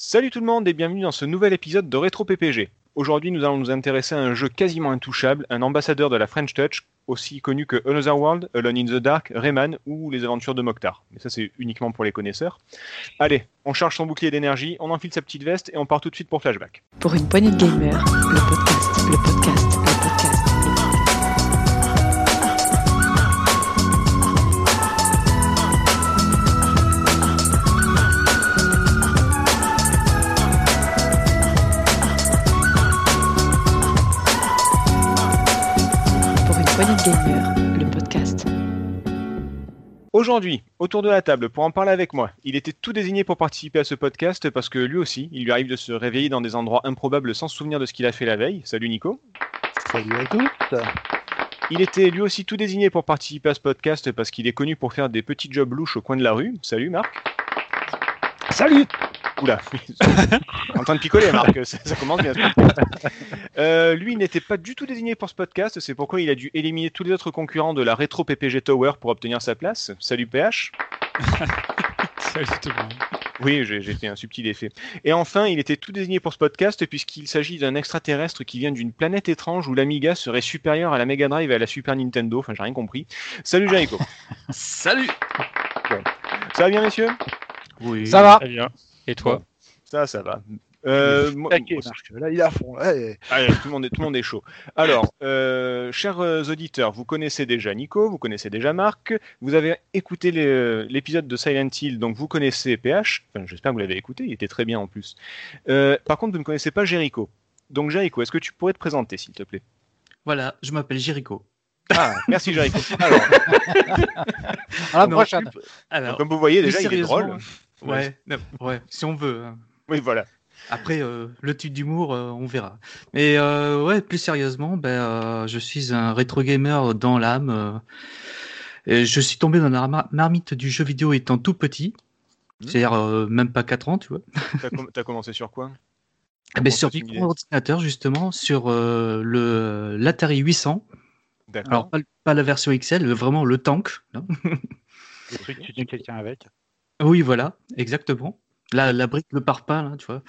Salut tout le monde et bienvenue dans ce nouvel épisode de Rétro PPG. Aujourd'hui, nous allons nous intéresser à un jeu quasiment intouchable, un ambassadeur de la French Touch, aussi connu que Another World, Alone in the Dark, Rayman ou Les Aventures de Mokhtar. Mais ça, c'est uniquement pour les connaisseurs. Allez, on charge son bouclier d'énergie, on enfile sa petite veste et on part tout de suite pour Flashback. Pour une poignée de gamers, le podcast, le podcast, le podcast. Aujourd'hui, autour de la table, pour en parler avec moi, il était tout désigné pour participer à ce podcast parce que lui aussi, il lui arrive de se réveiller dans des endroits improbables sans se souvenir de ce qu'il a fait la veille. Salut Nico. Salut à tous. Il était lui aussi tout désigné pour participer à ce podcast parce qu'il est connu pour faire des petits jobs louches au coin de la rue. Salut Marc. Salut Oula, en train de picoler, Marc, ça, ça commence bien. Euh, lui, il n'était pas du tout désigné pour ce podcast, c'est pourquoi il a dû éliminer tous les autres concurrents de la rétro PPG Tower pour obtenir sa place. Salut PH. Salut tout le monde. Oui, j'ai j'ai fait un subtil effet. Et enfin, il était tout désigné pour ce podcast puisqu'il s'agit d'un extraterrestre qui vient d'une planète étrange où l'Amiga serait supérieur à la Mega Drive et à la Super Nintendo. Enfin, j'ai rien compris. Salut Jericho. Salut Ça va bien, messieurs? Oui. Ça va Très bien. Et toi Ça, ça va. Euh, moi- Taquet, Marc. Là, il est à fond. Là, et- Allez, tout, le monde est, tout le monde est chaud. Alors, euh, chers euh, auditeurs, vous connaissez déjà Nico, vous connaissez déjà Marc, vous avez écouté les- l'épisode de Silent Hill, donc vous connaissez PH, enfin, j'espère que vous l'avez écouté, il était très bien en plus. Euh, par contre, vous ne connaissez pas Jericho. Donc Jericho, est-ce que tu pourrais te présenter, s'il te plaît? Voilà, je m'appelle Jericho. Ah, merci Jericho. Alors, À la Non, prochaine. plus- Alors, comme vous voyez, déjà, il est drôle. Ouais, si on veut. hein. Oui, voilà. Après, euh, le titre d'humour, euh, on verra. Mais euh, ouais, plus sérieusement, ben, euh, je suis un rétro gamer dans l'âme. euh, et je suis tombé dans la mar- marmite du jeu vidéo étant tout petit. Mhm. C'est-à-dire euh, même pas 4 ans, tu vois. T'as com- t'as commencé sur quoi? Eh ben, sur micro-ordinateur, justement, sur euh, le l'Atari 800. D'accord. Alors, pas, pas la version XL, vraiment le tank. Le truc, tu tues quelqu'un avec. Oui, voilà, exactement. La, la brique, le parpaing, là, tu vois.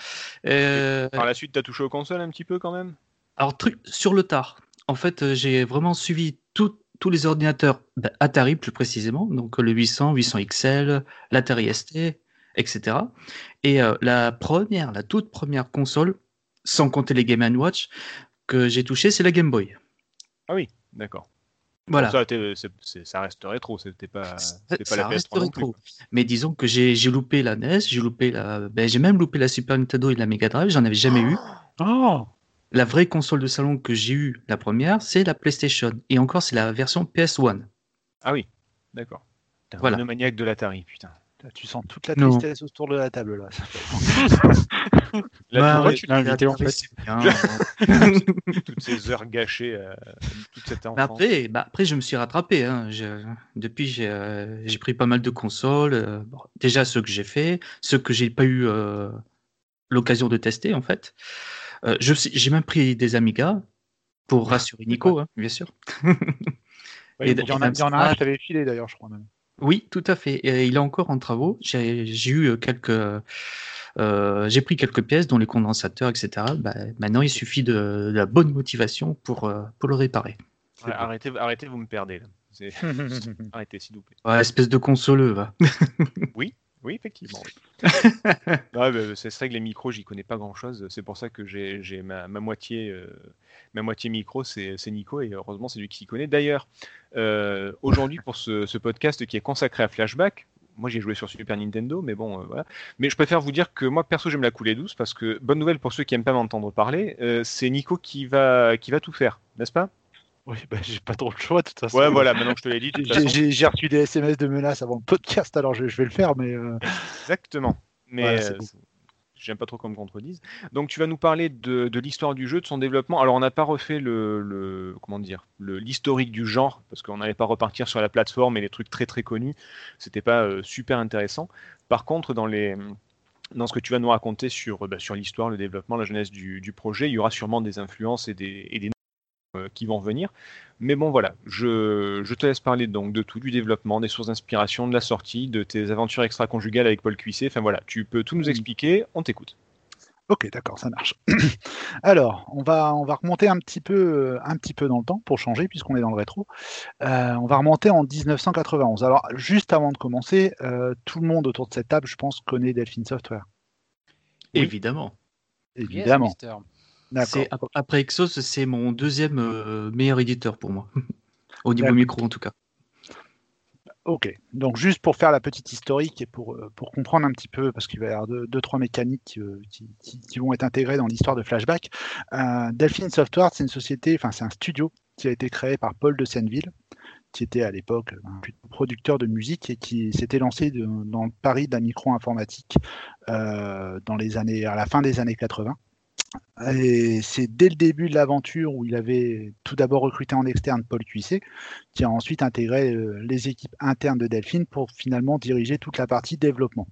Euh, Par la suite, t'as touché aux consoles un petit peu quand même? Alors, truc sur le tard. En fait, euh, j'ai vraiment suivi tout- tous les ordinateurs bah, Atari, plus précisément. Donc, le 800, 800 XL, l'Atari ST, etc. Et euh, la première, la toute première console, sans compter les Game Watch, que j'ai touché, c'est la Game Boy. D'accord. Voilà. Ça, ça reste rétro, c'était pas, pas Ça la reste PS3 non plus. rétro. Mais disons que j'ai loupé la NES, j'ai loupé la, ben, j'ai même loupé la Super Nintendo et la Mega Drive, j'en avais jamais eu. Oh La vraie console de salon que j'ai eue, la première, c'est la PlayStation. Et encore, c'est la version PS1. Ah oui, d'accord. T'es un Voilà. monomaniaque de l'Atari, putain. Tu sens toute la Non. tristesse autour de la table là. Là, Bah, tu l'as invité en fait. Toutes ces heures gâchées, euh, toute cette Mais enfance. après, bah, après, je me suis rattrapé. hein. Je- depuis, j'ai euh, j'ai pris pas mal de consoles. euh, bon, déjà, ceux que j'ai fait, ceux que j'ai pas eu euh, l'occasion de tester, en fait. Euh, j'ai même pris des Amiga pour rassurer Nico, hein, bien sûr. Ouais, Et il y en a, il y en a un, je t'avais filé d'ailleurs, je crois même. Oui, tout à fait. Et il est encore en travaux. J'ai eu quelques. euh, j'ai pris quelques pièces, dont les condensateurs, etc. Bah, maintenant, il suffit de, de la bonne motivation pour, euh, pour le réparer. Ouais, arrêtez, arrêtez, vous me perdez. Là. Arrêtez, s'il vous plaît. Ouais, espèce de consoleux, va. Oui, effectivement. oui. Bah, c'est vrai que les micros, j'y connais pas grand-chose. C'est pour ça que j'ai j'ai ma, ma moitié, euh, ma moitié micro, c'est c'est Nico, et heureusement, c'est lui qui s'y connaît. D'ailleurs, euh, aujourd'hui, pour ce, ce podcast qui est consacré à Flashback, moi j'ai joué sur Super Nintendo, mais bon, euh, voilà. Mais je préfère vous dire que moi, perso, j'aime la couler douce, parce que, bonne nouvelle pour ceux qui aiment pas m'entendre parler, c'est Nico qui va, qui va tout faire, n'est-ce pas? Oui, bah, j'ai pas trop le choix de toute façon. Ouais, voilà, maintenant que je te l'ai dit, de J'ai- reçu des SMS de menaces avant le podcast, alors je, je vais le faire, mais euh, Exactement. Mais Voilà, euh, bon. j'aime pas trop qu'on me contredise. Donc tu vas nous parler de, de l'histoire du jeu, de son développement. Alors on n'a pas refait le, le- comment dire l'historique du genre parce qu'on n'allait pas repartir sur la plateforme et les trucs très très connus. C'était pas euh, super intéressant. Par contre dans les dans ce que tu vas nous raconter sur, bah, sur l'histoire, le développement, la jeunesse du, du projet, il y aura sûrement des influences et des, et des qui vont venir. Mais bon, voilà, je, je te laisse parler donc de tout, du développement, des sources d'inspiration, de la sortie, de tes aventures extra-conjugales avec Paul Cuissé. Enfin voilà, tu peux tout nous expliquer, on t'écoute. Ok, d'accord, ça marche. Alors, on va, on va remonter un petit, peu, euh, un petit peu dans le temps pour changer, puisqu'on est dans le rétro. Euh, on va remonter en 1991. Alors, juste avant de commencer, euh, tout le monde autour de cette table, je pense, connaît Delphine Software. Évidemment. Évidemment. Yes. C'est- Après Exos, c'est mon deuxième euh, meilleur éditeur pour moi. Au niveau micro, en tout cas. Ok, donc juste pour faire la petite historique et pour, euh, pour comprendre un petit peu, parce qu'il va y avoir deux, deux, trois mécaniques euh, qui, qui- qui vont être intégrées dans l'histoire de Flashback. Euh, Delphine Software, c'est une société, enfin c'est un studio qui a été créé par Paul de Senneville, qui était à l'époque un producteur de musique et qui s'était lancé de- dans le pari de la micro-informatique euh, dans les années, à la fin des années 80. Et c'est dès le début de l'aventure où il avait tout d'abord recruté en externe Paul Cuissé, qui a ensuite intégré euh, les équipes internes de Delphine pour finalement diriger toute la partie développement.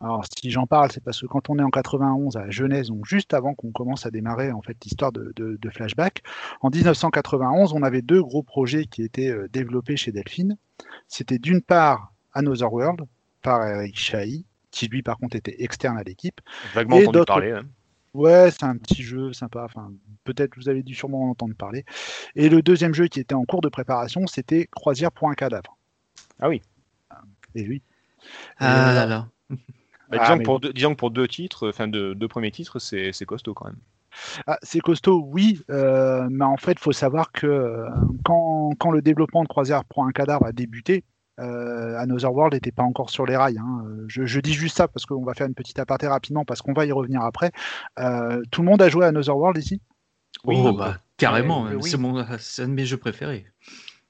Alors si j'en parle, c'est parce que quand on est en 91 à Genèse, donc juste avant qu'on commence à démarrer en fait l'histoire de, de- de Flashback, en 1991, on avait deux gros projets qui étaient euh, développés chez Delphine. C'était d'une part Another World par Eric Chahi, qui lui par contre était externe à l'équipe. Vaguement entendu parler. hein. Ouais, c'est un petit jeu sympa. Enfin, peut-être vous avez dû sûrement en entendre parler. Et le deuxième jeu qui était en cours de préparation, c'était Croisière pour un cadavre. Ah oui. Et oui. Ah là là. Bah, Ah, disons, mais- que pour deux, disons que pour deux titres, enfin deux, deux premiers titres, c'est c'est costaud quand même. Ah, c'est costaud, oui, euh, mais en fait, il faut savoir que euh, quand, quand le développement de Croisière pour un cadavre a débuté, euh, Another World n'était pas encore sur les rails. hein. Euh, Je, je dis juste ça parce qu'on va faire une petite aparté rapidement parce qu'on va y revenir après. Euh, tout le monde a joué à Another World ici? Oui, oh, bah, carrément, euh, oui. c'est mon- c'est un de mes jeux préférés.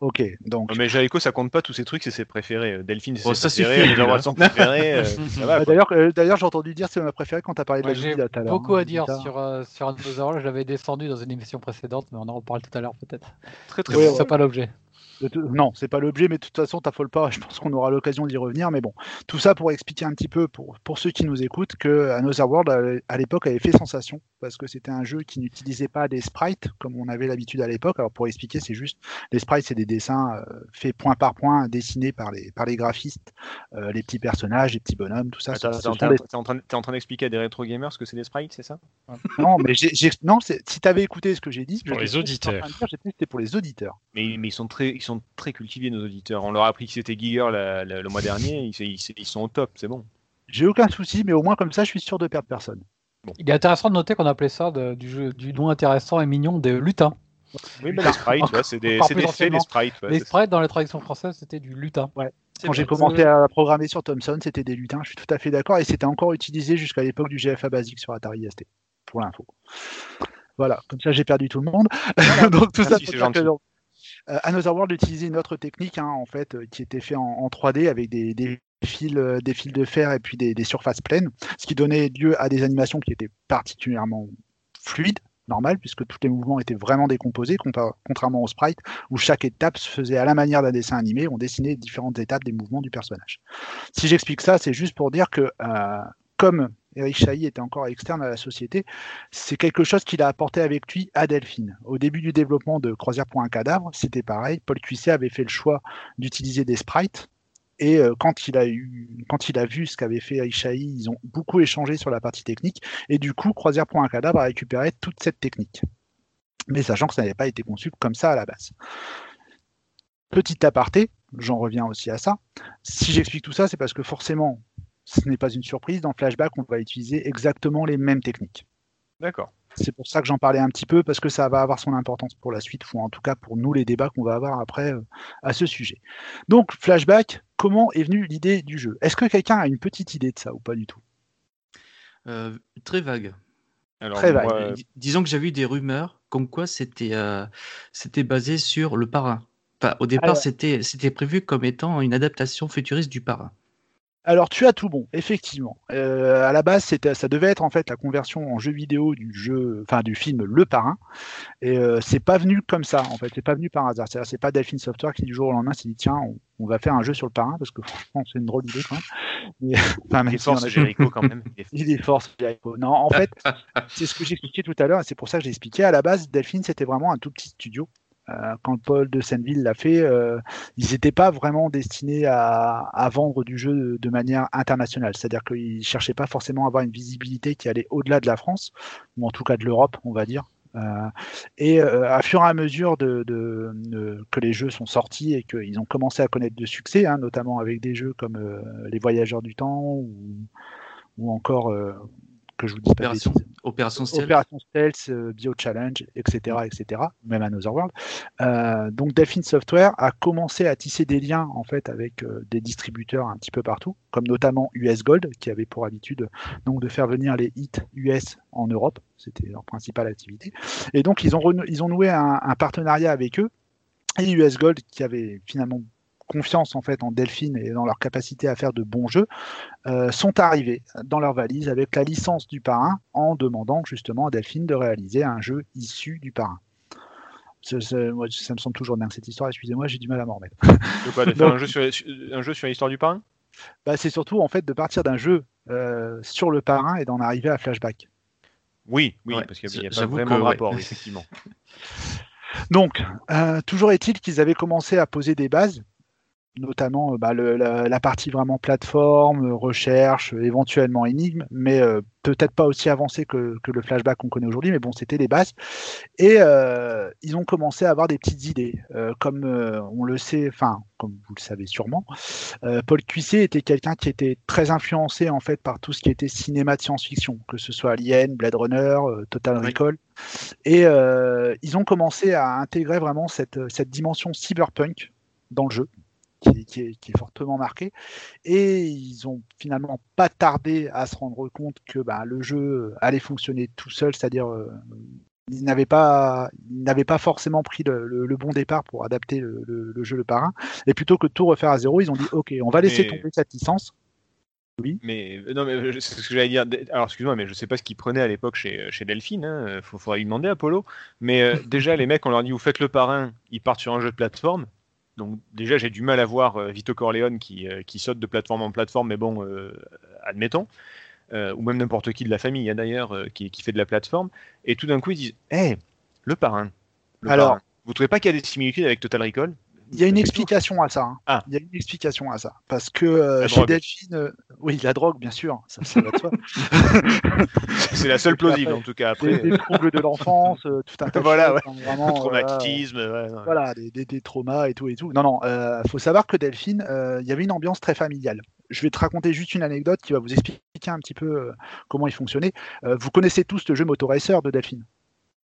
Ok, donc Mais Jalico, ça compte pas tous ces trucs, c'est ses préférés. Delphine, c'est Oh, ses ça préférés. suffit, Les là. son préféré. euh. D'ailleurs, euh, d'ailleurs, j'ai entendu dire c'est ma préférée quand tu as parlé de Moi, la j'ai tout à l'heure, beaucoup hein, à dire sur, euh, sur Another World. Je l'avais descendu dans une émission précédente, mais on en reparle tout à l'heure peut-être. Très très Ouais, bon. C'est pas l'objet. Non, c'est pas l'objet, mais de toute façon, t'affole pas. Je pense qu'on aura l'occasion d'y revenir. Mais bon, tout ça pour expliquer un petit peu, pour, pour ceux qui nous écoutent, que Another World, à- à l'époque, avait fait sensation, parce que c'était un jeu qui n'utilisait pas des sprites, comme on avait l'habitude à l'époque. Alors, pour expliquer, c'est juste, les sprites, c'est des dessins euh, faits point par point, dessinés par les, par les graphistes, euh, les petits personnages, les petits bonhommes, tout ça. T'es des- en train, d'expliquer à des rétro gamers ce que c'est des sprites, c'est ça? Non, mais j'ai- j'ai- non, c'est- si tu avais écouté ce que j'ai dit, pour les auditeurs. C'était pour les auditeurs. mais, mais ils sont très, ils sont très cultivés nos auditeurs. On leur a appris que c'était Giger la- la- le mois dernier. Ils, ils- ils sont au top, c'est bon. J'ai aucun souci, mais au moins comme ça, je suis sûr de perdre personne. Il est intéressant de noter qu'on appelait ça de- du, jeu, du nom intéressant et mignon des lutins. Oui, mais les sprites, ouais, c'est des, faits, les sprites. ouais, les sprites dans la traduction française, c'était du lutin. Quand j'ai commencé à programmer sur Thomson, c'était des lutins, je suis tout à fait d'accord, et c'était encore utilisé jusqu'à l'époque du GFA basique sur Atari ST, pour l'info. Voilà, comme ça j'ai perdu tout le monde. Donc tout ça Merci, pour Another World utilisait une autre technique, hein, en fait, euh, qui était fait en, en 3D avec des, fils, euh, des fils de fer et puis des, surfaces pleines, ce qui donnait lieu à des animations qui étaient particulièrement fluides, normales, puisque tous les mouvements étaient vraiment décomposés, contrairement au sprite, où chaque étape se faisait à la manière d'un dessin animé, on dessinait différentes étapes des mouvements du personnage. Si j'explique ça, c'est juste pour dire que euh, comme Eric Chahi était encore externe à la société, c'est quelque chose qu'il a apporté avec lui à Delphine. Au début du développement de Croisière pour un cadavre, c'était pareil. Paul Cuisset avait fait le choix d'utiliser des sprites. Et euh, quand, il a eu, quand a vu ce qu'avait fait Chahi, ils ont beaucoup échangé sur la partie technique. Et du coup, Croisière pour un cadavre a récupéré toute cette technique. Mais sachant que ça n'avait pas été conçu comme ça à la base. Petit aparté, j'en reviens aussi à ça. Si j'explique tout ça, c'est parce que forcément, ce n'est pas une surprise. Dans Flashback, on va utiliser exactement les mêmes techniques. D'accord. C'est pour ça que j'en parlais un petit peu, parce que ça va avoir son importance pour la suite, ou en tout cas pour nous, les débats qu'on va avoir après euh, à ce sujet. Donc, Flashback, comment est venue l'idée du jeu? Est-ce que quelqu'un a une petite idée de ça ou pas du tout? Euh, très vague. Alors, Très vague. moi, euh, Disons que j'avais eu des rumeurs comme quoi c'était euh, c'était basé sur le parrain. Enfin, au départ, c'était prévu comme étant une adaptation futuriste du parrain. Alors tu as tout bon, effectivement. Euh, à la base, c'était, ça devait être en fait la conversion en jeu vidéo du jeu, enfin du film Le Parrain. Et euh, c'est pas venu comme ça, en fait. C'est pas venu par hasard. C'est-à-dire, c'est pas Delphine Software qui du jour au lendemain s'est dit tiens, on, on va faire un jeu sur le Parrain parce que franchement, c'est une drôle d'idée quand même. Mais, enfin, Il est fort Jericho quand même. Il est- fort, Jericho. Non, en fait, c'est ce que j'expliquais tout à l'heure et c'est pour ça que j'ai expliqué. À la base, Delphine, c'était vraiment un tout petit studio. Euh, quand Paul de Senneville l'a fait, euh, ils n'étaient pas vraiment destinés à, vendre du jeu de, manière internationale. C'est-à-dire qu'ils ne cherchaient pas forcément à avoir une visibilité qui allait au-delà de la France, ou en tout cas de l'Europe, on va dire. Euh, et à fur et à mesure que les jeux sont sortis et qu'ils ont commencé à connaître de succès, hein, notamment avec des jeux comme Les Voyageurs du Temps ou, encore, que je vous dis pas Opération, bêtises, Opération Stealth. Opération Stealth, euh, Bio Challenge, etc., etc., même Another World. Euh, donc Delphine Software a commencé à tisser des liens en fait avec euh, des distributeurs un petit peu partout, comme notamment US Gold, qui avait pour habitude donc de faire venir les hits US en Europe. C'était leur principale activité. Et donc ils ont ils ont noué un, un partenariat avec eux et US Gold qui avait finalement confiance en fait en Delphine et dans leur capacité à faire de bons jeux, euh, sont arrivés dans leur valise avec la licence du parrain en demandant justement à Delphine de réaliser un jeu issu du parrain. Ça, ça- moi, ça me semble toujours dingue cette histoire, excusez-moi, j'ai du mal à m'en remettre. De quoi De faire Donc- un jeu sur, un jeu sur l'histoire du parrain? Bah, c'est surtout en fait de partir d'un jeu euh, sur le parrain et d'en arriver à Flashback. Oui, oui, Ouais, parce qu'il n'y a pas vraiment que, de rapport, effectivement. Donc, euh, toujours est-il qu'ils avaient commencé à poser des bases, notamment euh, bah, le- la, la partie vraiment plateforme, euh, recherche, euh, éventuellement énigme, mais euh, peut-être pas aussi avancé que, que le flashback qu'on connaît aujourd'hui, mais bon, c'était les bases. Et euh, ils ont commencé à avoir des petites idées, Euh, comme euh, on le sait, enfin, comme vous le savez sûrement, euh, Paul Cuisset était quelqu'un qui était très influencé en fait par tout ce qui était cinéma de science-fiction, que ce soit Alien, Blade Runner, euh, Total. Recall. Et euh, ils ont commencé à intégrer vraiment cette, cette dimension cyberpunk dans le jeu, qui, qui est, qui est fortement marquée. Et ils ont finalement pas tardé à se rendre compte que bah, le jeu allait fonctionner tout seul, c'est-à-dire euh, ils n'avaient pas, ils n'avaient pas forcément pris le, le- le bon départ pour adapter le, jeu Le Parrain. Et plutôt que de tout refaire à zéro, ils ont dit OK, on va laisser Mais- tomber cette licence. Mais euh, non, mais euh, c'est ce que j'allais dire. Alors, excuse-moi, mais je sais pas ce qu'ils prenaient à l'époque chez, chez Delphine. Hein. Faut, faudrait lui demander, Apollo. Mais euh, déjà, les mecs, on leur dit vous faites le parrain, ils partent sur un jeu de plateforme. Donc, déjà, j'ai du mal à voir euh, Vito Corleone qui, euh, qui saute de plateforme en plateforme, mais bon, euh, admettons. Ou même n'importe qui de la famille, hein, d'ailleurs, qui, qui fait de la plateforme. Et tout d'un coup, ils disent hé, le parrain. le Alors- parrain. vous trouvez pas qu'il y a des similitudes avec Total Recall? Il y a une explication à ça. hein. Ah. Il y a une explication à ça. Parce que euh, chez. Delphine, euh, oui, la drogue, bien sûr, ça, ça va de soi. C'est la seule plausible, après, en tout cas. des, Après, des troubles de l'enfance, euh, tout un tas de choses, ouais. hein, vraiment, traumatisme. ouais, ouais. voilà, des, des- des traumas et tout et tout. Non, non, euh, faut savoir que Delphine, il y avait une ambiance très familiale. Je vais te raconter juste une anecdote qui va vous expliquer un petit peu comment il fonctionnait. Vous connaissez tous le jeu Motor Racer de Delphine?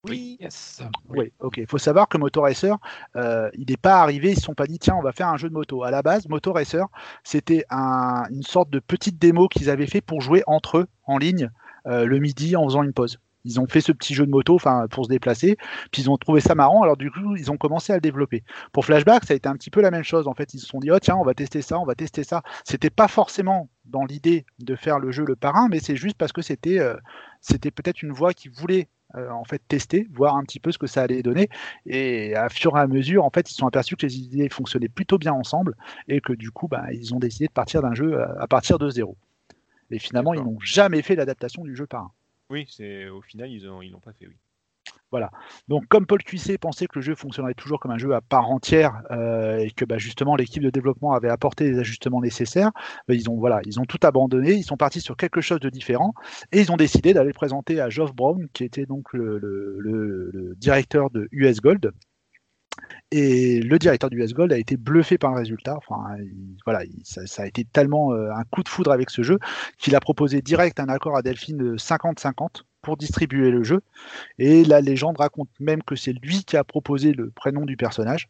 Oui. Yes. Oui, ok. Il faut savoir que Motor Racer, euh, il n'est pas arrivé, ils ne se sont pas dit, tiens, on va faire un jeu de moto. À la base, Motor Racer, c'était un- une sorte de petite démo qu'ils avaient fait pour jouer entre eux en ligne euh, le midi en faisant une pause. Ils ont fait ce petit jeu de moto enfin, pour se déplacer, puis ils ont trouvé ça marrant, alors du coup, ils ont commencé à le développer. Pour Flashback, ça a été un petit peu la même chose. En fait, ils se sont dit, oh tiens, on va tester ça, on va tester ça. C'était pas forcément dans l'idée de faire le jeu le parrain, mais c'est juste parce que c'était euh, c'était peut-être une voie qu'ils voulaient euh, en fait tester, voir un petit peu ce que ça allait donner. Et à fur et à mesure, en fait, ils se sont aperçus que les idées fonctionnaient plutôt bien ensemble et que du coup, bah, ils ont décidé de partir d'un jeu à, à partir de zéro. Et finalement, ils n'ont jamais fait l'adaptation du jeu parrain. Oui, c'est au final ils ont ils l'ont pas fait. Oui. Donc, comme Paul Cuisset pensait que le jeu fonctionnerait toujours comme un jeu à part entière euh, et que bah, justement l'équipe de développement avait apporté les ajustements nécessaires, bah, ils ont voilà, ils ont tout abandonné, ils sont partis sur quelque chose de différent et ils ont décidé d'aller le présenter à Geoff Brown, qui était donc le, directeur de US Gold. Et le directeur du US Gold a été bluffé par le résultat. Voilà, il- ça, a été tellement euh, un coup de foudre avec ce jeu qu'il a proposé direct un accord à Delphine de 50-50 pour distribuer le jeu. Et la légende raconte même que c'est lui qui a proposé le prénom du personnage.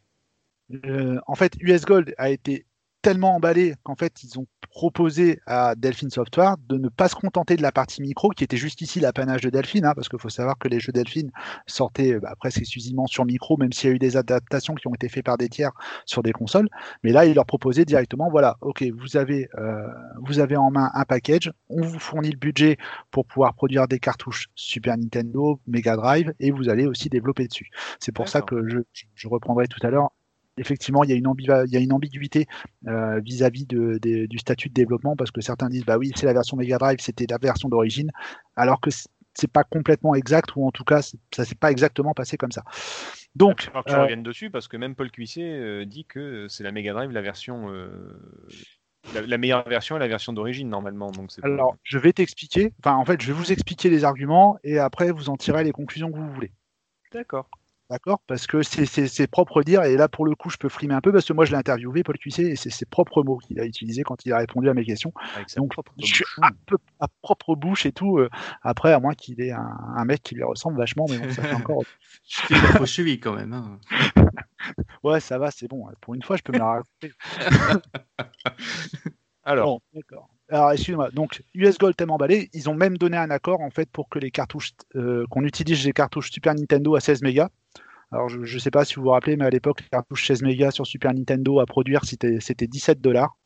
Euh, en fait, US Gold a été tellement emballés qu'en fait, ils ont proposé à Delphine Software de ne pas se contenter de la partie micro, qui était juste ici l'apanage de Delphine, hein, parce qu'il faut savoir que les jeux Delphine sortaient bah, presque exclusivement sur micro, même s'il y a eu des adaptations qui ont été faites par des tiers sur des consoles. Mais là, ils leur proposaient directement, voilà, ok, vous avez, euh, vous avez en main un package, on vous fournit le budget pour pouvoir produire des cartouches Super Nintendo, Mega Drive, et vous allez aussi développer dessus. C'est pour ça que je, je reprendrai tout à l'heure effectivement, il y a une, ambiva- il y a une ambiguïté euh, vis-à-vis du statut de développement parce que certains disent bah oui, c'est la version Mega Drive, c'était la version d'origine, alors que c'est pas complètement exact ou en tout cas ça s'est pas exactement passé comme ça. Donc, Alors que tu euh, reviennes dessus parce que même Paul Cuissier euh, dit que c'est la Mega Drive la version euh, la, la meilleure version est la version d'origine normalement donc c'est pas- alors je vais t'expliquer, enfin en fait je vais vous expliquer les arguments et après vous en tirez les conclusions que vous voulez. d'accord D'accord? Parce que c'est ses propres dires, et là pour le coup je peux frimer un peu parce que moi je l'ai interviewé, Paul Cuissé, et c'est ses propres mots qu'il a utilisés quand il a répondu à mes questions. sa Donc, je suis un peu à propre bouche et tout. euh, après, à moins qu'il ait un, un mec qui lui ressemble vachement, mais bon, ça fait encore. Cheville quand même. hein. Ouais, ça va, c'est bon. Pour une fois, je peux me la raconter. alors Bon, d'accord. Alors, excuse-moi. Donc, US Gold tellement emballé, ils ont même donné un accord en fait pour que les cartouches, euh, qu'on utilise les cartouches Super Nintendo à 16 mégas. Alors, je ne sais pas si vous vous rappelez, mais à l'époque, les cartouches 16 mégas sur Super Nintendo à produire, c'était c'était 17 dollars.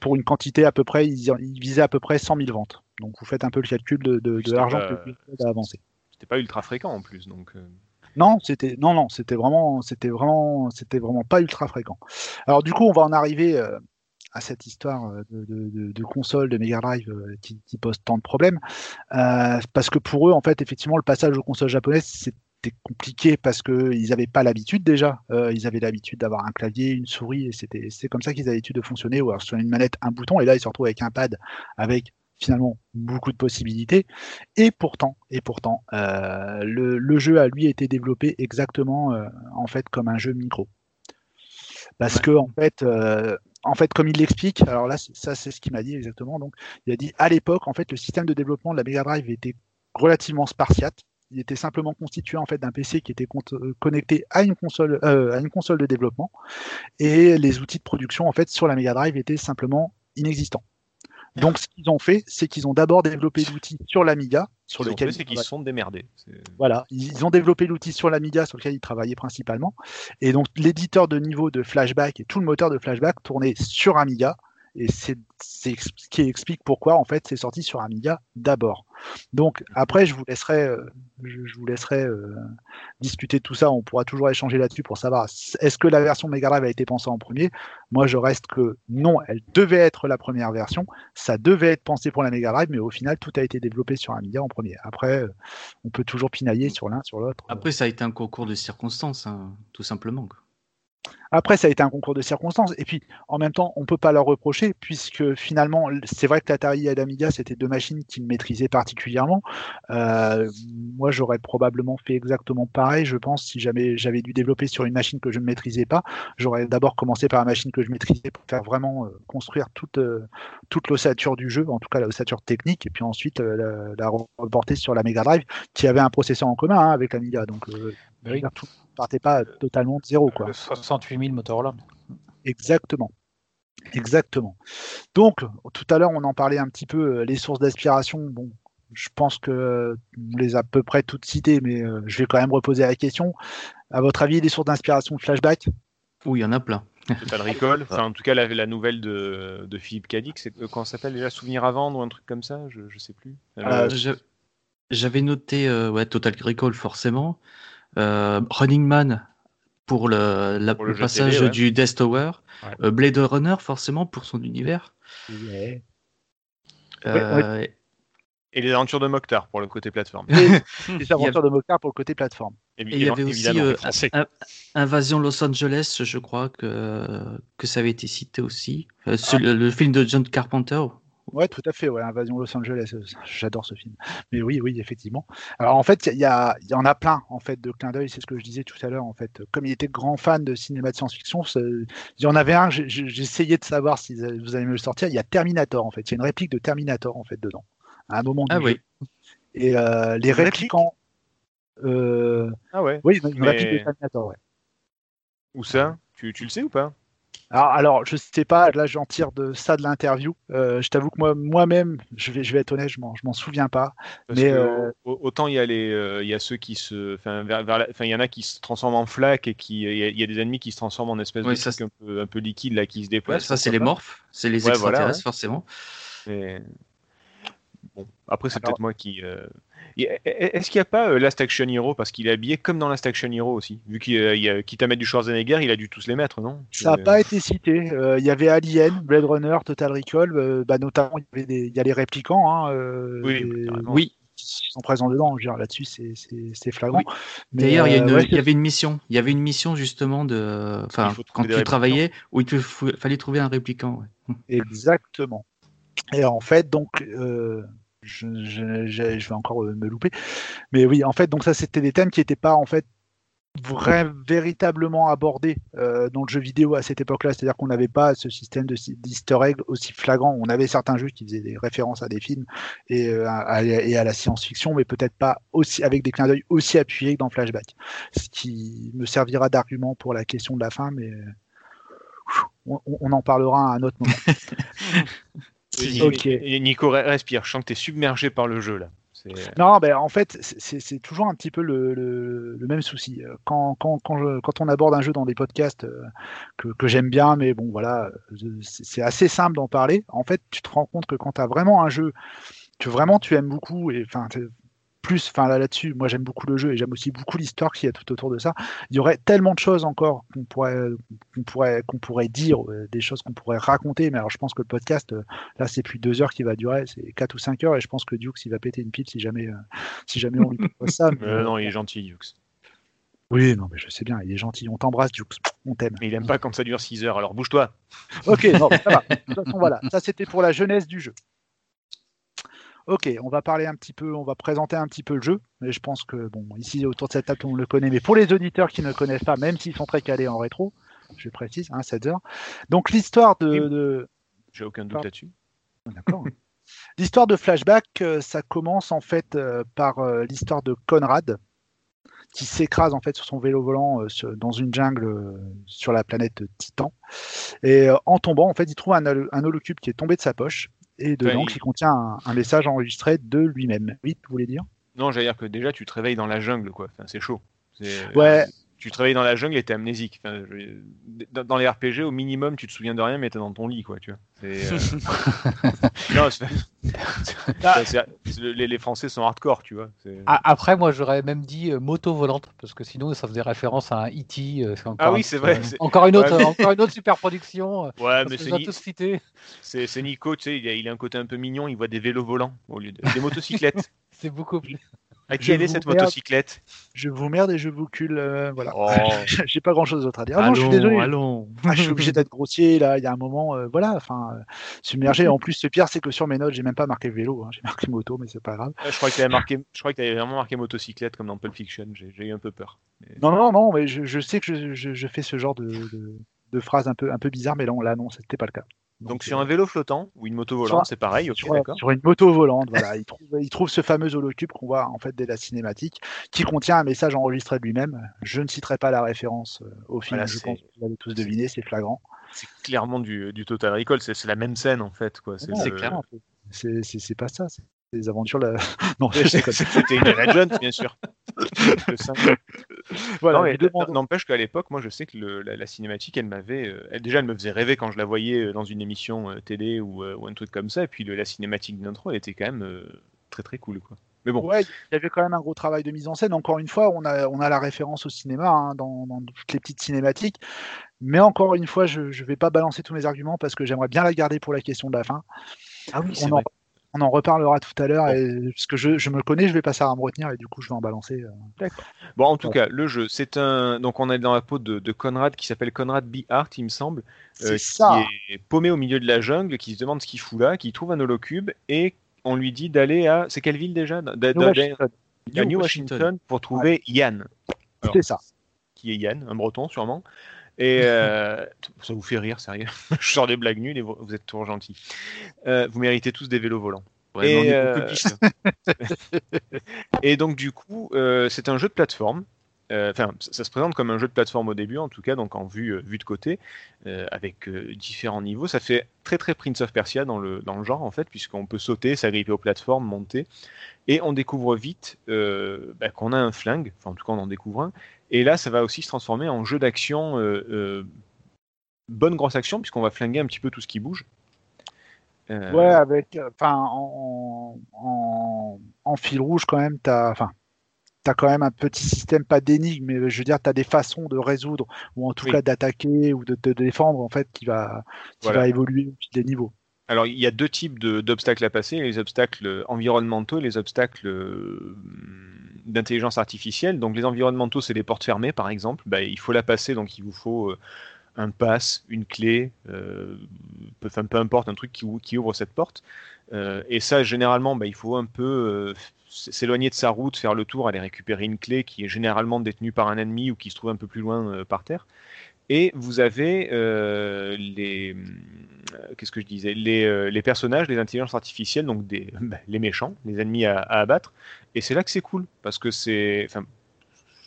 Pour une quantité à peu près, ils, ils visaient à peu près 100 000 ventes. Donc, vous faites un peu le calcul de, de, l'argent que US Gold a avancé. c'était pas ultra fréquent en plus donc euh, Non, c'était non non, c'était vraiment c'était vraiment c'était vraiment pas ultra fréquent. Alors du coup, on va en arriver euh, à cette histoire euh, de, de, de, console de Mega Drive euh, qui, qui pose tant de problèmes Euh, parce que pour eux, en fait, effectivement, le passage aux consoles japonaises c'était compliqué parce que ils n'avaient pas l'habitude déjà. Euh, ils avaient l'habitude d'avoir un clavier, une souris, et c'était c'est comme ça qu'ils avaient l'habitude de fonctionner. Ou alors sur une manette, un bouton, et là ils se retrouvent avec un pad avec finalement beaucoup de possibilités. Et pourtant, et pourtant, euh, le, le jeu a lui été développé exactement euh, en fait comme un jeu micro. Parce Ouais. que en fait, en fait, comme il l'explique, alors là, ça c'est ce qu'il m'a dit exactement. Donc, il a dit à l'époque, en fait, le système de développement de la Mega Drive était relativement spartiate. Il était simplement constitué en fait d'un PC qui était euh, connecté à une console, euh, à une console de développement, et les outils de production en fait sur la Mega Drive étaient simplement inexistants. Donc, ce qu'ils ont fait, c'est qu'ils ont d'abord développé l'outil sur l'Amiga, sur lequel c'est qu'ils se sont démerdés voilà, ils ont développé l'outil sur l'Amiga sur lequel ils travaillaient principalement. Et donc l'éditeur de niveau de Flashback et tout le moteur de Flashback tournait sur Amiga. Et c'est ce qui explique pourquoi en fait c'est sorti sur Amiga d'abord. Donc après je vous laisserai, euh, je, vous laisserai euh, discuter de tout ça. On pourra toujours échanger là-dessus pour savoir est-ce que la version Mega Drive a été pensée en premier? Moi je reste que non, elle devait être la première version. Ça devait être pensé pour la Mega Drive, mais au final tout a été développé sur Amiga en premier. Après euh, on peut toujours pinailler sur l'un sur l'autre. Après, ça a été un concours de circonstances, hein, tout simplement. quoi. Après, ça a été un concours de circonstances. Et puis, en même temps, on peut pas leur reprocher, puisque finalement, c'est vrai que l'Atari et l'Amiga, c'était deux machines qu'ils maîtrisaient particulièrement. Euh, moi, j'aurais probablement fait exactement pareil, je pense, si jamais j'avais dû développer sur une machine que je ne maîtrisais pas. J'aurais d'abord commencé par la machine que je maîtrisais pour faire vraiment euh, construire toute, euh, toute l'ossature du jeu, en tout cas l'ossature technique, et puis ensuite la, la reporter sur la Mega Drive, qui avait un processeur en commun hein, avec l'Amiga. Donc, veux Oui. tout ne partait pas totalement de zéro. Quoi. Le 68 000 Motorola. Exactement. Exactement. Donc, tout à l'heure, on en parlait un petit peu, euh, les sources d'aspiration. Bon, je pense que euh, on les a à peu près toutes citées, mais euh, je vais quand même reposer la question. À votre avis, les sources d'inspiration de flashback? Oui, il y en a plein. Total Recall, enfin en tout cas la, la nouvelle de, de Philippe Cadic, c'est euh, comment ça s'appelle déjà Souvenir à vendre ou un truc comme ça, je, je sais plus. Euh, Euh, J'avais noté euh, ouais, Total Recall, forcément. Euh, Running Man pour le, la- Pour le le jeu passage télé, ouais. du Death Tower. Ouais. Euh, Blade Runner, forcément, pour son univers. Ouais. Euh, Et les aventures de Mokhtar pour le côté plateforme. Les aventures de Mokhtar pour le côté plateforme. Et il y avait aussi euh, un- Invasion Los Angeles, je crois que, que ça avait été cité aussi. Euh, le, le film de John Carpenter. Ouais, tout à fait. Ouais, Invasion Los Angeles. euh, J'adore ce film. Mais oui, oui, effectivement. Alors en fait, il y, a- y en a plein en fait de clins d'œil. C'est ce que je disais tout à l'heure. En fait, comme il était grand fan de cinéma de science-fiction, il y en avait un. J'essayais de savoir si vous allez me le sortir. Il y a Terminator en fait. Il y a une réplique de Terminator en fait dedans. À un moment du Ah jeu. oui. Et euh, les répliquants. euh, Ah ouais. oui, une Mais- réplique de Terminator. Ouais. Où ça? Tu, tu le sais ou pas? Alors, alors, je sais pas, là j'en tire de ça de l'interview. Euh, je t'avoue que moi, moi-même, je vais, je vais être honnête, je m'en, je m'en souviens pas. Parce Mais, que, euh, au- autant il y a les, euh, il y a ceux qui se, enfin, il y en a qui se transforment en flaque et qui, il y, a, il y a des ennemis qui se transforment en espèce Oui, de ça, truc un peu, un peu liquide là qui se Ouais, déplacent. ça, c'est les morphes, c'est les Ouais, voilà, extraterrestres, ouais. forcément. Bon, après c'est Alors- peut-être moi qui. Y a- Est-ce qu'il n'y a pas euh, Last Action Hero parce qu'il est habillé comme dans Last Action Hero aussi, vu qu'il euh, a, quitte à mettre du Schwarzenegger, il a dû tous les mettre, non? Ça n'a Euh, pas été cité. Euh, Il y avait Alien, Blade Runner, Total Recall, euh, bah, notamment il y, avait des- il y a les réplicants hein, euh, Oui, carrément. Oui, qui sont présents dedans. Je veux dire, Là-dessus, c'est- c'est c'est flagrant. D'ailleurs, il y, a euh, une- ouais, y avait une mission. Il y avait une mission justement de. Enfin, quand tu travaillais, où il te fallait trouver un répliquant. ouais. Exactement. Et en fait, donc, euh, je, vais encore euh, me louper. Mais oui, en fait, donc ça, c'était des thèmes qui n'étaient pas en fait véritablement abordés euh, dans le jeu vidéo à cette époque-là. C'est-à-dire qu'on n'avait pas ce système de d'easter egg aussi flagrant. On avait certains jeux qui faisaient des références à des films et, euh, à, et à la science-fiction, mais peut-être pas aussi avec des clins d'œil aussi appuyés que dans Flashback. Ce qui me servira d'argument pour la question de la fin, mais on en parlera à un autre moment. Nico, re- respire, je sens que tu es submergé par le jeu là. Non, ben, en fait, c'est toujours un petit peu le, le- le même souci. Euh, Quand, quand, quand, je- quand on aborde un jeu dans des podcasts euh, que, que j'aime bien, mais bon, voilà, euh, c'est assez simple d'en parler. En fait, tu te rends compte que quand tu as vraiment un jeu que vraiment tu aimes beaucoup, et enfin, plus, enfin là là-dessus, moi j'aime beaucoup le jeu et j'aime aussi beaucoup l'histoire qu'il y a tout autour de ça. Il y aurait tellement de choses encore qu'on pourrait, qu'on pourrait, qu'on pourrait dire, euh, des choses qu'on pourrait raconter. Mais alors, je pense que le podcast, euh, là, c'est plus deux heures qui va durer, c'est quatre ou cinq heures, et je pense que Dukes il va péter une pile si jamais, euh, si jamais on lui propose ça. mais, non, il est gentil, Yux. Oui, non, mais je sais bien, il est gentil. On t'embrasse, Dukes. On t'aime. Mais il aime pas quand ça dure 6 heures, alors bouge-toi. Ok, non, ça va. De toute façon, voilà. Ça, c'était pour la jeunesse du jeu. Ok, on va parler un petit peu, on va présenter un petit peu le jeu. Mais je pense que, bon, ici, autour de cette table, tout le connaît. Mais pour les auditeurs qui ne le connaissent pas, même s'ils sont très calés en rétro, je précise, hein, 7 heures. Donc, l'histoire de- J'ai aucun doute là-dessus. D'accord. L'histoire de Flashback, euh, ça commence en fait euh, par euh, l'histoire de Conrad, qui s'écrase en fait sur son vélo volant euh, sur- dans une jungle euh, sur la planète Titan. Et euh, en tombant, en fait, il trouve un, un holocube qui est tombé de sa poche et dedans il- qui contient un, un message enregistré de lui-même. Oui, vous voulez dire? Non, j'allais dire que déjà tu te réveilles dans la jungle, quoi. Enfin, c'est chaud. Ouais. Tu te réveilles dans la jungle et t'es amnésique. Enfin, je- dans, dans les RPG, au minimum, tu te souviens de rien, mais t'es dans ton lit, quoi. Tu vois. Euh, non, c'est- les, les Français sont hardcore, tu vois. Ah, Après, moi, j'aurais même dit euh, moto volante, parce que sinon, ça faisait référence à un E.T. euh, Ah oui, c'est vrai, euh, Encore une autre, Ouais, mais- encore une autre super production. Ouais, mais c'est, Ni- tous citer. c'est, c'est Nico, tu sais, il a, il a un côté un peu mignon. Il voit des vélos volants au lieu de des motocyclettes. C'est beaucoup plus. À qui Je elle est vous cette merde. motocyclette? Je vous merde et je vous cule. euh, voilà. Oh. J'ai pas grand chose d'autre à dire. Ah non, je suis allons, désolé. allons. Ah, je suis obligé d'être grossier là. Il y a un moment, euh, voilà, enfin, euh, submergé. En plus, le pire, c'est que sur mes notes, j'ai même pas marqué vélo. hein. J'ai marqué moto, mais c'est pas grave. Je crois que t'avais marqué, je crois que t'avais vraiment marqué motocyclette comme dans Pulp Fiction. J'ai, j'ai eu un peu peur. Mais- Non, non, non, mais je, je sais que je, je- je fais ce genre de, de, de phrases un peu, un peu bizarres, mais là, là non, c'était pas le cas. Donc, euh, sur un vélo flottant ou une moto volante, c'est pareil, ok, sur, sur une moto volante, voilà, il trouve, il trouve ce fameux holocube qu'on voit en fait dès la cinématique, qui contient un message enregistré de lui-même. Je ne citerai pas la référence euh, au film, Voilà, je pense que vous l'avez tous deviné, c'est flagrant. C'est clairement du, du Total Recall, c'est, la même scène en fait. Quoi. C'est, Non, le- clair. C'est pas ça, des aventures. La... Non. C'était Indiana Jones, bien sûr. Voilà, N'empêche qu'à l'époque, moi je sais que le- la, la cinématique, elle m'avait. euh, elle- déjà, elle me faisait rêver quand je la voyais euh, dans une émission euh, télé ou, euh, ou un truc comme ça. Et puis le- la cinématique d'intro, elle était quand même euh, très très cool. Quoi. Mais bon, Ouais, il y avait quand même un gros travail de mise en scène. Encore une fois, on a, on a la référence au cinéma hein, dans, dans toutes les petites cinématiques. Mais encore une fois, je ne vais pas balancer tous mes arguments parce que j'aimerais bien la garder pour la question de la fin. ah oui, on, en, on en reparlera tout à l'heure. et- Parce que je, je me connais, je vais passer à me retenir et du coup, je vais en balancer. euh. Bon, en tout Bon. cas, le jeu, c'est un. Donc, on est dans la peau de, de Conrad qui s'appelle Conrad B. Hart, il me semble, euh, C'est ça. qui est paumé au milieu de la jungle, qui se demande ce qu'il fout là, qui trouve un holocube et on lui dit d'aller à. C'est quelle ville déjà? D'a- New Washington. à New New Washington, Washington. pour trouver Yann. Alors, C'est ça. qui est Yann, un breton sûrement. Et euh, ça vous fait rire, sérieux. Je sors des blagues nulles et vous, vous êtes toujours gentils. Euh, vous méritez tous des vélos volants. Vraiment, Et, euh, biches. Et donc du coup, c'est un jeu de plateforme enfin, ça, se présente comme un jeu de plateforme au début, en tout cas, donc en vue, vue de côté, avec différents niveaux. Ça fait très très Prince of Persia dans le, dans le genre, en fait, puisqu'on peut sauter, s'agripper aux plateformes, monter, et on découvre vite bah, qu'on a un flingue, enfin, en tout cas, on en découvre un. Et là, ça va aussi se transformer en jeu d'action, euh, euh, bonne grosse action, puisqu'on va flinguer un petit peu tout ce qui bouge. Euh, Ouais, avec, enfin, en, en, en fil rouge quand même, t'as, enfin, t'as quand même un petit système, pas d'énigme, mais je veux dire, t'as des façons de résoudre, ou en tout Oui. cas d'attaquer ou de te défendre, en fait, qui va, qui Voilà. va évoluer au fil des niveaux. Alors, il y a deux types d'obstacles à passer, les obstacles environnementaux et les obstacles euh, d'intelligence artificielle. Donc, les environnementaux, c'est les portes fermées, par exemple. Bah, il faut la passer, donc il vous faut euh, un pass, une clé, euh, peu, importe, un truc qui, ou- qui ouvre cette porte. Et ça, généralement, bah, il faut un peu s'éloigner de sa route, faire le tour, aller récupérer une clé qui est généralement détenue par un ennemi ou qui se trouve un peu plus loin par terre. Et vous avez les, qu'est-ce que je disais, les, euh, les personnages, les intelligences artificielles, donc des, bah, les méchants, les ennemis à, à abattre. Et c'est là que c'est cool, parce que c'est, enfin,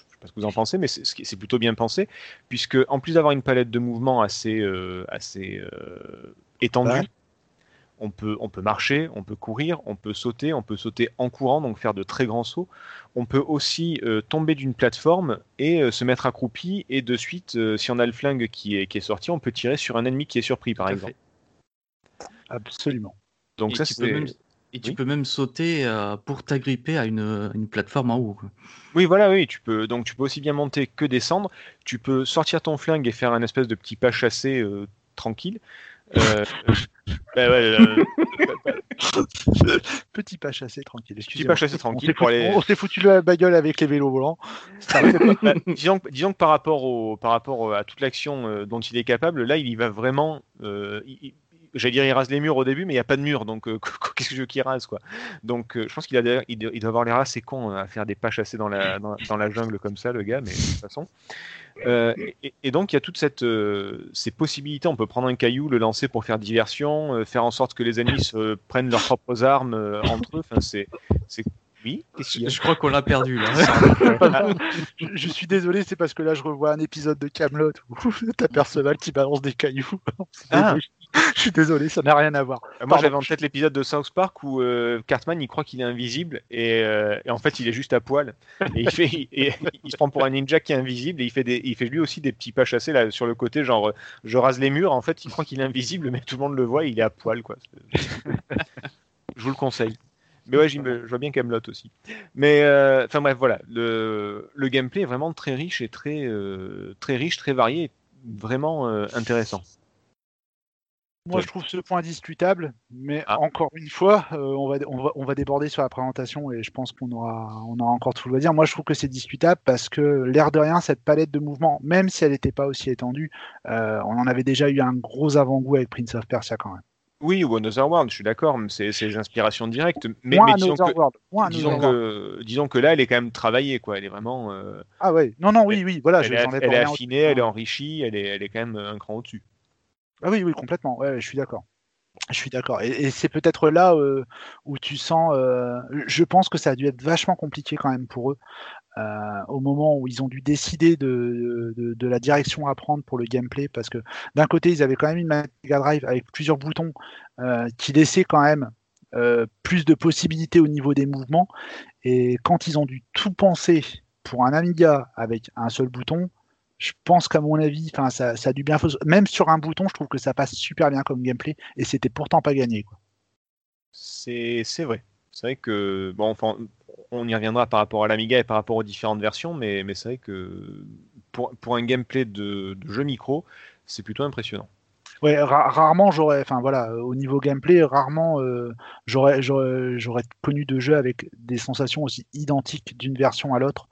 je sais pas ce que vous en pensez, mais c'est c'est plutôt bien pensé, puisque en plus d'avoir une palette de mouvements assez, euh, assez euh, étendue, Ouais. on peut, on peut marcher, on peut courir, on peut sauter, on peut sauter en courant, donc faire de très grands sauts. On peut aussi euh, tomber d'une plateforme et euh, se mettre accroupi, et de suite, euh, si on a le flingue qui est, qui est sorti, on peut tirer sur un ennemi qui est surpris, par Tout exemple. fait. Absolument. Donc Et ça, tu peux c'est... même- Et tu Oui. peux même sauter euh, pour t'agripper à une, une plateforme en haut. quoi. Oui, voilà, oui, tu peux. Donc tu peux aussi bien monter que descendre. Tu peux sortir ton flingue et faire un espèce de petit pas chassé euh, tranquille. Euh, bah ouais, euh, Petit pas chassé tranquille. petit pas chassé On tranquille s'est pour foutu, aller. on s'est foutu la bagueule avec les vélos volants. Bah, disons, que- disons que par rapport, au, par rapport à toute l'action euh, dont il est capable, là, il y va vraiment. euh, il- J'allais dire, il rase les murs au début, mais il n'y a pas de mur, donc euh, qu'est-ce que je veux qu'il rase, quoi. Donc, euh, je pense qu'il a, d'ailleurs- il doit avoir l'air assez con euh, à faire des pas chassés dans la, dans, dans la jungle comme ça, le gars, mais de toute façon. Euh, et, et donc, il y a toutes cette, euh, ces possibilités. On peut prendre un caillou, le lancer pour faire diversion, euh, faire en sorte que les ennemis se prennent leurs propres armes euh, entre eux. Enfin, c'est. c'est- Oui, Je crois qu'on l'a perdu là. je, je suis désolé, c'est parce que là je revois un épisode de Camelot où t'as Perceval qui balance des cailloux. Ah. Je suis désolé, ça n'a rien à voir. Moi, Pardon. j'avais en tête l'épisode de South Park où euh, Cartman il croit qu'il est invisible et, euh, et en fait il est juste à poil et il fait il, et il se prend pour un ninja qui est invisible et il fait des il fait lui aussi des petits pas chassés là sur le côté genre euh, je rase les murs en fait il croit qu'il est invisible mais tout le monde le voit il est à poil quoi. je vous le conseille. Mais ouais, j'y me- je vois bien Camelot aussi. Mais euh, enfin bref, voilà, le, le gameplay est vraiment très riche et très euh, très riche, très varié, et vraiment euh, intéressant. Moi, je trouve ce point discutable, mais Ah. encore une fois, euh, on, va, on, va, on va déborder sur la présentation et je pense qu'on aura, on aura encore tout à dire. Moi, je trouve que c'est discutable parce que, l'air de rien, cette palette de mouvements, même si elle n'était pas aussi étendue, euh, on en avait déjà eu un gros avant-goût avec Prince of Persia quand même. Oui, ou Another World, je suis d'accord, mais c'est des inspirations directes. Mais, disons, que, World, disons, que, disons que là, elle est quand même travaillée, quoi. Elle est vraiment. euh, Ah ouais, non, non, oui, oui, voilà, elle je est, elle est affinée, elle est enrichie, elle est, elle est quand même un cran au-dessus. Ah oui, oui, complètement. Ouais, je suis d'accord. Je suis d'accord. Et, c'est peut-être là euh, où tu sens. euh, je pense que ça a dû être vachement compliqué quand même pour eux euh, au moment où ils ont dû décider de, de, de la direction à prendre pour le gameplay. Parce que d'un côté, ils avaient quand même une Mega Drive avec plusieurs boutons qui laissaient quand même plus de possibilités au niveau des mouvements. Et quand ils ont dû tout penser pour un Amiga avec un seul bouton, je pense qu'à mon avis, enfin, ça, ça a dû bien faire. Même sur un bouton, je trouve que ça passe super bien comme gameplay et c'était pourtant pas gagné. C'est vrai. C'est vrai que. Bon, enfin, on y reviendra par rapport à l'Amiga et par rapport aux différentes versions, mais, mais c'est vrai que pour, pour un gameplay de, de jeu micro, c'est plutôt impressionnant. Ouais, ra- rarement j'aurais, enfin voilà, euh, au niveau gameplay, rarement euh, j'aurais, connu de jeux avec des sensations aussi identiques d'une version à l'autre,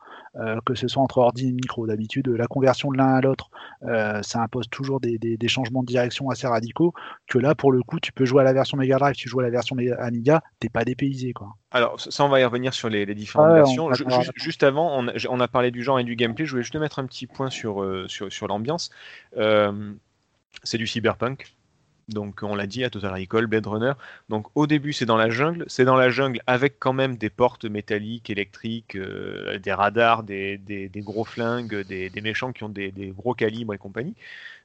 que ce soit entre ordi et micro. D'habitude, la conversion de l'un à l'autre, euh, ça impose toujours des, des, des changements de direction assez radicaux. Que là, pour le coup, tu peux jouer à la version Mega Drive, tu joues à la version Amiga, t'es pas dépaysé quoi. Alors, ça, on va y revenir sur les, les différentes Ah versions. juste, juste avant, on a, on a parlé du genre et du gameplay. Je voulais juste mettre un petit point sur, euh, sur, sur l'ambiance. Euh, c'est du cyberpunk. Donc on l'a dit à Total Recall, Blade Runner. Donc au début c'est dans la jungle, c'est dans la jungle avec quand même des portes métalliques, électriques, euh, des radars, des, des- des gros flingues, des, des méchants qui ont des, des gros calibres et compagnie.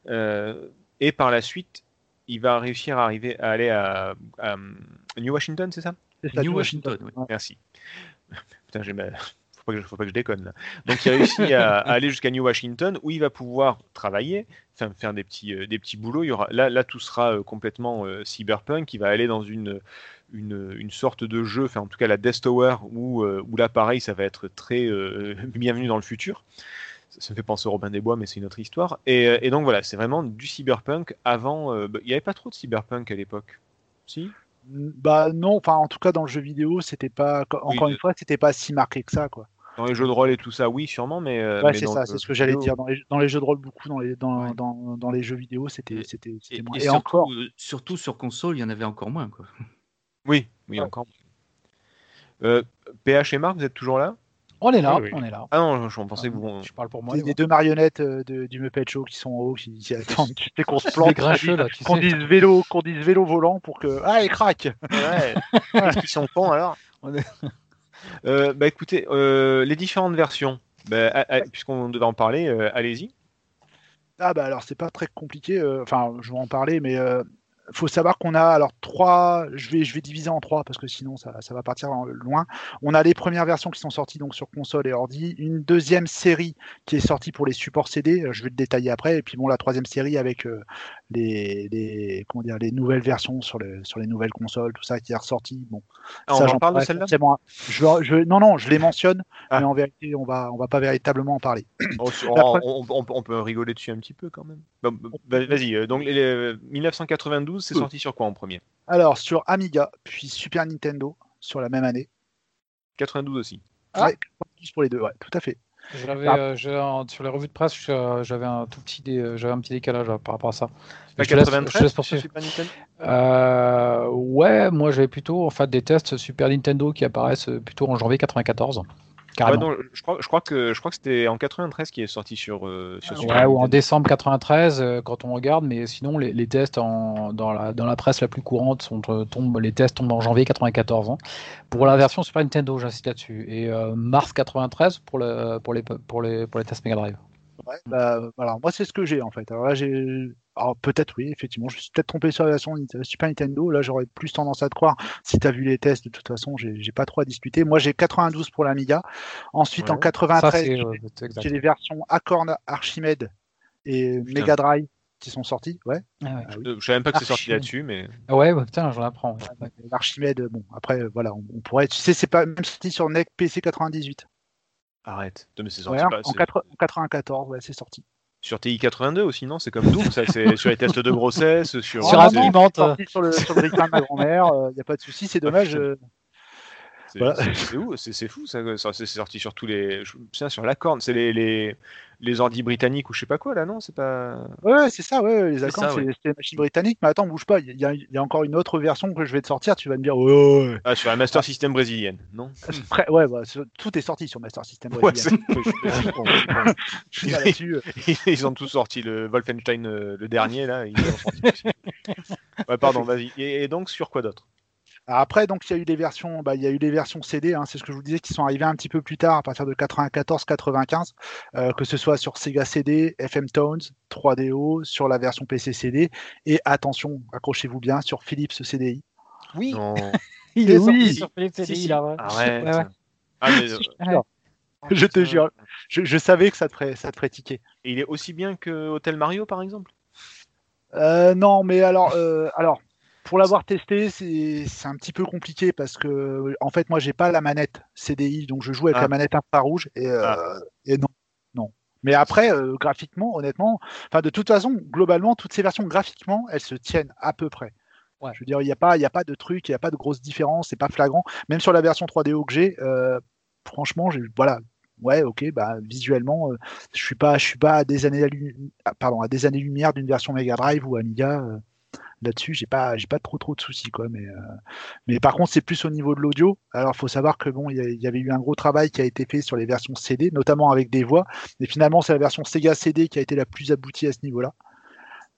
Euh, et par la suite, il va réussir à arriver à aller à, à New Washington, c'est ça? New Washington, oui. Ouais. Merci. Putain, j'ai ma- faut pas que je, faut pas que je déconne là. Donc il réussit à, à aller jusqu'à New Washington où il va pouvoir travailler, faire des petits, euh, des petits boulots. Il y aura, là, là, tout sera euh, complètement euh, cyberpunk. Il va aller dans une, une, une sorte de jeu, enfin en tout cas la Death Tower où, euh, où là pareil, ça va être très euh, bienvenue dans le futur. Ça, ça me fait penser au Robin des Bois, mais c'est une autre histoire. Et, et donc voilà, c'est vraiment du cyberpunk. Avant, euh, bah, il n'y avait pas trop de cyberpunk à l'époque. Si? Bah non, enfin en tout cas dans le jeu vidéo, c'était pas encore Oui, une fois, c'était pas si marqué que ça quoi. Dans les jeux de rôle et tout ça, oui, sûrement, mais. euh, Ouais, c'est ça, c'est ce que j'allais dire. Dans les, dans les jeux de rôle, beaucoup, dans les, dans, Ouais. dans, dans les jeux vidéo, c'était moins. et Et, surtout, encore, euh, surtout sur console, il y en avait encore moins. Quoi. Oui, oui, Ouais. encore. Euh, PH et Marc, vous êtes toujours là? On est là, Oui, oui. on est là. Ah non, je pensais que vous. Je parle pour moi. les, deux marionnettes euh, de, du Muppet Show qui sont en haut, qui, qui attendent tu sais, qu'on se plante, grincheux, là, tu qu'on dise vélo, qu'on dise vélo volant pour que ah et craque. Ouais. Qu'est-ce qu'ils sont cons alors? On est- Euh, Bah écoutez, euh, les différentes versions, bah, puisqu'on devait en parler, euh, allez-y. Ah bah alors c'est pas très compliqué. Enfin, je vais en parler, mais faut savoir qu'on a alors trois. Je vais je vais diviser en trois parce que sinon ça, ça va partir loin. On a les premières versions qui sont sorties donc sur console et ordi. Une deuxième série qui est sortie pour les supports CD. euh, Je vais le détailler après. Et puis bon la troisième série avec euh, les, les comment dire les nouvelles versions sur les sur les nouvelles consoles, tout ça qui est ressorti. Bon. Ah, on en parle de celle-là? Je, je, non non, je les mentionne, Ah. mais en vérité on va on va pas véritablement en parler. Oh, on, on- on peut rigoler dessus un petit peu quand même. Bon, bah, Vas-y, euh, donc les- les- 1992, c'est sorti sur quoi en premier? Alors sur Amiga puis Super Nintendo sur la même année. 92 aussi. Ah. Ouais, pour les deux, ouais, tout à fait. J'avais, Ah. euh, sur les revues de presse, je- j'avais un tout petit, dé- j'avais un petit décalage euh, par rapport à ça. Pas Je te laisse- 93 je te laisse sur poursuivre. Super Nintendo? Euh, ouais, moi j'avais plutôt en fait des tests Super Nintendo qui apparaissent euh, plutôt en janvier 94. Ouais, Carrément. non, je crois, je crois que je crois que c'était en 93 qui est sorti sur, euh, sur Super Ouais, ou en décembre 93 euh, quand on regarde, mais sinon les, les tests en, dans, la, dans la presse la plus courante sont, euh, tombent, les tests tombent en janvier 94 hein. pour la version Super Nintendo, j'insiste là-dessus, et euh, mars 93 pour, le, pour, les, pour, les, pour les tests Mega Drive. Ouais, bah, voilà, moi c'est ce que j'ai en fait. Alors là, j'ai. Alors peut-être oui, effectivement, je me suis peut-être trompé sur la version Super Nintendo. Là, j'aurais plus tendance à te croire. Si tu as vu les tests, de toute façon, j'ai pas trop à discuter. Moi, j'ai 92 pour l'Amiga. Ensuite, en Ouais. 93, Ça, c'est j'ai les versions Acorn Archimède et Putain. Mega Drive qui sont sorties. Ouais. Ah ouais. Ah oui. Je savais même pas que c'est sorti là-dessus, mais Ah ouais, bah, putain, j'en apprends. L'Archimède, bon, après, euh, voilà, on, on pourrait. Tu sais, c'est pas même sorti sur NEC PC 98. Arrête. Non, mais c'est sorti Ouais, pas- en, c'est- quatre- en 94, ouais, c'est sorti. sur TI 82 aussi, non C'est comme Doom, ça, c'est sur les tests de grossesse, sur. Sur un non, piment, c'est sorti sur le, sur le de ma grand-mère, il n'y a pas de souci, c'est dommage. putain. euh, C'est Voilà. c'est- c'est où C'est c'est fou, ça. ça, C'est sorti sur tous les. Je me souviens sur la corne, c'est les, les, les ordi britanniques ou je sais pas quoi là, non C'est pas. Ouais, c'est ça, ouais, les ça, c'est ouais. les machines britanniques. Mais attends, bouge pas, il y, a- il y a encore une autre version que je vais te sortir. Tu vas me dire, ouais, ouais, ouais. Ah, sur la Master System brésilienne, non ouais, bah, tout est sorti sur Master System. Ouais, brésilien. c'est- je suis con, je suis con. Je suis pas là-dessus. Ils ont tous sorti le Wolfenstein, euh, le dernier là. Ils l'ont sorti aussi. Ouais, pardon, vas-y. Et, et donc sur quoi d'autre? Après, donc, il y a eu les versions, bah, il y a eu les versions CD, hein, c'est ce que je vous disais, qui sont arrivées un petit peu plus tard, à partir de 94-95, euh, que ce soit sur Sega CD, FM Tones, 3DO, sur la version PC CD, et attention, accrochez-vous bien, sur Philips CDI. Oui, Non. il est Oui. sorti sur Philips CDI, si. là, ouais. Arrête. Ouais, ouais. Ah, mais, Ouais. Je te jure, je, je savais que ça te ferait, ça te ferait tiquer. Et il est aussi bien que Hotel Mario par exemple? Euh, non, mais alors, euh, alors pour l'avoir testé, c'est un petit peu compliqué parce que, en fait, moi, j'ai pas la manette CDI, donc je joue avec Ah. la manette infrarouge et, euh, Ah. et non, non. Mais après, euh, graphiquement, honnêtement, enfin, de toute façon, globalement, toutes ces versions graphiquement, elles se tiennent à peu près. Ouais. Je veux dire, il n'y a pas, il y a pas de truc, il n'y a pas de grosse différence, c'est pas flagrant. Même sur la version 3DO que j'ai, euh, franchement, j'ai, voilà. Ouais, ok, bah visuellement, euh, je suis pas, je suis pas à des années, pardon, à des années lumière d'une version Mega Drive ou Amiga. Là-dessus, j'ai pas, pas trop trop de soucis quoi. Mais, euh, mais par contre, c'est plus au niveau de l'audio. Alors, faut savoir que bon, il y, avait eu un gros travail qui a été fait sur les versions CD, notamment avec des voix. Et finalement, c'est la version Sega CD qui a été la plus aboutie à ce niveau-là.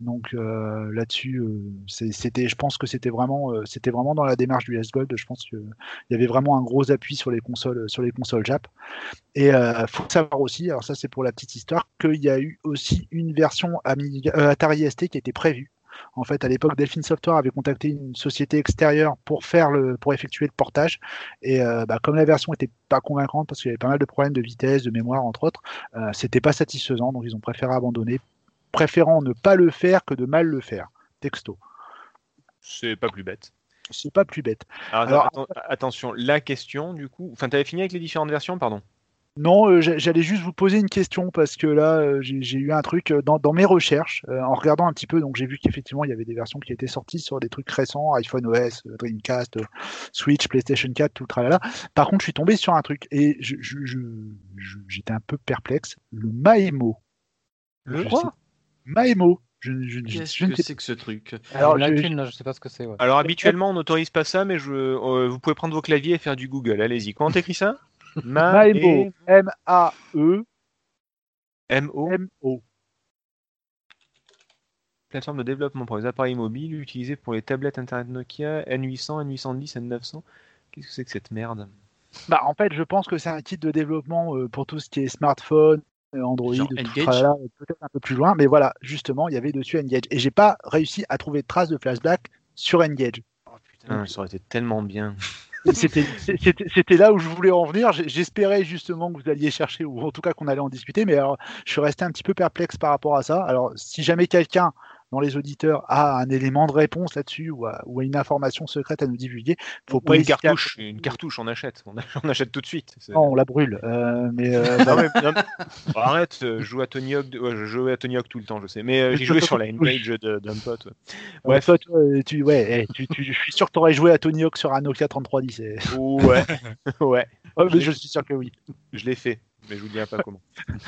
Donc euh, là-dessus, euh, c'était, je pense que c'était vraiment, dans la démarche du S Gold. Je pense qu'il y avait vraiment un gros appui sur les consoles, sur les consoles Jap. Et faut savoir aussi, alors ça c'est pour la petite histoire, qu'il y a eu aussi une version Atari ST qui était prévue. En fait, à l'époque, Delphine Software avait contacté une société extérieure pour faire le, pour effectuer le portage. Et euh, bah, comme la version était pas convaincante parce qu'il y avait pas mal de problèmes de vitesse, de mémoire entre autres, euh, c'était pas satisfaisant. Donc ils ont préféré abandonner, préférant ne pas le faire que de mal le faire. Texto. C'est pas plus bête. C'est pas plus bête. Alors, Alors, atten- attention, la question du coup. Enfin, t'avais fini avec les différentes versions, pardon? Non, euh, j'a- j'allais juste vous poser une question parce que là, euh, j'ai eu un truc euh, dans, dans mes recherches, euh, en regardant un petit peu, donc j'ai vu qu'effectivement, il y avait des versions qui étaient sorties sur des trucs récents, iPhone OS, Dreamcast, euh, Switch, PlayStation 4, tout le tralala. Par contre, je suis tombé sur un truc et je- je- je- je- j'étais un peu perplexe. Le Maemo. Le quoi Maemo. Je, je, je- Qu'est-ce que sais c'est que ce truc? Alors, je- lacune, je sais pas ce que c'est. Ouais. Alors habituellement, on n'autorise pas ça, mais je, euh, vous pouvez prendre vos claviers et faire du Google. Allez-y. Comment t'écris ça? Maemo. M-A-E-M-O. M O. Plateforme de développement pour les appareils mobiles utilisée pour les tablettes Internet Nokia N800, N810, N900. Qu'est-ce que c'est que cette merde? Bah, en fait, je pense que c'est un kit de développement euh, pour tout ce qui est smartphone, euh, Android, peut-être un peu plus loin. Mais voilà, justement, il y avait dessus Engage. Et j'ai pas réussi à trouver de traces de flashback sur Engage. Putain, ça aurait été tellement bien. C'était là où je voulais en venir. J'espérais justement que vous alliez chercher, ou en tout cas qu'on allait en discuter. Mais je suis resté un petit peu perplexe par rapport à ça. Alors, si jamais quelqu'un dans les auditeurs a un élément de réponse là-dessus ou, a- ou a une information secrète à nous divulguer, faut Ou pas une à- cartouche, une cartouche, on achète. On, ach- on achète tout de suite. Non, on la brûle. Euh, mais euh, Non, mais- non, mais- Bon, arrête, je joue à Tony Hawk, ouais, je jouais à Tony Hawk tout le temps, je sais. Mais euh, j'ai joué sur la de- d'un pote. ouais. Ouais, Bref. toi, toi, tu, ouais, eh, tu, tu- je suis sûr que tu aurais joué à Tony Hawk sur un Nokia 3310. eh. Ouais, ouais, mais je suis sûr que oui. je l'ai fait, mais je vous dirai pas comment.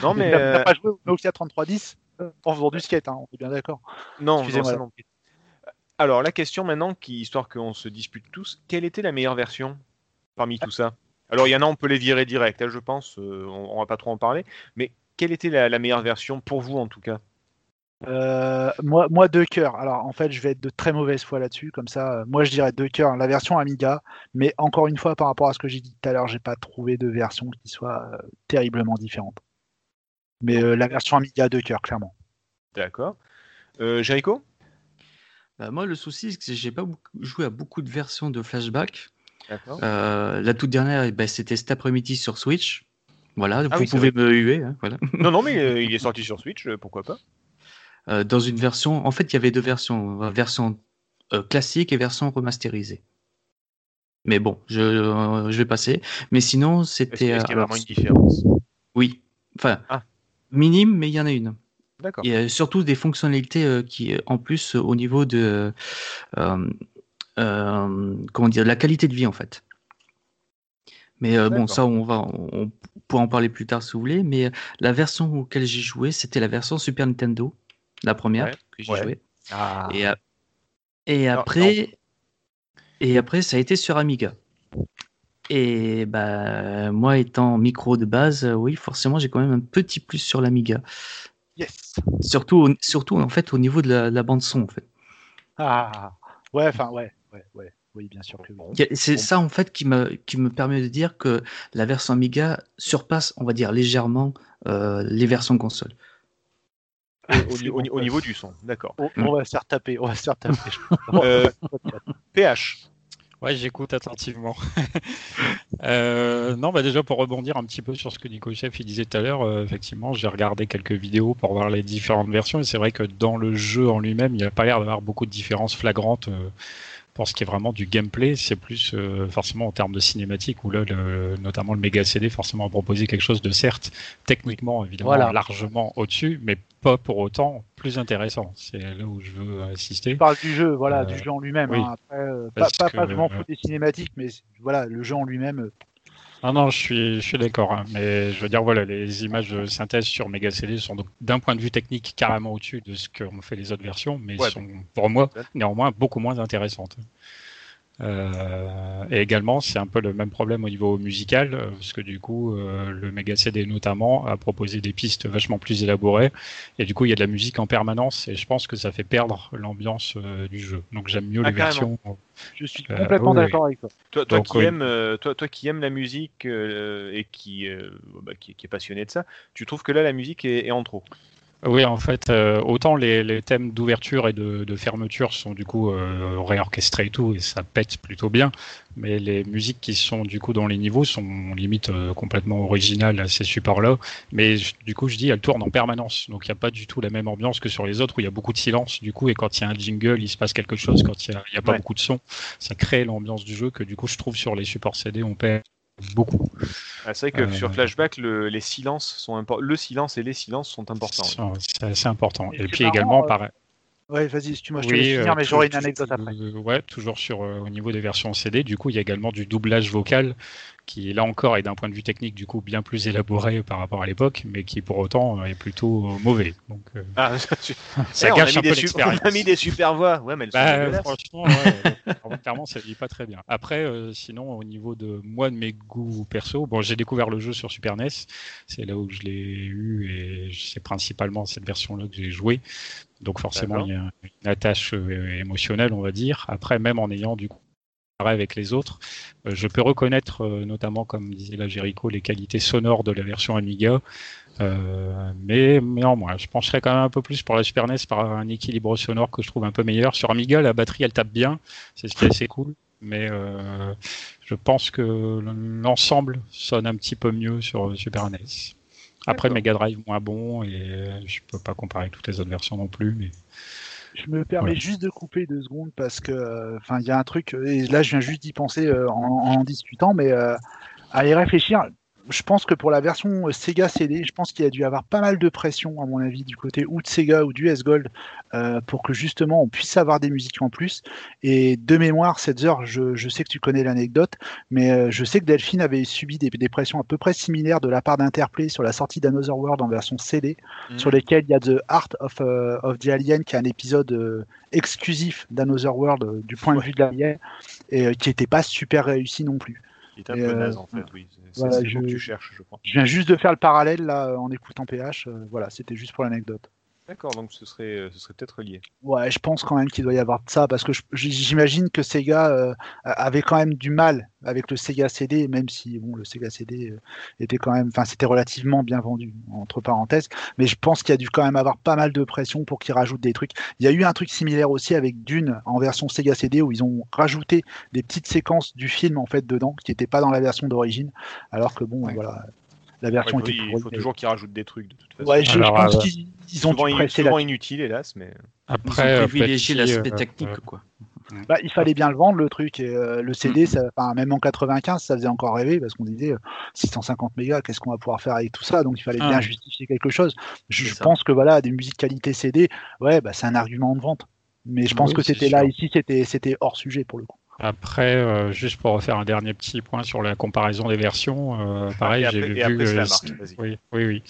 Non, mais t'as euh, pas joué au Nokia 3310 euh, en faisant du skate, hein, on est bien d'accord. non, non, ça non. Alors la question maintenant, qui histoire qu'on se dispute tous, quelle était la meilleure version parmi tout ça? Alors il y en a, on peut les virer direct, hein, je pense. euh, on, on va pas trop en parler, mais quelle était la, la meilleure version pour vous en tout cas? Euh, moi, moi, deux cœurs. Alors, en fait, je vais être de très mauvaise foi là-dessus. Comme ça, euh, moi, je dirais deux cœurs. La version Amiga. Mais encore une fois, par rapport à ce que j'ai dit tout à l'heure, j'ai pas trouvé de version qui soit euh, terriblement différente. Mais euh, la version Amiga, deux cœurs, clairement. D'accord. Euh, Jericho? Bah, Moi, le souci, c'est que j'ai pas beaucoup- joué à beaucoup de versions de Flashback. Euh, la toute dernière, eh ben, c'était cet après-midi sur Switch. Voilà, Ah vous oui, pouvez me huer. hein, voilà. non, non, mais euh, il est sorti sur Switch, pourquoi pas Euh, dans une version, en fait, il y avait deux versions, version euh, classique et version remasterisée. Mais bon, je, euh, je vais passer. Mais sinon, c'était. est-ce qu'il y a vraiment une différence? Oui, enfin, Ah. Minime, mais il y en a une. D'accord. Il y a surtout des fonctionnalités euh, qui, en plus, euh, au niveau de, euh, euh, comment dire, de la qualité de vie, en fait. Mais euh, bon, ça, on va, on pourra en parler plus tard si vous voulez. Mais euh, la version auquel j'ai joué, c'était la version Super Nintendo, la première Ouais, que j'ai ouais. jouée. Ah. Et, et Non, après, et après, ça a été sur Amiga. Et bah, moi, étant micro de base, euh, oui, forcément, j'ai quand même un petit plus sur l'Amiga. Yes. Surtout, au- surtout en fait, au niveau de la, la bande son, en fait. Ah. Ouais, enfin, ouais, ouais, ouais. Oui, bien sûr que oui. C'est Bon. ça, en fait, qui me, qui me permet de dire que la version Amiga surpasse, on va dire, légèrement euh, les versions console. Au, au- au- au niveau du son, d'accord. On, on va se faire taper, on va se faire taper. Euh, PH. Ouais, j'écoute attentivement. Euh, non, bah déjà pour rebondir un petit peu sur ce que Nico Chef il disait tout à l'heure, euh, effectivement, j'ai regardé quelques vidéos pour voir les différentes versions et c'est vrai que dans le jeu en lui-même, il n'y a pas l'air d'avoir beaucoup de différences flagrantes euh, pour ce qui est vraiment du gameplay. C'est plus euh, forcément en termes de cinématique où là, le- notamment le Mega CD, forcément a proposé quelque chose de certes techniquement évidemment Voilà. largement au-dessus, mais pas pour autant plus intéressant. C'est là où je veux insister. Je parle du jeu, voilà, Euh, du jeu en lui-même. oui. hein. Euh, pas, pas, que, pas je m'en euh, fous des cinématiques, mais voilà, le jeu en lui-même. Ah non, je suis, je suis d'accord, hein, mais je veux dire, voilà, les images de synthèse sur Mega CD sont donc d'un point de vue technique carrément au-dessus de ce qu'ont fait les autres versions, mais Ouais, sont pour moi néanmoins beaucoup moins intéressantes. Euh, et également, c'est un peu le même problème au niveau musical, euh, parce que du coup, euh, le Mega CD notamment a proposé des pistes vachement plus élaborées, et du coup, il y a de la musique en permanence, et je pense que ça fait perdre l'ambiance euh, du jeu. Donc j'aime mieux Ah, les carrément. versions. Je suis complètement oui, d'accord avec toi. Toi, toi Donc, qui oui. aimes, toi, toi qui aimes la musique et qui, bah, qui, qui est passionné de ça, tu trouves que là la musique est, est en trop? Oui, en fait, euh, autant les, les thèmes d'ouverture et de, de fermeture sont du coup euh, réorchestrés et tout, et ça pète plutôt bien, mais les musiques qui sont du coup dans les niveaux sont limite euh, complètement originales à ces supports-là, mais du coup je dis elles tournent en permanence, donc il n'y a pas du tout la même ambiance que sur les autres où il y a beaucoup de silence, du coup, et quand il y a un jingle, il se passe quelque chose, quand il n'y a, il y a pas Ouais. beaucoup de son, ça crée l'ambiance du jeu que du coup je trouve sur les supports CD on perd beaucoup. Ah, C'est vrai que Euh, sur Flashback, le, les silences sont le silence et les silences sont importants. ouais. C'est assez important. Et Et, puis marrant, également, euh, pareil. Ouais, vas-y, excuse-moi, je te Oui, laisse finir, euh, mais j'aurai une anecdote après. euh, ouais, toujours sur euh, au niveau des versions CD. Du coup, il y a également du doublage vocal qui, là encore, est d'un point de vue technique, du coup, bien plus élaboré par rapport à l'époque, mais qui pour autant euh, est plutôt mauvais. Donc, euh, Ah, ça, tu- ça Eh, on, a gâche mis un des peu l'expérience. on a mis des super voix. Ouais, mais elles sont Bah, franchement, ouais, clairement, ça vit pas très bien. Après, euh, sinon, au niveau de moi, de mes goûts perso, bon, j'ai découvert le jeu sur Super NES. C'est là où je l'ai eu et c'est principalement cette version-là que j'ai joué. Donc, forcément, il y a une attache euh, émotionnelle, on va dire. Après, même en ayant du coup avec les autres, euh, je peux reconnaître, euh, notamment, comme disait la Jericho, les qualités sonores de la version Amiga. Euh, mais néanmoins, je pencherais quand même un peu plus pour la Super NES par un équilibre sonore que je trouve un peu meilleur. Sur Amiga, la batterie elle tape bien, c'est ce qui est assez cool, mais euh, je pense que l'ensemble sonne un petit peu mieux sur Super NES. Après. Mega Drive moins bon et je peux pas comparer toutes les autres versions non plus, mais Je me permets Ouais. juste de couper deux secondes parce que, euh, enfin, il y a un truc, euh, et là je viens juste d'y penser euh, en, en discutant, mais euh, à y réfléchir, je pense que pour la version euh, Sega CD, je pense qu'il y a dû avoir pas mal de pression, à mon avis, du côté ou de Sega ou du S-Gold, euh, pour que justement on puisse avoir des musiques en plus. Et de mémoire, cette heure, je, je sais que tu connais l'anecdote, mais euh, je sais que Delphine avait subi des, des pressions à peu près similaires de la part d'Interplay sur la sortie d'Another World en version CD Mhm. sur lesquels il y a The Art of, euh, of the Alien, qui est un épisode euh, exclusif d'Another World euh, du point de vue de l'alien, et euh, qui n'était pas super réussi non plus. Il est un peu euh, naze en fait, oui. C'est voilà, je- que tu cherches, je crois. Je viens juste de faire le parallèle là en écoutant PH. euh, voilà, c'était juste pour l'anecdote. D'accord, donc ce serait, euh, ce serait peut-être lié. Ouais, je pense quand même qu'il doit y avoir de ça parce que j'imagine que Sega euh, avait quand même du mal avec le Sega CD, même si bon, le Sega CD euh, était quand même, enfin, c'était relativement bien vendu entre parenthèses. Mais je pense qu'il y a dû quand même avoir pas mal de pression pour qu'ils rajoutent des trucs. Il y a eu un truc similaire aussi avec Dune en version Sega CD où ils ont rajouté des petites séquences du film en fait dedans qui n'étaient pas dans la version d'origine, alors que bon, Ouais. voilà, la version il faut, était il pourrie, faut mais- toujours qu'ils rajoutent des trucs de toute façon. Ouais, je, pense euh, qu'ils ils ont souvent, inutile, hélas, mais Ils après, ont euh, privilégié l'aspect euh, technique, euh, quoi. Bah, il fallait bien le vendre le truc et euh, le CD, ça, enfin, même en 95, ça faisait encore rêver parce qu'on disait euh, 650 mégas, qu'est-ce qu'on va pouvoir faire avec tout ça? Donc il fallait bien Ah. justifier quelque chose. Je, pense que voilà, des musiques qualité CD, ouais, bah, c'est un argument de vente. Mais je pense Oui, que c'était là sûr. ici, c'était c'était hors sujet pour le coup. Après, euh, juste pour refaire un dernier petit point sur la comparaison des versions, euh, pareil, j'ai vu après la marque. Oui, oui, oui.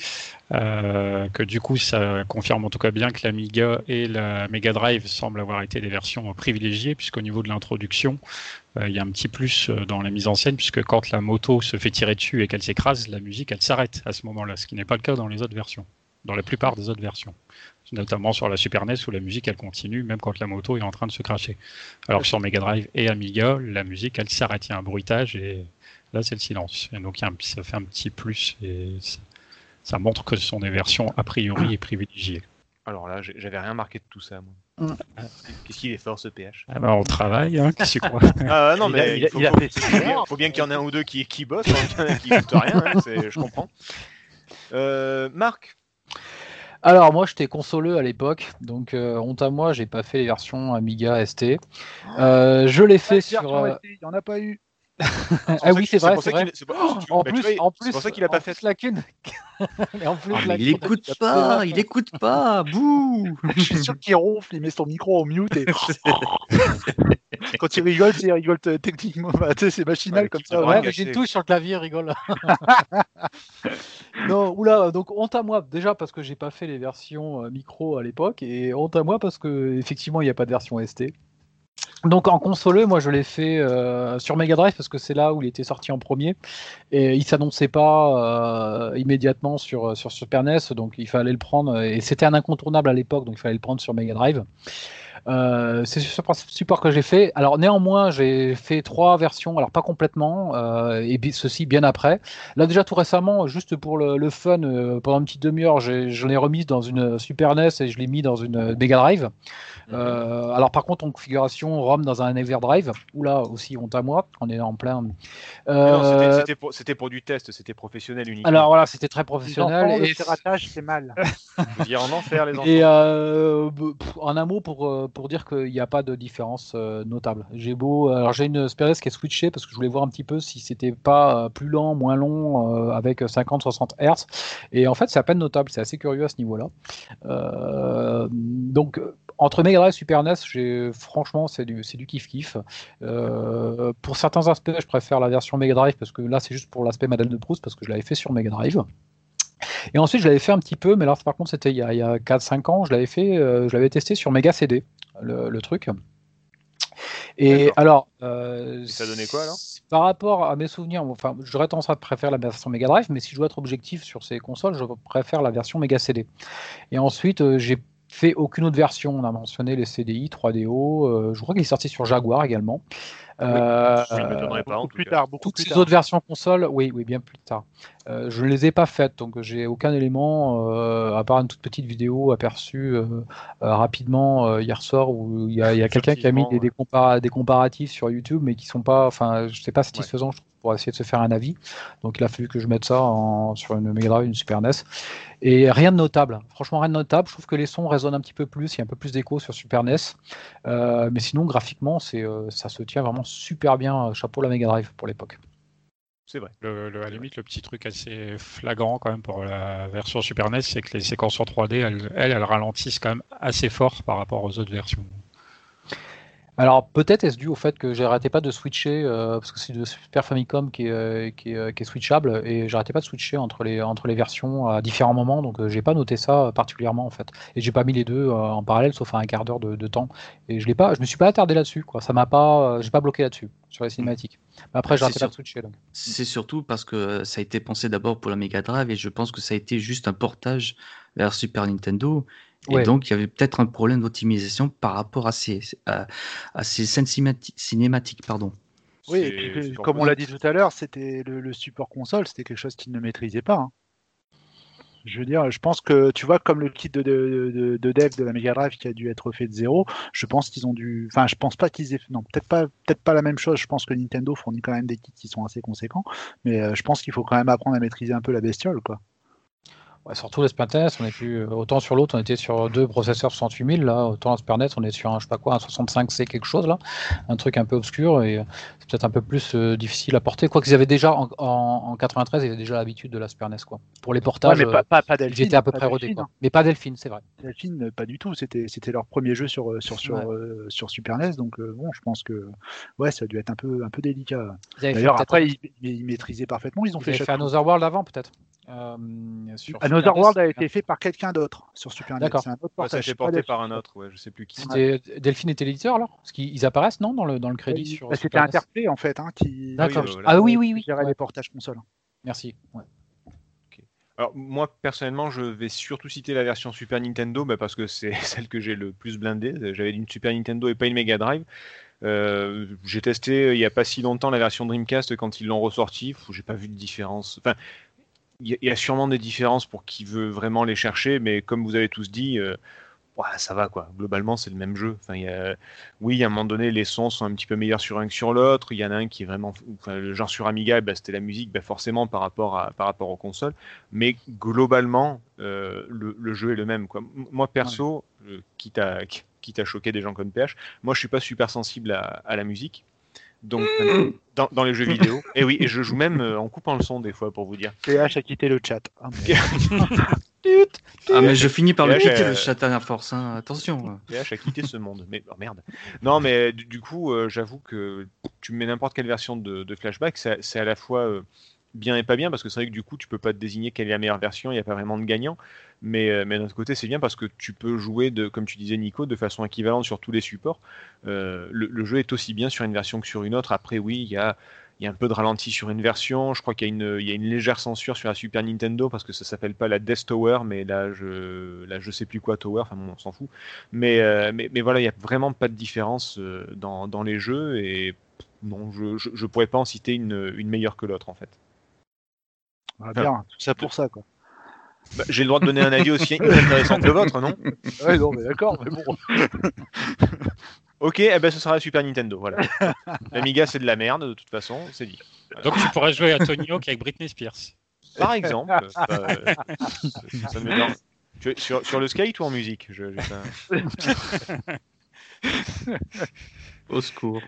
Euh, que du coup, ça confirme en tout cas bien que l'Amiga et la Mega Drive semblent avoir été des versions privilégiées, puisqu'au niveau de l'introduction, il y a un petit plus dans la mise en scène, puisque quand la moto se fait tirer dessus et qu'elle s'écrase, la musique, elle s'arrête à ce moment-là, ce qui n'est pas le cas dans les autres versions, dans la plupart des autres versions. Notamment sur la Super NES où la musique elle continue même quand la moto est en train de se cracher. Alors que sur Mega Drive et Amiga, la musique elle s'arrête, il y a un bruitage et là c'est le silence. Et donc ça fait un petit plus et ça, ça montre que ce sont des versions a priori et privilégiées. Alors là, j'avais rien marqué de tout ça, moi. Qu'est-ce qu'il est fort, ce PH Ah ben, on travaille, hein, qu'est-ce que tu crois? Ah non, Il a- faut, il a bien, devoirs. faut bien qu'il y en ait un ou deux qui, qui bossent, hein, qui foutent rien, hein, je comprends. Euh, Marc, Alors moi j'étais consoleux à l'époque, donc euh, honte à moi, j'ai pas fait les versions Amiga ST. Euh, je l'ai fait sur. euh, ST, Il n'y en a pas eu. Ah oui c'est vrai, c'est vrai. c'est En plus, vois, en c'est plus, pour ça qu'il a en pas fait. la cune. En plus, Ah, il écoute pas, il écoute pas, bouh Je suis sûr qu'il ronfle, il met son micro au mute et quand il rigole, il rigole techniquement. Bah, tu sais, c'est machinal Ouais, comme ça. ouais. Mais j'ai une touche sur le clavier, rigole. non, oula, donc honte à moi, déjà parce que j'ai pas fait les versions euh, micro à l'époque, et honte à moi parce que effectivement il n'y a pas de version ST. Donc en consoleux, moi je l'ai fait euh, sur Mega Drive parce que c'est là où il était sorti en premier et il s'annonçait pas euh, immédiatement sur, sur Super NES, donc il fallait le prendre et c'était un incontournable à l'époque, donc il fallait le prendre sur Mega Drive. Euh, c'est sur ce support que j'ai fait. Alors néanmoins, j'ai fait trois versions, alors pas complètement, euh, et ceci bien après. Là déjà tout récemment, juste pour le, le fun, euh, pendant une petite demi-heure, je l'ai remise dans une Super NES et je l'ai mis dans une Mega Drive. Euh, alors par contre en configuration ROM dans un Everdrive, où là aussi honte à moi, on est en plein. C'était- Euh, c'était pour, du test, c'était professionnel uniquement. alors voilà, c'était très professionnel. enfants, le et- piratage, c'est mal. Vous en enfer, les enfants. Et euh, en un mot pour, pour dire qu'il n'y a pas de différence euh, notable. J'ai beau, alors j'ai une Super NES qui est switchée parce que je voulais voir un petit peu si c'était pas euh, plus lent, moins long euh, avec 50-60 Hz. Et en fait, c'est à peine notable. C'est assez curieux à ce niveau-là. Euh, donc euh, entre Mega Drive et Super NES, franchement c'est du du kiff kiff. Euh, pour certains aspects, je préfère la version Mega Drive parce que là c'est juste pour l'aspect Madame de Proust parce que je l'avais fait sur Mega Drive. Et ensuite, je l'avais fait un petit peu, mais là, par contre, c'était il y a, a 4-5 ans. Je l'avais fait, euh, je l'avais testé sur Mega CD, le, le truc. Et alors, euh, ça donnait quoi, alors Par rapport à mes souvenirs, enfin, j'aurais tendance à préférer la version Mega Drive, mais si je dois être objectif sur ces consoles, je préfère la version Mega CD. Et ensuite, euh, j'ai fait aucune autre version. On a mentionné les CDI, 3DO. euh, je crois qu'il est sorti sur Jaguar également. Euh, Ça ne pas, en tout plus cas. tard, toutes plus ces tard. autres versions console, oui, oui, bien plus tard. Euh, je ne les ai pas faites, donc j'ai aucun élément, euh, à part une toute petite vidéo aperçue euh, euh, rapidement euh, hier soir où il y a, quelqu'un qui a mis des, des, compara- des comparatifs sur YouTube, mais qui sont pas, enfin, je sais pas satisfaisants je trouve, pour essayer de se faire un avis. Donc il a fallu que je mette ça en- sur une Mega Drive, une Super NES. Et rien de notable. Franchement, rien de notable. Je trouve que les sons résonnent un petit peu plus. Il y a un peu plus d'écho sur Super NES. Euh, mais sinon, graphiquement, c'est, euh, ça se tient vraiment super bien. Chapeau la Mega Drive pour l'époque. C'est vrai. Le, le- à la limite, le petit truc assez flagrant quand même pour la version Super NES, c'est que les séquences en 3D, elles, elles, elles ralentissent quand même assez fort par rapport aux autres versions. Alors peut-être est-ce dû au fait que j'arrêtais pas de switcher euh, parce que c'est de Super Famicom qui est, euh, qui est, euh, qui est switchable et j'arrêtais pas de switcher entre les entre les versions à différents moments donc j'ai pas noté ça particulièrement en fait et j'ai pas mis les deux en parallèle sauf à un quart d'heure de, de temps et je l'ai pas je me suis pas attardé là-dessus quoi ça m'a pas j'ai pas bloqué là-dessus sur les cinématiques mais après j'arrêtais pas de switcher donc. C'est surtout parce que ça a été pensé d'abord pour la Mega Drive et je pense que ça a été juste un portage vers Super Nintendo. Et donc, il y avait peut-être un problème d'optimisation par rapport à ces, à, à ces scènes cinémati- cinématiques. Pardon. Oui, et puis, comme on l'a dit tout à l'heure, c'était le, le support console, c'était quelque chose qu'ils ne maîtrisaient pas. hein. Je veux dire, je pense que tu vois, comme le kit de, de, de- de dev de la Mega Drive qui a dû être fait de zéro, je pense qu'ils ont dû. Enfin, je pense pas qu'ils aient. Non, peut-être pas, peut-être pas la même chose. Je pense que Nintendo fournit quand même des kits qui sont assez conséquents, mais euh, je pense qu'il faut quand même apprendre à maîtriser un peu la bestiole, quoi. Ouais, surtout les NES, on est plus autant sur l'autre, on était sur deux processeurs 68000 là, autant NES, on est sur un je sais pas quoi, un 65C quelque chose là, un truc un peu obscur et euh, c'est peut-être un peu plus euh, difficile à porter. Quoi qu'ils avaient déjà en, en, en 93, ils avaient déjà l'habitude de la NES quoi. Pour les Ouais, portages, mais pas, euh, pas, pas ils Delphine. étaient à peu près rodés Delphine, quoi. hein. Mais pas Delphine, c'est vrai. Delphine, euh, pas du tout. C'était, leur premier jeu sur, euh, sur, sur, Ouais. euh, sur Super NES, donc euh, bon, je pense que ouais, ça a dû être un peu, un peu délicat. D'ailleurs, après, ils, ils maîtrisaient parfaitement. Ils ont ils fait fait Another World avant peut-être. Euh, sur Another World a été fait par quelqu'un d'autre sur Super. D'accord. C'est un autre Ouais, ça a portage. été porté Delphine. par un autre, ouais, je sais plus qui. C'était Delphine était l'éditeur alors? Parce qu'ils apparaissent non dans le dans le crédit Ouais, sur bah, C'était Interplay en fait, hein, qui. D'accord. oui, voilà. Ah oui oui oui. gérait Ouais, les portages console. Merci. Ouais. Alors moi personnellement je vais surtout citer la version Super Nintendo bah, parce que c'est celle que j'ai le plus blindée. J'avais une Super Nintendo et pas une Mega Drive. Euh, j'ai testé euh, il y a pas si longtemps la version Dreamcast quand ils l'ont ressorti. J'ai pas vu de différence. Enfin, il y, a- sûrement des différences pour qui veut vraiment les chercher, mais comme vous avez tous dit, euh, ouais, ça va quoi. Globalement c'est le même jeu. Enfin, y a... Oui, à un moment donné les sons sont un petit peu meilleurs sur un que sur l'autre. Il y en a un qui est vraiment, enfin, le genre sur Amiga, bah, c'était la musique, bah, forcément par rapport à par rapport aux consoles mais globalement, euh, le, le jeu est le même. Quoi. Moi, perso, euh, quitte, à, quitte à choquer des gens comme PH, moi, je suis pas super sensible à, à la musique. Donc, dans, dans les jeux vidéo. Et oui, et je joue même euh, en coupant le son des fois, pour vous dire. PH a quitté le chat. Ah, mais- Ah, mais je finis par le quitter, le chat à force. hein. Attention. PH a quitté ce monde. Mais oh, merde. Non, mais du, du coup, euh, j'avoue que tu me mets n'importe quelle version de, de Flashback, c'est c'est à la fois euh, bien et pas bien, parce que c'est vrai que du coup, tu peux pas te désigner quelle est la meilleure version, il n'y a pas vraiment de gagnant. Mais, euh, mais d'un autre côté, c'est bien parce que tu peux jouer, de, comme tu disais Nico, de façon équivalente sur tous les supports. Euh, le, jeu est aussi bien sur une version que sur une autre. Après, oui, il y a, un peu de ralenti sur une version. Je crois qu'il y, a une- légère censure sur la Super Nintendo parce que ça s'appelle pas la Death Tower, mais là je, sais plus quoi Tower. Enfin, bon, on s'en fout. Mais, euh, voilà, il y a vraiment pas de différence dans, les jeux et non, je, je, je pourrais pas en citer une meilleure que l'autre en fait. Ah, bien, tout ça pour ça, quoi. Bah, J'ai le droit de donner un avis aussi intéressant que le vôtre, non? Ouais, non, mais d'accord, mais bon. Ok, eh ben, ce sera la Super Nintendo. Voilà. L'Amiga, c'est de la merde, de toute façon, c'est dit. Donc tu pourrais jouer à Tony Hawk avec Britney Spears. Par exemple, bah, euh, ça me dérange. Tu- sur, sur le skate ou en musique? Je- Au secours.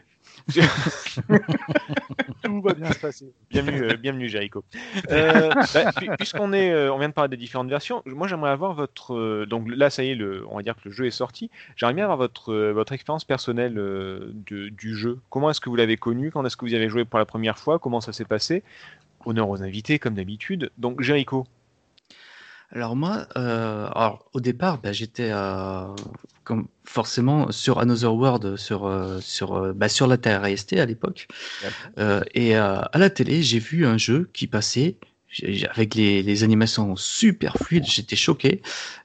Tout va bien se passer. Bienvenue, euh, bienvenue Jericho. Euh, bah, pu- Puisqu'on est, euh, on vient de parler des différentes versions, moi j'aimerais avoir votre, euh, donc là ça y est, le, on va dire que le jeu est sorti. J'aimerais bien avoir votre, votre expérience personnelle de- du jeu. Comment est-ce que vous l'avez connu? Quand est-ce que vous y avez joué pour la première fois? Comment ça s'est passé? Honneur aux invités comme d'habitude. Donc Jericho. Alors moi, euh, alors, au départ, bah, j'étais euh, comme forcément sur Another World, sur euh, sur euh, bah, sur la Terre ST à l'époque, Euh, et euh, à la télé, j'ai vu un jeu qui passait avec les, les animations super fluides. J'étais choqué,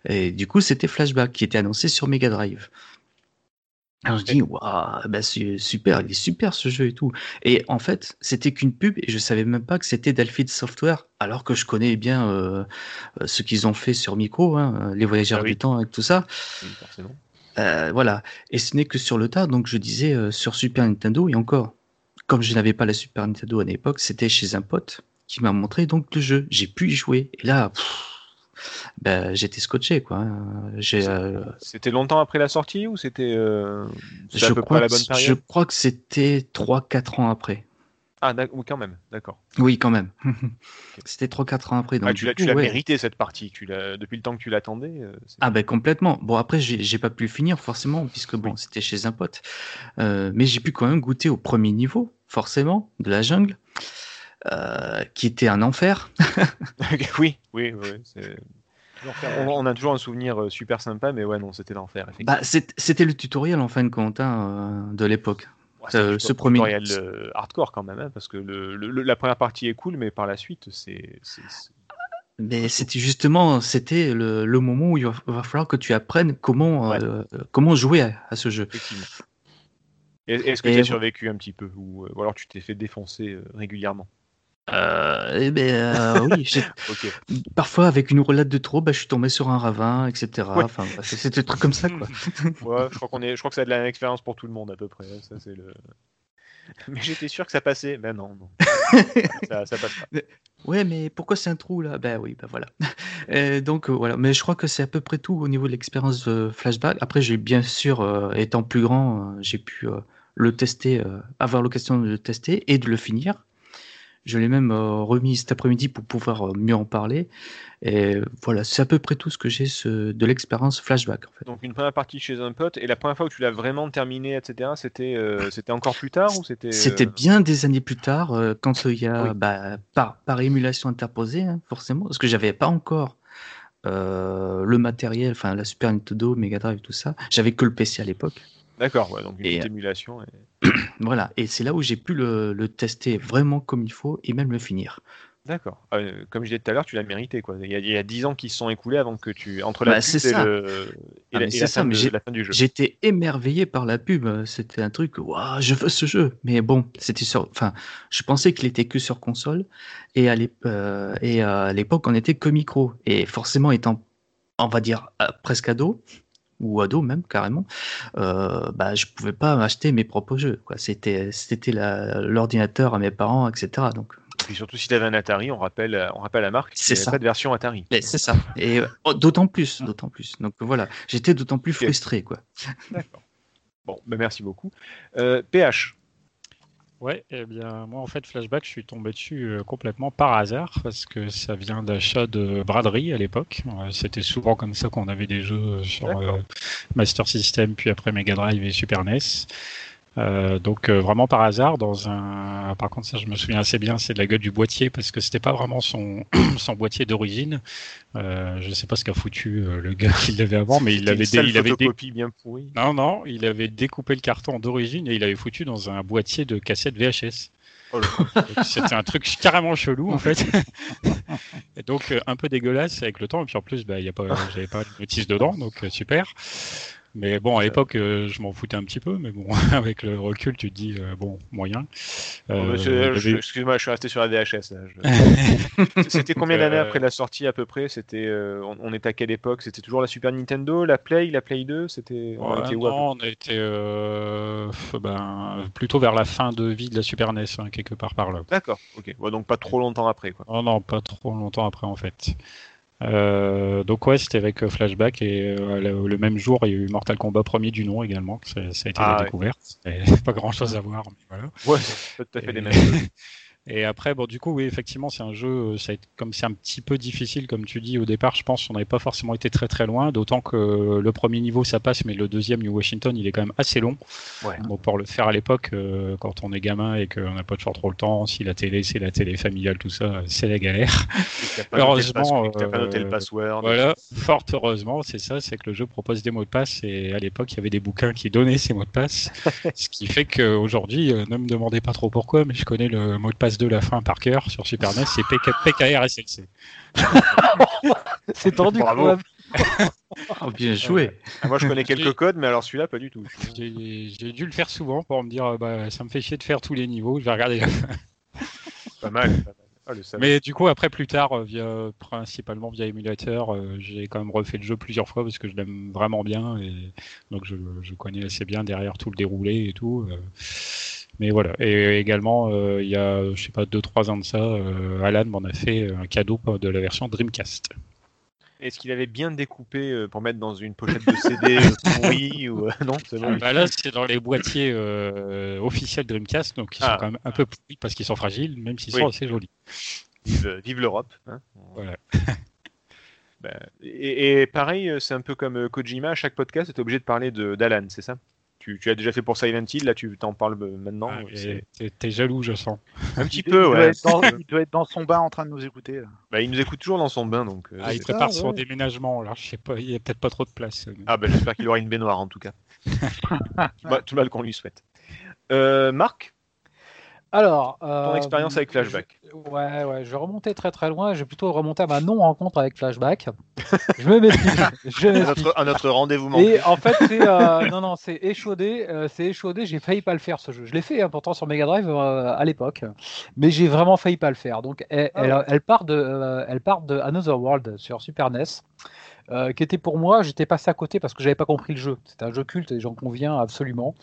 et du coup, c'était Flashback qui était annoncé sur Mega Drive. Alors je dis, waouh, bah, c'est super, il est super ce jeu et tout. Et en fait, c'était qu'une pub et je savais même pas que c'était Delphi Software, alors que je connais bien euh, euh, ce qu'ils ont fait sur Micro, hein, les voyageurs Ah oui. du temps et tout ça. Oui, forcément. Euh, voilà. Et ce n'est que sur le tas, donc je disais euh, sur Super Nintendo et encore, comme je n'avais pas la Super Nintendo à l'époque, c'était chez un pote qui m'a montré donc le jeu. J'ai pu y jouer et là, pff, ben, j'étais scotché quoi. euh, C'était longtemps après la sortie ou c'était euh, je crois la que- bonne je période crois que c'était 3-4 ans après. Ah, oui, quand même, d'accord. Oui, quand même. C'était 3-4 ans après. Donc, Ah, tu l'as ouais. mérité cette partie. Tu l'as depuis le temps que tu l'attendais. euh, Ah ben complètement. Bon après j'ai pas pu finir forcément puisque bon c'était chez un pote, Euh, mais j'ai pu quand même goûter au premier niveau forcément de la jungle, euh, qui était un enfer. oui, oui, oui. On, a toujours un souvenir euh, super sympa, mais ouais, non, c'était l'enfer. Bah c'était le tutoriel en fin de compte hein, euh, de l'époque. Ouais, euh, ce premier- tutoriel euh, hardcore quand même, hein, parce que le, le- le- la première partie est cool, mais par la suite, c'est. Mais c'était justement c'était le, le moment où il va, va falloir que tu apprennes comment Ouais. euh, comment jouer à, à ce jeu. Est-ce que tu as survécu un petit peu ou, ou alors tu t'es fait défoncer régulièrement? Euh, eh ben euh, oui, parfois avec une roulade de trop, bah, je suis tombé sur un ravin, etc. Ouais. Enfin, bref, c'était des trucs comme ça quoi. Ouais, je crois qu'on est, je crois que ça a de la même expérience pour tout le monde à peu près. Ça c'est le. Mais j'étais sûr que ça passait. Ben non, non. ça, ça passe pas. Ouais, mais pourquoi c'est un trou là? Ben oui, ben voilà. Euh, donc euh, voilà, mais je crois que c'est à peu près tout au niveau de l'expérience de flashback. Après, j'ai bien sûr, étant plus grand, j'ai pu le tester, avoir l'occasion de le tester et de le finir. Je l'ai même euh, remis cet après-midi pour pouvoir euh, mieux en parler. Et voilà, c'est à peu près tout ce que j'ai ce- de l'expérience flashback en fait. Donc une première partie chez un pote et la première fois où tu l'as vraiment terminé, etc. C'était, euh, c'était encore plus tard ou c'était. euh, C'était bien des années plus tard, euh, quand il y a Oui. bah, par, par émulation interposée, hein, forcément, parce que j'avais pas encore le matériel, enfin la Super Nintendo, Mega Drive, tout ça. J'avais que le PC à l'époque. D'accord, ouais, donc une Et, euh, émulation. et- Voilà, et c'est là où j'ai pu le, le tester vraiment comme il faut et même le finir. D'accord. Euh, comme je disais tout à l'heure, tu l'as mérité quoi. Il y a, 10 ans qui se sont écoulés avant que tu entre la Bah, pub c'est et, ça. le... et Ah, la, et fin mais de- j'ai- la fin du jeu. J'étais émerveillé par la pub. C'était un truc, waouh, je veux ce jeu. Mais bon, c'était sur, enfin, je pensais qu'il était que sur console. Et à euh, l'époque, on était que micro. Et forcément, étant, on va dire, presque ado, ou ado même carrément, euh, bah, je pouvais pas m'acheter mes propres jeux. Quoi. C'était, c'était la- l'ordinateur à mes parents, etc. Donc, Et puis surtout si tu avais un Atari, on rappelle, on rappelle la marque, C'est il n'y avait ça. pas de version Atari. mais c'est ça. Et euh, oh, d'autant plus, d'autant plus. Donc voilà, j'étais d'autant plus frustré, quoi. D'accord. Bon, ben merci beaucoup. Euh, PH. Ouais, eh bien, moi, en fait, Flashback, je suis tombé dessus euh, complètement par hasard parce que ça vient d'achat de braderie à l'époque. Euh, C'était souvent comme ça qu'on avait des jeux sur euh, Master System, puis après Mega Drive et Super NES. Euh, donc euh, vraiment par hasard, dans un. Par contre, ça, je me souviens assez bien, c'est de la gueule du boîtier parce que c'était pas vraiment son son boîtier d'origine. Euh, je sais pas ce qu'a foutu euh, le gars qui l'avait avant, mais il avait, une dé- sale il avait dé- bien pourrie. non non, il avait découpé le carton d'origine et il avait foutu dans un boîtier de cassette VHS. Oh C'était un truc carrément chelou en fait. et donc euh, un peu dégueulasse avec le temps. Et puis en plus, bah, il y a pas, j'avais pas de notice dedans, donc euh, super. Mais bon, à l'époque, euh, je m'en foutais un petit peu. Mais bon, avec le recul, tu te dis euh, bon, moyen. Oh, Euh, Excuse-moi, je suis resté sur la VHS. je- C'était combien d'années euh, après la sortie à peu près? C'était, euh, on, on était à quelle époque? C'était toujours la Super Nintendo, la Play, la Play 2 C'était, on était où, non, on euh, ben, plutôt vers la fin de vie de la Super NES, hein, quelque part par là. D'accord. Ok. Donc pas trop longtemps après, quoi. Non, non, pas trop longtemps après en fait. Euh, donc ouais, c'était avec euh, Flashback et euh, le, le même jour, il y a eu Mortal Kombat premier du nom également. Ça, ça a été Ah, la ouais. découverte. Et pas grand chose à voir, mais voilà. Ouais, tout à fait Et- les mêmes. Et après, bon, du coup, oui, effectivement, c'est un jeu, euh, ça a été- comme c'est un petit peu difficile, comme tu dis au départ, je pense qu'on n'avait pas forcément été très très loin, d'autant que le premier niveau ça passe, mais le deuxième, New Washington, il est quand même assez long. Ouais. Bon, pour le faire à l'époque, euh, quand on est gamin et qu'on n'a pas toujours trop le temps, si la télé, c'est la télé familiale, tout ça, c'est la galère. Pas Heureusement, pass- t'as pas noté le euh, password. Voilà, fort heureusement, c'est ça, c'est que le jeu propose des mots de passe et à l'époque, il y avait des bouquins qui donnaient ces mots de passe. ce qui fait qu'aujourd'hui, ne me demandez pas trop pourquoi, mais je connais le mot de passe de la fin par cœur sur Super NES, c'est PK, PKRSLC. C'est tendu Bravo. Oh, bien joué. Ah, Moi, je connais quelques codes, mais alors celui-là, pas du tout. J'ai dû le faire souvent pour me dire, euh, bah, ça me fait chier de faire tous les niveaux, je vais regarder. la fin. Pas mal. Pas mal. Ah. Mais du coup, après, plus tard, euh, via, principalement via émulateur, euh, j'ai quand même refait le jeu plusieurs fois parce que je l'aime vraiment bien et donc je, je connais assez bien derrière tout le déroulé et tout. euh. Mais voilà. Et également, euh, il y a, je sais pas, 2-3 ans de ça, euh, Alan m'en a fait un cadeau de la version Dreamcast. Est-ce qu'il avait bien découpé euh, pour mettre dans une pochette de CD euh, pourrie ou euh, non bon. Bah là, c'est dans les boîtiers euh, officiels Dreamcast, donc ils Ah. sont quand même un peu pourris parce qu'ils sont fragiles, même s'ils Oui. sont assez jolis. Vive, vive l'Europe. hein. Voilà. Bah, et, et pareil, euh, c'est un peu comme euh, Kojima, à chaque podcast, tu es obligé de parler de- d'Alan, c'est ça? Tu, tu as déjà fait pour Silent Hill, là tu t'en parles euh, maintenant. Ah, euh, t'es- jaloux, je sens. Un petit Il peu, doit ouais. dans- il doit être dans son bain en train de nous écouter. là. Bah, il nous écoute toujours dans son bain, donc. euh, Ah, il prépare Ah, son ouais. déménagement, là. Je sais pas, il y a peut-être pas trop de place. mais- Ah, bah, j'espère qu'il aura une baignoire en tout cas. Bah, tout le mal qu'on lui souhaite. Euh, Marc, Alors, ton euh, expérience avec Flashback. je- ouais, ouais, je remonter très très loin. Je vais plutôt remonter à ma non-rencontre avec Flashback. Je me. Je À notre, à notre rendez-vous manqué. Et en fait, c'est euh, non, non, c'est échaudé. euh, c'est échaudé. J'ai failli pas le faire ce jeu. Je l'ai fait hein, pourtant sur Mega Drive à l'époque, mais j'ai vraiment failli pas le faire. Donc, elle, Ah elle, elle part de, elle part de Another World sur Super NES. Euh, qui était pour moi, j'étais passé à côté parce que j'avais pas compris le jeu. C'était un jeu culte et j'en conviens absolument.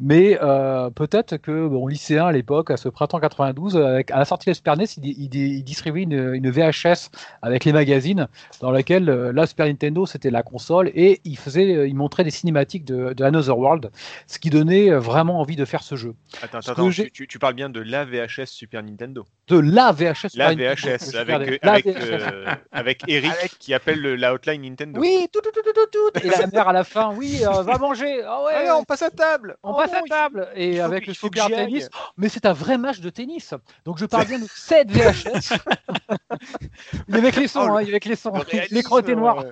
Mais euh, peut-être que bon, lycéen à l'époque, à ce printemps 92, avec, à la sortie de Super NES, il, il, il distribuait une, une VHS avec les magazines dans laquelle euh, la Super Nintendo c'était la console et il faisait, euh, il montrait des cinématiques de, de Another World, ce qui donnait vraiment envie de faire ce jeu. Attends, ce attends, tu, tu- tu parles bien de la VHS Super Nintendo. De la VHS. La Super Nintendo, VHS Super avec, Nintendo. euh, La avec, VHS. avec Eric qui appelle le- la hotline Nintendo. Oui, tout, tout, tout, tout, tout, tout. Et la mère à la fin, oui, euh, va manger. Ah ouais. Allez, on passe à table. On Oh passe non, à table et avec le super tennis. Oh, mais c'est un vrai match de tennis. Donc je parle bien de cette VHS. il y avait que les sons, Oh, hein, il y avait que les sons. L'écran était noir.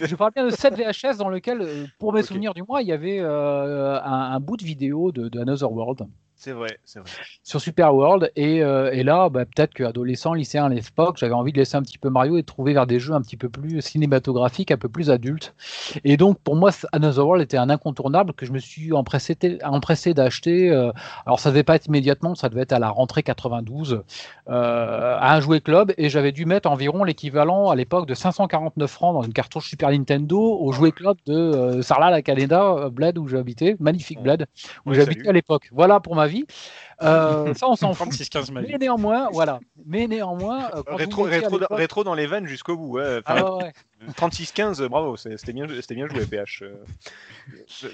Je parle bien de cette VHS dans lequel, euh, pour mes souvenirs du mois, il y avait euh, un, un bout de vidéo de, de Another World C'est vrai, c'est vrai. sur Super World. Et, euh, et là, bah, peut-être qu'adolescent, lycéen à l'époque, j'avais envie de laisser un petit peu Mario et de trouver vers des jeux un petit peu plus cinématographiques, un peu plus adultes. Et donc, pour moi, Another World était un incontournable que je me suis empressé, empressé d'acheter. euh, alors, ça devait pas être immédiatement, ça devait être à la rentrée 92, euh, à un jouet club. Et j'avais dû mettre environ l'équivalent à l'époque de 549 francs dans une cartouche Super Nintendo au jouet club de Sarlat, la Canada, Bled, où j'habitais, magnifique Bled, où Ouais, j'habitais à l'époque. Voilà pour ma vie. Euh, ça, on s'en fout. 36-15 Mais néanmoins, voilà. Mais néanmoins, euh, quand Rétro, vous mettiez à rétro, l'époque- rétro dans les vannes jusqu'au bout. Ouais. Ah Enfin, ouais, ouais. 36-15, bravo, c'était bien, c'était bien joué, PH. euh.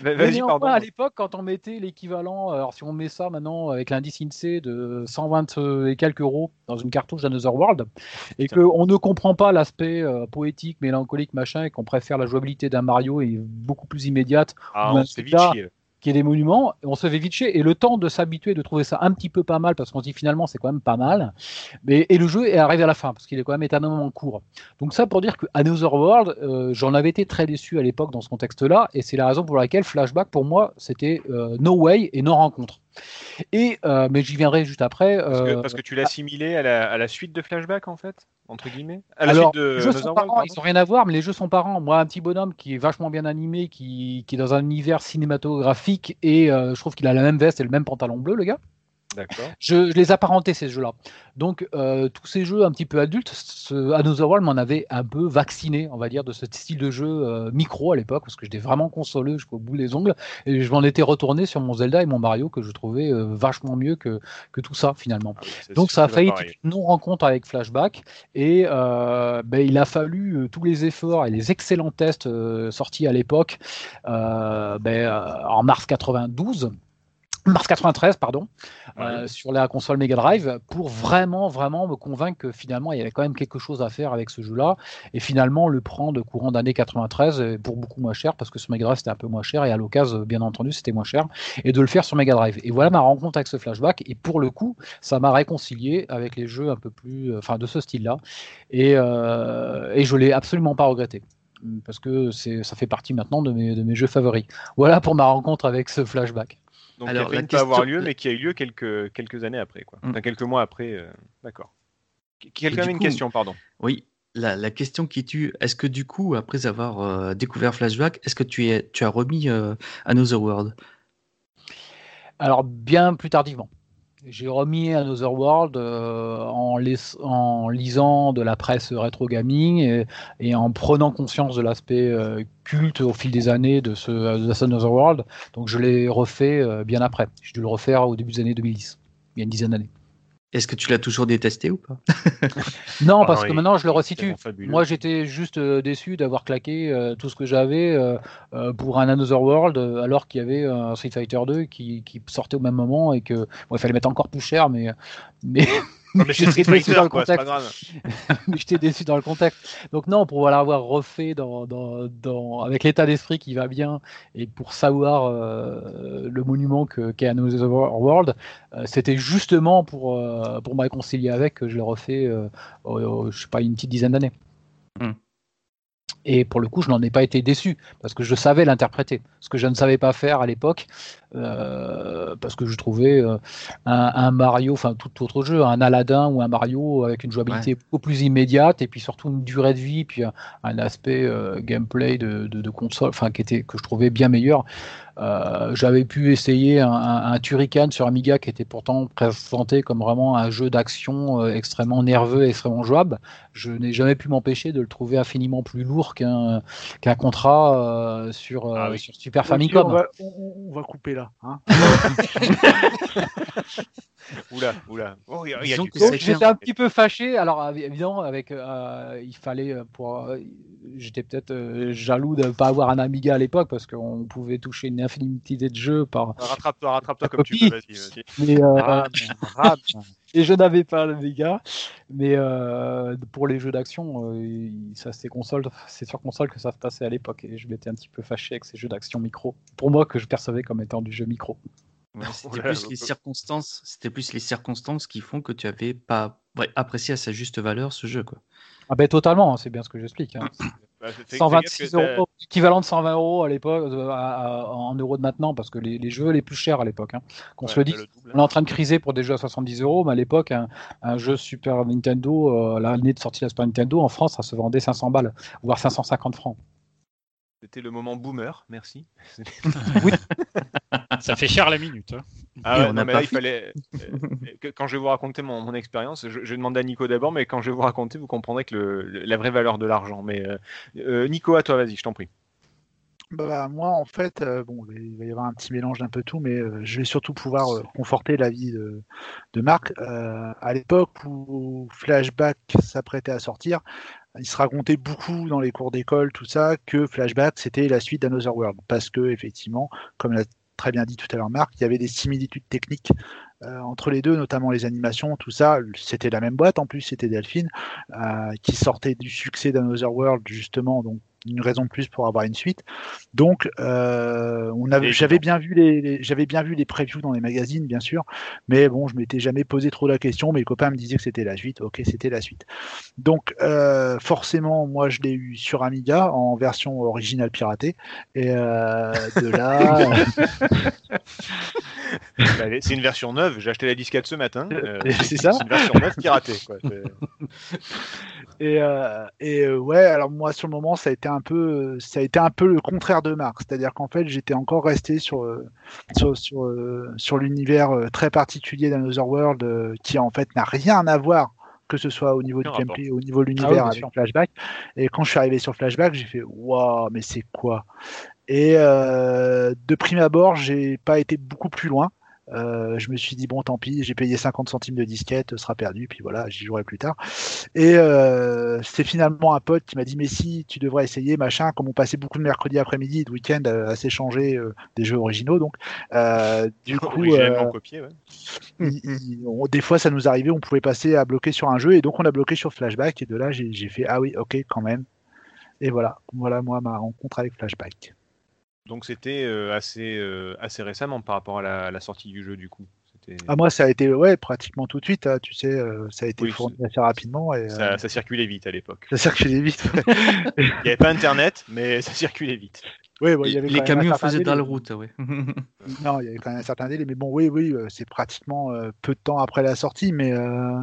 Mais Vas-y, pardon. à l'époque, quand on mettait l'équivalent, alors si on met ça maintenant avec l'indice INSEE de 120 et quelques euros dans une cartouche d'Another World, et Putain. qu'on ne comprend pas l'aspect euh, poétique, mélancolique, machin, et qu'on préfère la jouabilité d'un Mario et beaucoup plus immédiate, Ah, on vite Zelda. Chier. qui est des monuments, on se fait vite chier, et le temps de s'habituer, de trouver ça un petit peu pas mal, parce qu'on se dit finalement c'est quand même pas mal, mais, et le jeu est arrivé à la fin, parce qu'il est quand même éternellement court. Donc ça pour dire que Another World, euh, j'en avais été très déçu à l'époque dans ce contexte-là, et c'est la raison pour laquelle Flashback pour moi c'était euh, No Way et No Rencontre. Et, euh, mais j'y viendrai juste après. Parce que, parce que tu l'as assimilé à la, à la suite de Flashback, en fait? Entre guillemets À la Alors, suite de les jeux sont World, parents, ils ont rien à voir, mais les jeux sont parents. Moi, un petit bonhomme qui est vachement bien animé, qui, qui est dans un univers cinématographique, et euh, je trouve qu'il a la même veste et le même pantalon bleu, le gars. Je, je les apparentais ces jeux-là. Donc euh, tous ces jeux un petit peu adultes, ce Another World m'en avait un peu vacciné, on va dire, de ce style de jeu euh, micro à l'époque, parce que j'étais vraiment consolé jusqu'au bout des ongles, et je m'en étais retourné sur mon Zelda et mon Mario que je trouvais euh, vachement mieux que, que tout ça finalement. Ah oui, Donc ça a failli être une non-rencontre avec Flashback et ben, il a fallu tous les efforts et les excellents tests sortis à l'époque ben, en mars 92. Mars 93, pardon, euh, sur la console Mega Drive, pour vraiment, vraiment me convaincre que finalement il y avait quand même quelque chose à faire avec ce jeu-là, et finalement le prendre courant d'année 93 euh, pour beaucoup moins cher, parce que sur Mega Drive c'était un peu moins cher, et à l'occasion, bien entendu, c'était moins cher, et de le faire sur Mega Drive. Et voilà ma rencontre avec ce flashback, et pour le coup, ça m'a réconcilié avec les jeux un peu plus, euh, enfin de ce style-là, et, euh, et je l'ai absolument pas regretté. Parce que ça fait partie maintenant de mes, de mes jeux favoris. Voilà pour ma rencontre avec ce flashback. Donc Alors, il a failli ne pas avoir question- lieu, mais qui a eu lieu quelques, quelques années après, quoi. Mm. Enfin, quelques mois après. euh, D'accord. Quelqu'un avait une coup- question, pardon. Oui, la, la question qui tue, est-ce que du coup, après avoir euh, découvert Flashback, est-ce que tu, es, tu as remis euh, Another World? Alors, bien plus tardivement. J'ai remis Another World euh, en, lais- en lisant de la presse rétro gaming et, en prenant conscience de l'aspect euh, culte au fil des années de ce, de Another World. Donc, je l'ai refait euh, bien après. J'ai dû le refaire au début des années 2010, il y a une dizaine d'années. Est-ce que tu l'as toujours détesté ou pas Non, Ah parce non, que maintenant, je le resitue. Moi, j'étais juste euh, déçu d'avoir claqué euh, tout ce que j'avais euh, pour un Another World, alors qu'il y avait un Street Fighter 2 qui, qui sortait au même moment et que bon, il fallait mettre encore plus cher, mais mais, Non, mais j'étais déçu dans le quoi, mais j'étais déçu dans le contexte. Donc non, pour l'avoir refait dans, dans, dans- avec l'état d'esprit qui va bien et pour savoir euh, le monument que qu'est Another World, euh, c'était justement pour euh, pour me réconcilier avec que je l'ai refait, euh, au- au- je sais pas, une petite dizaine d'années. Hmm. Et pour le coup, je n'en ai pas été déçu parce que je savais l'interpréter. Ce que je ne savais pas faire à l'époque, euh, parce que je trouvais euh, un, un Mario, enfin tout autre jeu, un Aladdin ou un Mario avec une jouabilité beaucoup plus immédiate et puis surtout une durée de vie, puis un, un aspect euh, gameplay de, de, de console, enfin qui était que je trouvais bien meilleur. Euh, J'avais pu essayer un, un, un Turrican sur Amiga qui était pourtant présenté comme vraiment un jeu d'action euh, extrêmement nerveux et extrêmement jouable. Je n'ai jamais pu m'empêcher de le trouver infiniment plus lourd qu'un qu'un contrat euh, sur, euh, Ah oui. sur Super Famicom. on, va, on va couper là. hein. Oula, oula. Oh, il y a- il y a j'étais un petit peu fâché. Alors av- évidemment, avec euh, il fallait euh, pour euh, j'étais peut-être euh, jaloux de ne pas avoir un Amiga à l'époque parce qu'on pouvait toucher une infinité de jeux par. Rattrape-toi, rattrape-toi comme tu peux, vas-y. Mais, euh, et je n'avais pas l'Amiga. Mais euh, pour les jeux d'action, euh, ça c'est console, c'est sur console que ça se passait à l'époque. Et je m'étais un petit peu fâché avec ces jeux d'action micro. Pour moi, que je percevais comme étant du jeu micro. Ouais, C'était plus les circonstances. C'était plus les circonstances qui font que tu avais pas ouais, apprécié à sa juste valeur ce jeu quoi. Ah ben totalement, hein, c'est bien ce que j'explique. hein. Bah, fais- fais- 126 fais gaffe que euros, équivalent de 120 euros à l'époque, euh, en euros de maintenant, parce que les, les jeux les plus chers à l'époque, hein, qu'on se le dise, on est en train de criser pour des jeux à 70 euros, mais à l'époque, un, un jeu Super Nintendo, euh, l'année de sortie de la Super Nintendo, en France, ça se vendait 500 balles, voire 550 francs. C'était le moment boomer, merci. Ça fait cher la minute. hein. Ah Et ouais, on non, n'a mais pas là, il fallait. euh, quand je vais vous raconter mon, mon expérience, je, je vais demander à Nico d'abord, mais quand je vais vous raconter, vous comprendrez que le, la vraie valeur de l'argent. Mais euh, euh, Nico, à toi, vas-y, je t'en prie. Bah, bah, moi, en fait, euh, bon, il va y avoir un petit mélange d'un peu tout, mais euh, je vais surtout pouvoir euh, conforter l'avis de, de Marc. Euh, à l'époque où Flashback s'apprêtait à sortir, il se racontait beaucoup dans les cours d'école, tout ça, que Flashback c'était la suite d'Another World, parce que effectivement, comme l'a très bien dit tout à l'heure Marc, il y avait des similitudes techniques euh, entre les deux, notamment les animations, tout ça, c'était la même boîte en plus, c'était Delphine, euh, qui sortait du succès d'Another World justement, donc une raison de plus pour avoir une suite. Donc, euh, on avait, Évident. j'avais bien vu les, les- j'avais bien vu les previews dans les magazines, bien sûr, mais bon, je m'étais jamais posé trop la question. Mes copains me disaient que c'était la suite. Ok, c'était la suite. Donc, euh, forcément, moi, je l'ai eu sur Amiga en version originale piratée, et euh, de là. Bah, c'est une version neuve. J'ai acheté la disquette ce matin. euh, C'est ça une version neuve piratée. Quoi. Et, euh, et euh, ouais, alors moi sur le moment ça a été un peu, ça a été un peu le contraire de Marc, c'est-à-dire qu'en fait j'étais encore resté sur euh, sur sur, euh, sur l'univers euh, très particulier d'Another World euh, qui en fait n'a rien à voir que ce soit au niveau du gameplay, au niveau de Ah oui, l'univers avec. Flashback. Et quand je suis arrivé sur Flashback, j'ai fait waouh, mais c'est quoi? Et euh, de prime abord, j'ai pas été beaucoup plus loin. Euh, je me suis dit bon tant pis, j'ai payé 50 centimes de disquette, ce sera perdu, puis voilà, j'y jouerai plus tard. Et euh, c'est finalement un pote qui m'a dit mais si tu devrais essayer machin, comme on passait beaucoup de mercredi après-midi et de week-end à s'échanger euh, des jeux originaux donc du coup Originalement copié. Ouais. il- il- on- des fois ça nous arrivait, on pouvait passer à bloquer sur un jeu et donc on a bloqué sur Flashback et de là j'ai fait ah oui ok quand même. Et voilà, voilà moi ma rencontre avec Flashback. Donc c'était euh, assez, euh, assez récemment par rapport à la, la sortie du jeu du coup. Ah moi ça a été ouais pratiquement tout de suite, hein, tu sais, euh, ça a été Oui, fourni assez rapidement et euh, ça, ça circulait vite à l'époque. ça circulait vite. Il n'y avait pas internet, mais ça circulait vite. Bon, il y avait les camions faisaient dans la route, ouais. Non, il y avait quand même un certain délai, mais bon, oui, oui, c'est pratiquement euh, peu de temps après la sortie, mais euh,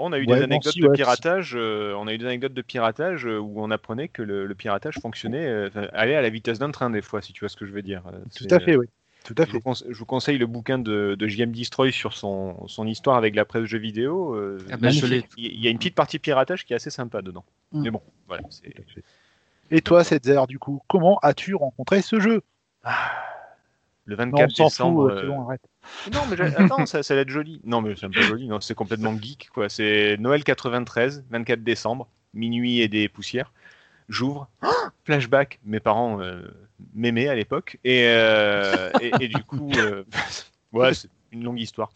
On a eu Ouais, des anecdotes de ouais, piratage. euh, on a eu des anecdotes de piratage où on apprenait que le, le piratage fonctionnait, euh, allait à la vitesse d'un train des fois, si tu vois ce que je veux dire. Euh, tout à fait, oui. Tout à Je vous, fait. conse- je vous conseille le bouquin de, de JM Destroy sur son, son histoire avec la presse jeux vidéo. euh, Ah ben, il il y a une petite partie piratage qui est assez sympa dedans. Mm. Mais bon, voilà. c'est- Et toi, Setzer, du coup, comment as-tu rencontré ce jeu? Le Non, 24 on s'en décembre. fout, euh, c'est euh, bon, arrête. Non, mais attends, ça, ça va être joli. Non, mais c'est pas joli, non, c'est complètement geek, quoi. C'est Noël 93, 24 décembre, minuit et des poussières. J'ouvre, flashback, mes parents euh, m'aimaient à l'époque, et, euh, et, et du coup, euh, ouais, c'est une longue histoire.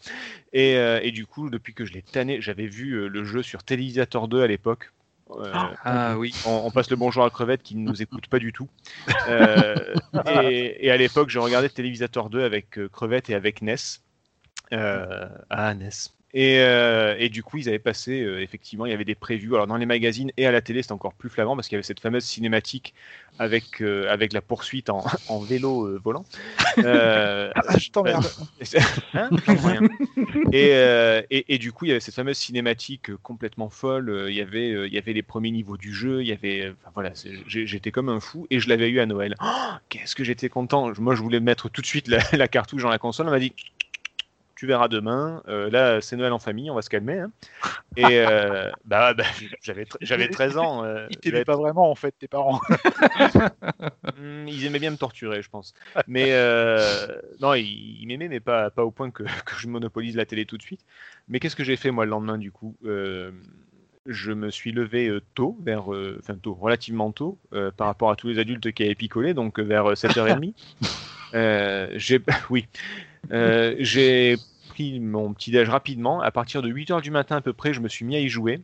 Et, euh, et du coup, depuis que je l'ai tanné, j'avais vu le jeu sur Télévisateur 2 à l'époque. Euh, Ah oui. on, on passe le bonjour à Crevette qui ne nous écoute pas du tout. Euh, et, et à l'époque, j'ai regardé Télévisateur 2 avec euh, Crevette et avec Ness. Ah, Ness. Et, euh, et du coup, ils avaient passé, euh, effectivement, il y avait des prévus. Alors, dans les magazines et à la télé, c'était encore plus flagrant parce qu'il y avait cette fameuse cinématique avec, euh, avec la poursuite en, en vélo volant. Ah, je t'emmerde. Hein et, et, et du coup, il y avait cette fameuse cinématique complètement folle. Il y avait, il y avait les premiers niveaux du jeu. Il y avait, enfin, voilà, j'étais comme un fou et je l'avais eu à Noël. Oh, Qu'est-ce que j'étais content. Moi, je voulais mettre tout de suite la, la cartouche dans la console. On m'a dit, tu verras demain. Euh, là, c'est Noël en famille. On va se calmer. hein. Et euh, bah, bah, j'avais, j'avais 13 ans. euh, Ils t'aimaient pas vraiment, en fait, tes parents. Hmm, ils aimaient bien me torturer, je pense. Mais euh, non, ils, ils m'aimaient, mais pas, pas au point que, que je monopolise la télé tout de suite. Mais qu'est-ce que j'ai fait moi le lendemain du coup? Je me suis levé tôt, vers, euh, enfin tôt, relativement tôt, euh, par rapport à tous les adultes qui avaient picolé, donc vers euh, 7h30. Euh, j'ai, oui, j'ai pris mon petit déj rapidement. À partir de 8h du matin à peu près, je me suis mis à y jouer.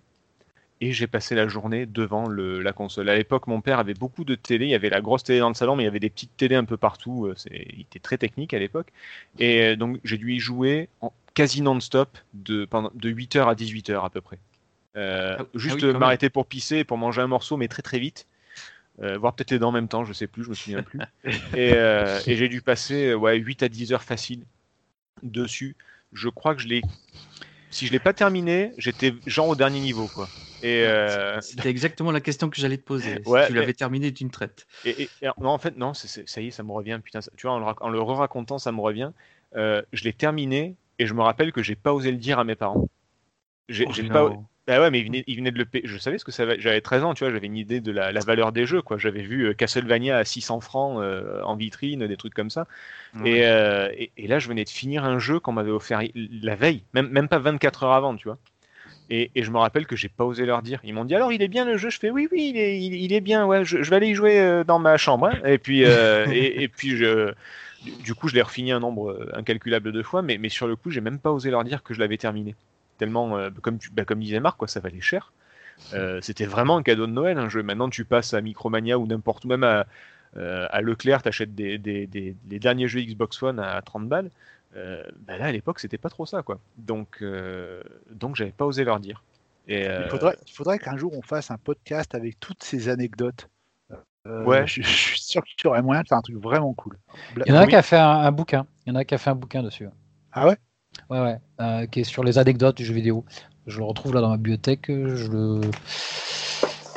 Et j'ai passé la journée devant le- la console. À l'époque, mon père avait beaucoup de télé. Il y avait la grosse télé dans le salon, mais il y avait des petites télés un peu partout. Euh, Il était très technique à l'époque. Et euh, donc, j'ai dû y jouer en quasi non-stop de, pendant, de 8h à 18h à peu près. Euh, Ah- ah juste oui, même. m'arrêter pour pisser, pour manger un morceau, mais très très vite. Euh, voire peut-être les dents en même temps, je sais plus, je me souviens plus. et euh, et j'ai dû passer ouais, 8 à 10 heures facile dessus. Je crois que je l'ai. Si je l'ai pas terminé, j'étais genre au dernier niveau, quoi. Et, euh, C'était exactement la question que j'allais te poser. Ouais, si tu l'avais terminé d'une traite. et- non, en fait, non, ça y est, ça me revient. Putain, ça- tu vois, en le, le re-racontant, ça me revient. Euh, je l'ai terminé et je me rappelle que j'ai pas osé le dire à mes parents. J'ai Oh, pas. Bah ouais, mais ils venaient de le payer. Je savais ce que ça va. J'avais 13 ans, tu vois, j'avais une idée de la, la valeur des jeux, quoi. J'avais vu euh, Castlevania à 600 francs euh, en vitrine, des trucs comme ça. Et, euh, et, et là, je venais de finir un jeu qu'on m'avait offert la veille, même, même pas 24 heures avant, tu vois. Et, et je me rappelle que j'ai pas osé leur dire. Ils m'ont dit alors il est bien le jeu. Je fais oui oui il est, il, il est bien. Ouais, je, je vais aller y jouer euh, dans ma chambre. hein. Et puis euh, et, et puis je du- coup je l'ai refini un nombre incalculable de fois. Mais, mais sur le coup j'ai même pas osé leur dire que je l'avais terminé. Tellement euh, comme tu, bah, comme disait Marc quoi ça valait cher. Euh, C'était vraiment un cadeau de Noël un jeu. Maintenant tu passes à Micromania ou n'importe où même à euh, à Leclerc, t'achètes des, des, des, les derniers jeux Xbox One à 30 balles. Euh, bah là, à l'époque, c'était pas trop ça, quoi. Donc, euh, donc j'avais pas osé leur dire. Et, euh, Il faudrait, il faudrait qu'un jour on fasse un podcast avec toutes ces anecdotes. Euh, Ouais. Je, je suis sûr qu'il y aurait moyen de faire un truc vraiment cool. Il y en a Oui. qui a fait un, un bouquin. Il y en a qui a fait un bouquin dessus. Ah ouais? Ouais, ouais. euh, qui est sur les anecdotes du jeu vidéo. Je le retrouve là dans ma bibliothèque. Je le.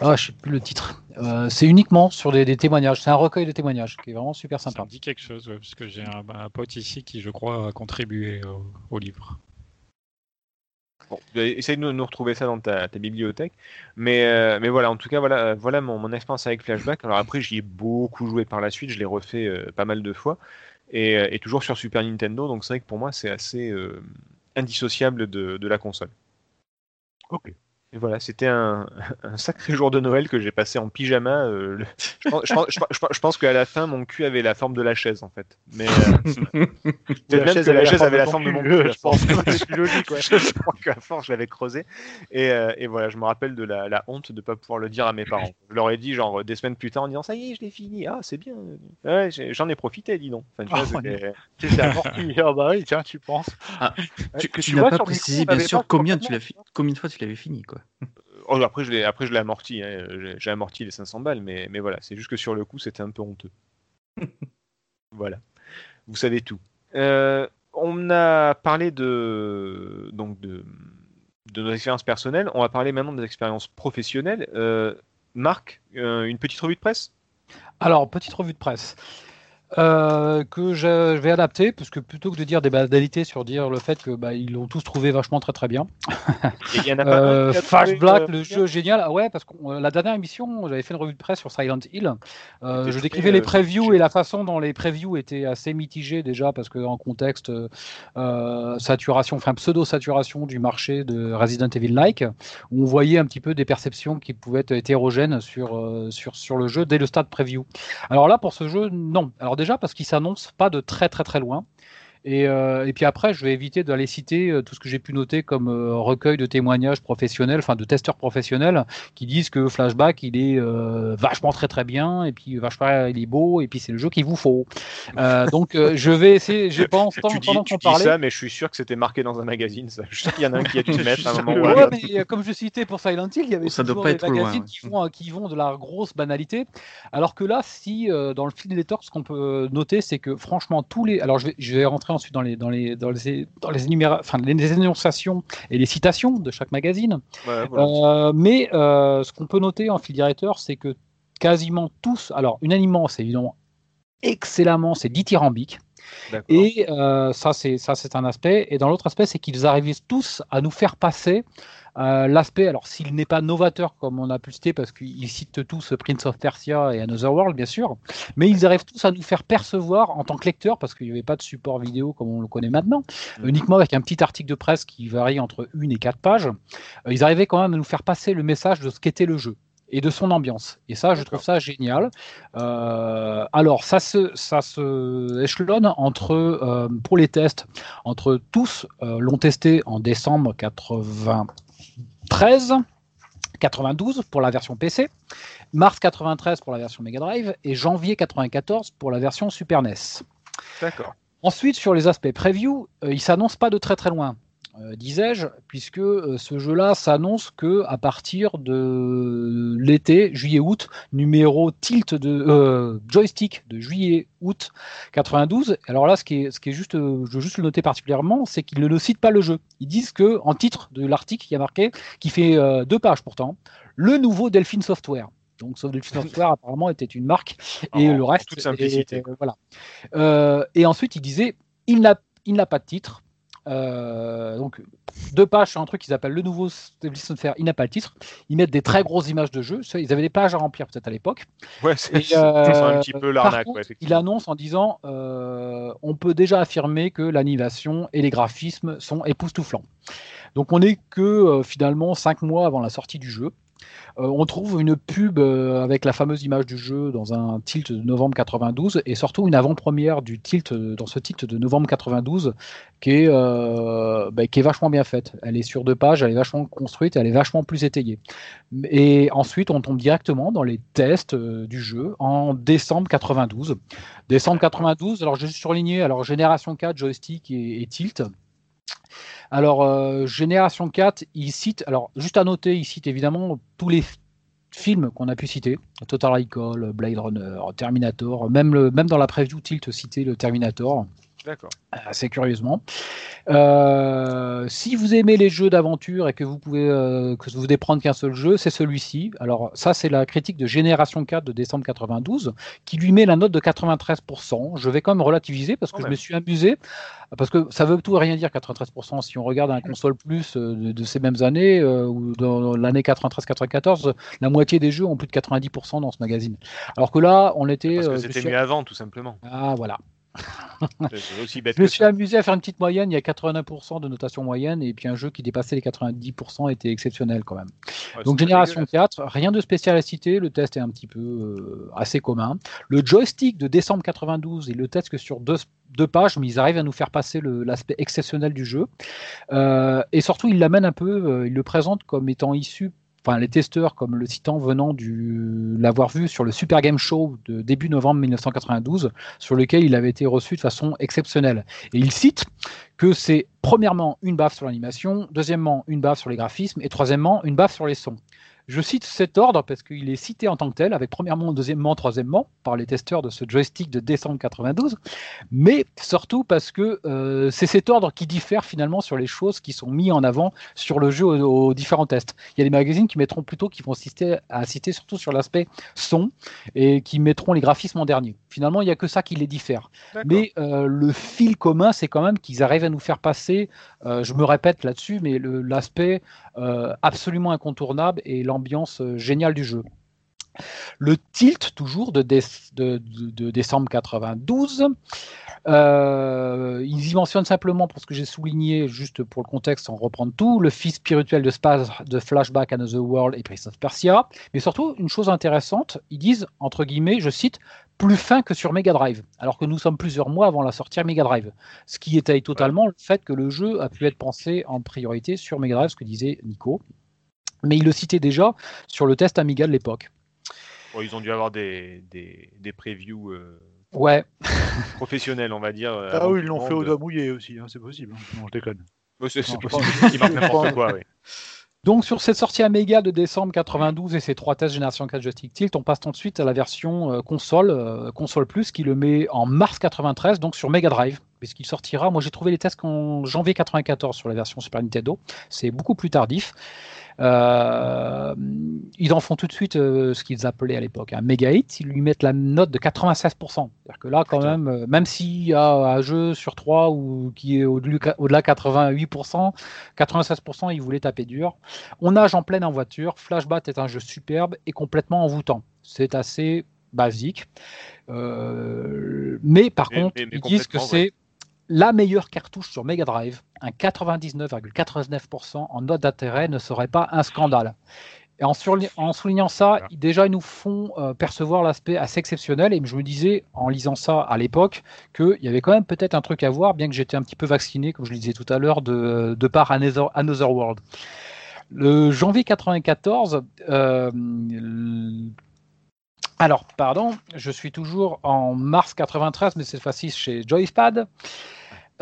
Ah, je sais plus le titre. Euh, c'est uniquement sur des, des témoignages. C'est un recueil de témoignages qui est vraiment super Ça sympa. me dit quelque chose, ouais, parce que j'ai un, un pote ici qui, je crois, a contribué au, au livre. Bon, essaye de nous, retrouver ça dans ta, ta bibliothèque. Mais, euh, mais voilà, en tout cas, voilà, euh, voilà mon, mon expérience avec Flashback. Alors après, j'y ai beaucoup joué par la suite. Je l'ai refait euh, pas mal de fois. Et, euh, et toujours sur Super Nintendo. Donc c'est vrai que pour moi, c'est assez euh, indissociable de, de la console. Ok. Et voilà, c'était un, un sacré jour de Noël que j'ai passé en pyjama. euh, le- je, pense, je pense- je pense- je pense qu'à la fin, mon cul avait la forme de la chaise, en fait. Mais euh, même que la chaise avait la forme de mon cul. Je pense c'est plus logique. Ouais. je crois qu'à force, je l'avais creusé. Et, euh, et voilà, je me rappelle de la, la honte de ne pas pouvoir le dire à mes parents. Je leur ai dit, genre, des semaines plus tard, en disant Ça y est, je l'ai fini. Ah, c'est bien. Ouais, j'en ai profité, dis donc. Enfin, tu vois, Ah, c'était- amorti. Ah bah oui, tiens, tu penses. Ah, Ouais, Tu, tu tu n'as vois pas précisé, bien sûr, pas combien, tu complètement- l'as fi- combien de fois tu l'avais fini, quoi. Oh, après, je l'ai, après, je l'ai amorti. hein. J'ai- J'ai amorti les 500 balles, mais, mais voilà, c'est juste que sur le coup, c'était un peu honteux. voilà. Vous savez tout. Euh, on a parlé de, donc de, de nos expériences personnelles. On va parler maintenant des expériences professionnelles. Euh, Marc, euh, une petite revue de presse? Alors, petite revue de presse. Euh, que je, vais adapter, parce que plutôt que de dire des banalités sur dire le fait que bah, ils l'ont tous trouvé vachement très très bien. Il y en a pas un Euh, Flash Black, euh, le jeu génial. Ah ouais, parce que la dernière émission, j'avais fait une revue de presse sur Silent Hill. Euh, je décrivais les previews et la façon dont les previews étaient assez mitigées déjà, parce que en contexte saturation, enfin pseudo-saturation du marché de Resident Evil-like, où on voyait un petit peu des perceptions qui pouvaient être hétérogènes sur, sur, sur le jeu dès le stade preview. Alors là, pour ce jeu, non. Alors déjà, parce qu'il s'annonce pas de très très très loin. Et, euh, et puis après, je vais éviter d'aller citer euh, tout ce que j'ai pu noter comme euh, recueil de témoignages professionnels, enfin de testeurs professionnels, qui disent que Flashback, il est euh, vachement très très bien, et puis vachement il est beau, et puis c'est le jeu qu'il vous faut. Euh, donc euh, je vais essayer, je pense, Tu pendant, dis, pendant tu dis parlait. ça, mais je suis sûr que c'était marqué dans un magazine. Ça. Je qu'il y en a un qui a dû le mettre à un moment Ouais, mais comme je citais pour Silent Hill, il y avait Oh, ça doit toujours pas des être trop loin, magazines ouais. qui, vont, qui vont de la grosse banalité. Alors que là, si euh, dans le fil des torts, ce qu'on peut noter, c'est que franchement, tous les. Alors je vais, je vais rentrer ensuite dans les, dans les, dans les, dans les, énuméra- enfin, les énonciations et les citations de chaque magazine. Ouais, voilà. Euh, mais euh, ce qu'on peut noter en fil directeur, c'est que quasiment tous, alors unanimement, c'est évidemment excellemment, c'est dithyrambique. Et euh, ça, c'est ça, c'est un aspect. Et dans l'autre aspect, c'est qu'ils arrivent tous à nous faire passer euh, l'aspect. Alors, s'il n'est pas novateur comme on a pu le citer, parce qu'ils citent tous Prince of Persia et Another World, bien sûr, mais ils arrivent tous à nous faire percevoir en tant que lecteur, parce qu'il n'y avait pas de support vidéo comme on le connaît maintenant, Mhm. uniquement avec un petit article de presse qui varie entre une et quatre pages. euh, ils arrivaient quand même à nous faire passer le message de ce qu'était le jeu et de son ambiance. Et ça, je trouve ça génial. Euh, alors, ça se, ça se échelonne entre, euh, pour les tests, entre tous euh, l'ont testé en décembre 93, 92 pour la version PC, mars 93 pour la version Mega Drive et janvier 94 pour la version Super NES. D'accord. Ensuite, sur les aspects preview, euh, il s'annonce pas de très très loin, disais-je, puisque euh, ce jeu-là s'annonce que à partir de l'été, juillet-août, numéro tilt de euh, joystick de juillet-août 92. Alors là, ce qui est, ce qui est juste, euh, je veux juste le noter particulièrement, c'est qu'ils ne le citent pas le jeu. Ils disent que en titre de l'article, il y a marqué, qui fait euh, deux pages pourtant, le nouveau Delphine Software. Donc, sauf Delphine Software apparemment était une marque et En- le en reste. toute simplicité, et- euh, voilà. Euh, et ensuite, il disait il n'a il n'a pas de titre. Euh, donc deux pages sur un truc qu'ils appellent le nouveau Stabilisation Fair, il n'a pas le titre. Ils mettent des très grosses images de jeu. Ils avaient des pages à remplir peut-être à l'époque. Ouais, c'est euh, un petit peu par l'arnaque. ouais, il annonce en disant euh, on peut déjà affirmer que l'animation et les graphismes sont époustouflants. Donc on n'est que euh, finalement cinq mois avant la sortie du jeu. Euh, on trouve une pub euh, avec la fameuse image du jeu dans un tilt de novembre 92 et surtout une avant-première du tilt euh, dans ce tilt de novembre 92 qui est, euh, bah, qui est vachement bien faite. Elle est sur deux pages, elle est vachement construite, elle est vachement plus étayée. Et ensuite, on tombe directement dans les tests du jeu en décembre 92. Décembre 92, alors j'ai surligné alors génération 4, joystick et, et tilt. Alors, euh, Génération 4, il cite, alors juste à noter, il cite évidemment tous les films qu'on a pu citer, Total Recall, Blade Runner, Terminator, même, même dans la preview Tilt cité le Terminator, D'accord. assez curieusement. Euh, si vous aimez les jeux d'aventure et que vous pouvez euh, que vous prendre qu'un seul jeu, c'est celui-ci. Alors ça, c'est la critique de Génération 4 de décembre 92 qui lui met la note de 93%. Je vais quand même relativiser parce que je même. me suis amusé parce que ça veut tout et rien dire 93%. Si on regarde un console plus euh, de, de ces mêmes années euh, ou dans l'année 93-94, la moitié des jeux ont plus de 90% dans ce magazine. Alors que là, on était. Parce que c'était mieux avant, tout simplement. Ah voilà. C'est aussi bête Je me suis ça. amusé à faire une petite moyenne. Il y a 89% de notation moyenne et puis un jeu qui dépassait les 90% était exceptionnel quand même. Ouais, Donc génération dégueulasse. 4, rien de spécial à citer. Le test est un petit peu euh, assez commun. Le joystick de décembre 92, il le teste que sur deux, deux pages, mais ils arrivent à nous faire passer l'aspect exceptionnel du jeu. Euh, et surtout, il l'amène un peu, euh, il le présente comme étant issu. Enfin, les testeurs, comme le citant venant du l'avoir vu sur le Super Game Show de début novembre 1992, sur lequel il avait été reçu de façon exceptionnelle. Et il cite que c'est premièrement une baffe sur l'animation, deuxièmement une baffe sur les graphismes et troisièmement une baffe sur les sons. Je cite cet ordre parce qu'il est cité en tant que tel, avec premièrement, deuxièmement, troisièmement, par les testeurs de ce joystick de décembre 92, mais surtout parce que euh, c'est cet ordre qui diffère finalement sur les choses qui sont mises en avant sur le jeu aux, aux différents tests. Il y a des magazines qui mettront plutôt, qui vont citer, à citer surtout sur l'aspect son et qui mettront les graphismes en dernier. Finalement, il n'y a que ça qui les diffère. Mais euh, le fil commun, c'est quand même qu'ils arrivent à nous faire passer, euh, je me répète là-dessus, mais l'aspect absolument incontournable et l'ambiance euh, géniale du jeu. Le tilt, toujours de, de décembre 92, euh, ils y mentionnent simplement, pour ce que j'ai souligné, juste pour le contexte, sans reprendre tout, le fils spirituel de, Spaz, de Flashback Another World et Prince of Persia. Mais surtout, une chose intéressante, ils disent, entre guillemets, je cite, plus fin que sur Mega Drive, alors que nous sommes plusieurs mois avant la sortie Mega Drive. Ce qui étaye totalement le fait que le jeu a pu être pensé en priorité sur Mega Drive, ce que disait Nico. Mais il le citait déjà sur le test Amiga de l'époque. Bon, ils ont dû avoir des, des, des previews euh, Ouais, professionnels, on va dire. Ah oui, ils l'ont fait au doigt mouillé aussi, hein, c'est possible. hein. Non, je déconne. C'est possible qu'ils marquent n'importe quoi. oui. Donc sur cette sortie Amiga de décembre 92 et ces trois tests génération 4 joystick tilt, on passe ensuite à la version euh, console, euh, console plus, qui le met en mars 93, donc sur Mega Drive, puisqu'il sortira. Moi j'ai trouvé les tests en janvier 94 sur la version Super Nintendo, c'est beaucoup plus tardif. Euh, ils en font tout de suite euh, ce qu'ils appelaient à l'époque un méga hit. Ils lui mettent la note de 96%. C'est-à-dire que là, quand Putain. même, euh, même s'il y a un jeu sur 3 ou qui est au-delà au-delà 88%, 96%, ils voulaient taper dur. On nage en pleine en voiture. Flashback est un jeu superbe et complètement envoûtant. C'est assez basique. Mais par Mais- contre, mais- mais ils disent que c'est la meilleure cartouche sur Mega Drive. Un 99,89% en note d'intérêt ne serait pas un scandale. Et en, soulignant ça, Voilà. déjà, ils nous font euh, percevoir l'aspect assez exceptionnel. Et je me disais, en lisant ça à l'époque, qu'il y avait quand même peut-être un truc à voir, bien que j'étais un petit peu vacciné, comme je le disais tout à l'heure, de, de par Another, Another World. Le janvier 94, euh, alors, pardon, je suis toujours en mars 93, mais cette fois-ci chez Joypad.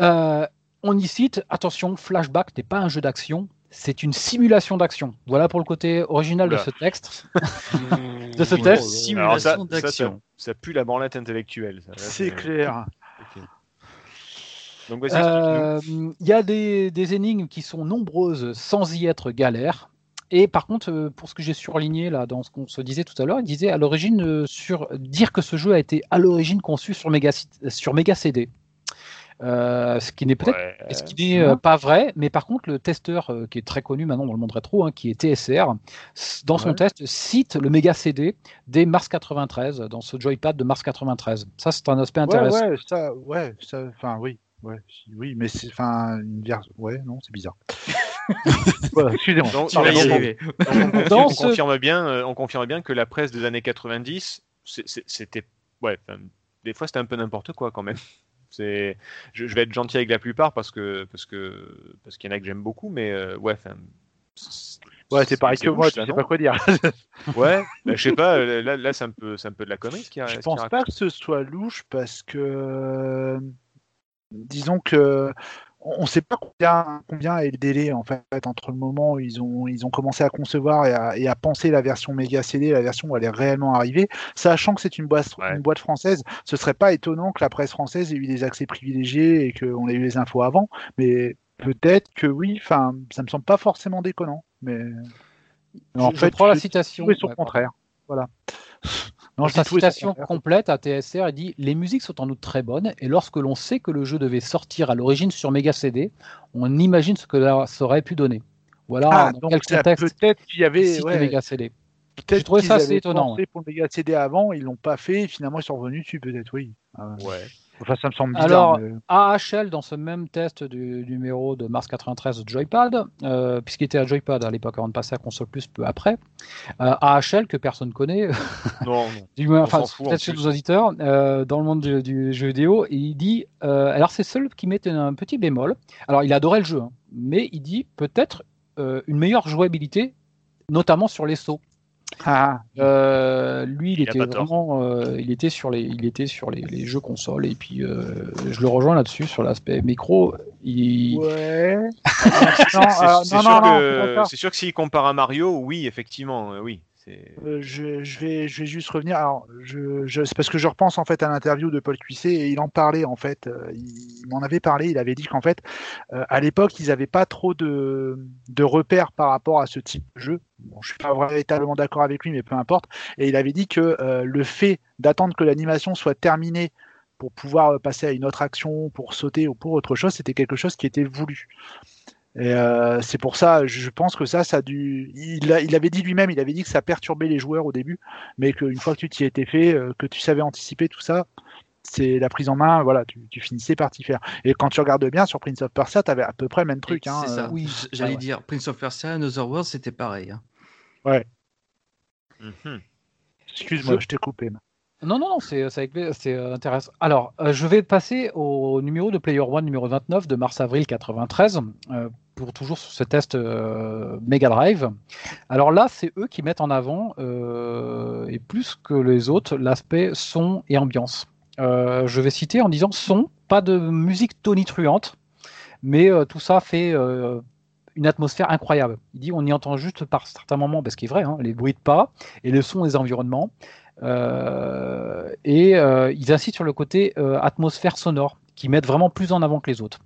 Euh, on y cite, attention, Flashback n'est pas un jeu d'action, c'est une simulation d'action. Voilà pour le côté original de ce texte. de ce ça, Simulation ça, ça, d'action. ça pue la branlette intellectuelle. C'est clair. Euh, Il y a des, des énigmes qui sont nombreuses sans y être galère. Et par contre, euh, pour ce que j'ai surligné là dans ce qu'on se disait tout à l'heure, il disait à l'origine euh, sur dire que ce jeu a été à l'origine conçu sur Mega, sur Mega CD. Euh, ce qui n'est peut-être Ouais. ce qui n'est euh, pas vrai, mais par contre, le testeur euh, qui est très connu maintenant dans le monde rétro, hein, qui est TSR, dans son Ouais. test, cite le méga CD dès mars 93, dans ce joypad de mars 93. Ça, c'est un aspect intéressant. ouais, ça, ouais, ça, enfin, oui, ouais, oui, mais c'est, enfin, une version, ouais, non, c'est bizarre. Voilà, excusez-moi. On- confirme, Dans on ce- confirme bien, euh, on confirme bien que la presse des années 90, c'est- c'est- c'était, ouais, des fois c'était un peu n'importe quoi quand même. C'est, je, je vais être gentil avec la plupart parce que parce que parce qu'il y en a que j'aime beaucoup, mais euh, ouais, Ouais, c'est pareil que moi, ça, sais pas quoi dire. Ouais, bah, je sais pas, là, là c'est un peu c'est un peu de la connerie ce qui Je pense pas que ce soit louche parce que, euh, disons que on ne sait pas combien, combien est le délai en fait entre le moment où ils ont, ils ont commencé à concevoir et à, et à penser la version méga CD, la version où elle est réellement arrivée, sachant que c'est une boîte, Ouais. une boîte française, ce serait pas étonnant que la presse française ait eu des accès privilégiés et qu'on ait eu les infos avant, mais peut-être que oui, enfin, ça me semble pas forcément déconnant, mais Je, je prends la citation. oui, ouais, au contraire. Voilà. Dans sa citation complète à TSR, il dit Les musiques sont en outre très bonnes, et lorsque l'on sait que le jeu devait sortir à l'origine sur Mega CD, on imagine ce que ça aurait pu donner. Voilà Ah, dans donc quel ça, contexte peut-être qu'il y avait ouais, Mega CD. peut-être j'ai trouvé ça assez avaient étonnant, pensé pour le Mega CD avant, ils l'ont pas fait, et finalement ils sont revenus dessus peut-être, oui. Ah, Ouais. Enfin, ça me semble bizarre. Alors, mais- AHL, dans ce même test du numéro de mars 93 de Joypad, euh, puisqu'il était à Joypad à l'époque avant de passer à Console Plus peu après, euh, AHL, que personne connaît, Non, non. enfin, en peut-être chez nos auditeurs, euh, dans le monde du, du jeu vidéo, et il dit, euh, alors c'est seul qui met un petit bémol, alors il adorait le jeu, hein, mais il dit peut-être euh, une meilleure jouabilité, notamment sur les sauts. Ah, Euh, lui, il, était vraiment, euh, il était sur les, il était sur les, les jeux consoles et puis euh, je le rejoins là-dessus sur l'aspect micro. Il, ouais. C'est- sûr que- c'est d'accord. c'est sûr que s'il compare à Mario, oui, effectivement, oui. Euh, je, vais, juste revenir. C'est parce que je repense en fait à l'interview de Paul Cuisset et il en parlait en fait. euh, il, m'en avait parlé. Il avait dit qu'en fait, euh, à l'époque, ils n'avaient pas trop de, repères par rapport à ce type de jeu. Bon, je suis pas véritablement d'accord avec lui, mais peu importe. Et il avait dit que le fait d'attendre que l'animation soit terminée pour pouvoir passer à une autre action, pour sauter ou pour autre chose, c'était quelque chose qui était voulu. Et euh, c'est pour ça, je pense que ça, ça a dû. Il, a- il avait dit lui-même, il avait dit que ça perturbait les joueurs au début, mais qu'une fois que tu t'y étais fait, euh, que tu savais anticiper tout ça, c'est la prise en main, voilà, tu, tu finissais par t'y faire. Et quand tu regardes bien sur Prince of Persia, tu avais à peu près le même truc. Hein, c'est ça. euh, oui, J'allais ouais, ouais. dire Prince of Persia, Another World, c'était pareil. hein. Mhm. Excuse-moi, Je- je, t'ai coupé. Non, non, non, c'est euh, intéressant. Alors, euh, je vais passer au numéro de Player One numéro 29 de mars-avril 93, euh, pour toujours ce test Mega Drive. Alors là, c'est eux qui mettent en avant, et plus que les autres, l'aspect son et ambiance. Je vais citer en disant son, pas de musique tonitruante, mais tout ça fait une atmosphère incroyable. Il dit on y entend juste par certains moments, parce qu'il est vrai, hein, les bruits de pas et le son des environnements. Euh, et euh, ils insistent sur le côté euh, atmosphère sonore, qui mettent vraiment plus en avant que les autres.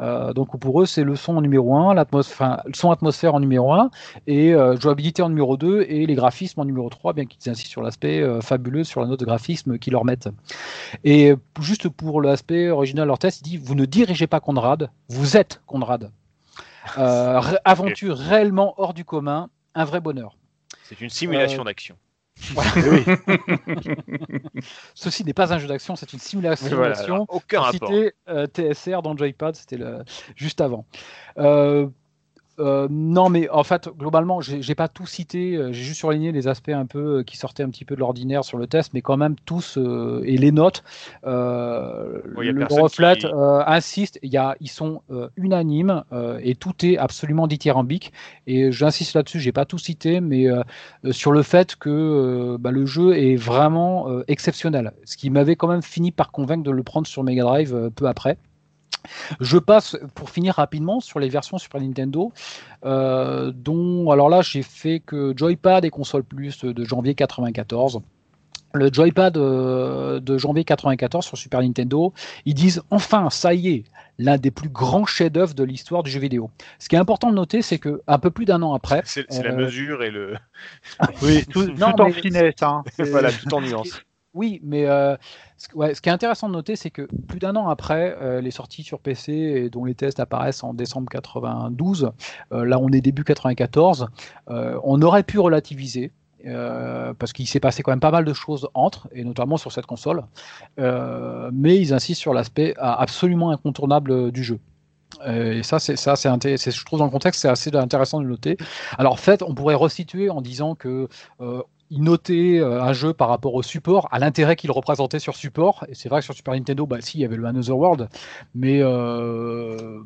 Euh, donc pour eux, c'est le son en numéro 1, enfin, le son atmosphère en numéro 1, et euh, jouabilité en numéro 2, et les graphismes en numéro 3, bien qu'ils insistent sur l'aspect euh, fabuleux, sur la note de graphisme qu'ils leur mettent. Et juste pour l'aspect original de leur test, il dit, vous ne dirigez pas Conrad, vous êtes Conrad. Euh, aventure réellement hors du commun, un vrai bonheur. C'est une simulation D'action. Ceci n'est pas un jeu d'action, c'est une simulation Voilà, d'action. aucun citer euh, TSR dans Joypad, c'était le... juste avant. Euh, euh, non, mais en fait, globalement, j'ai pas tout cité. euh, J'ai juste surligné les aspects un peu euh, qui sortaient un petit peu de l'ordinaire sur le test, mais quand même tous euh, et les notes euh, le reflète, qui- euh, insiste. Il y a, ils sont euh, unanimes euh, et tout est absolument dithyrambique. Et j'insiste là-dessus. J'ai pas tout cité, mais sur le fait que euh, bah, le jeu est vraiment euh, exceptionnel. Ce qui m'avait quand même fini par convaincre de le prendre sur Mega Drive euh, peu après. Je passe pour finir rapidement sur les versions Super Nintendo, euh, dont alors là j'ai fait que Joypad et Console Plus de janvier 94. Le Joypad euh, de janvier 94 sur Super Nintendo, ils disent enfin ça y est, l'un des plus grands chefs-d'œuvre de l'histoire du jeu vidéo. Ce qui est important de noter, c'est que un peu plus d'un an après, C'est la euh, mesure et le. Oui, tout, Non, en finesse. Hein. Voilà, tout en nuance. oui, mais euh, Ce, qui est intéressant de noter, c'est que plus d'un an après euh, les sorties sur PC, et dont les tests apparaissent en décembre 92, euh, là on est début 94, euh, on aurait pu relativiser. parce qu'il s'est passé quand même pas mal de choses entre, et notamment sur cette console. Mais ils insistent sur l'aspect absolument incontournable du jeu. Et ça, ça, je trouve dans le contexte, c'est assez intéressant de noter. Alors, en fait, on pourrait resituer en disant que il notait euh, un jeu par rapport au support, à l'intérêt qu'il représentait sur support. Et c'est vrai que sur Super Nintendo, bah, si, il y avait le Another World, mais euh,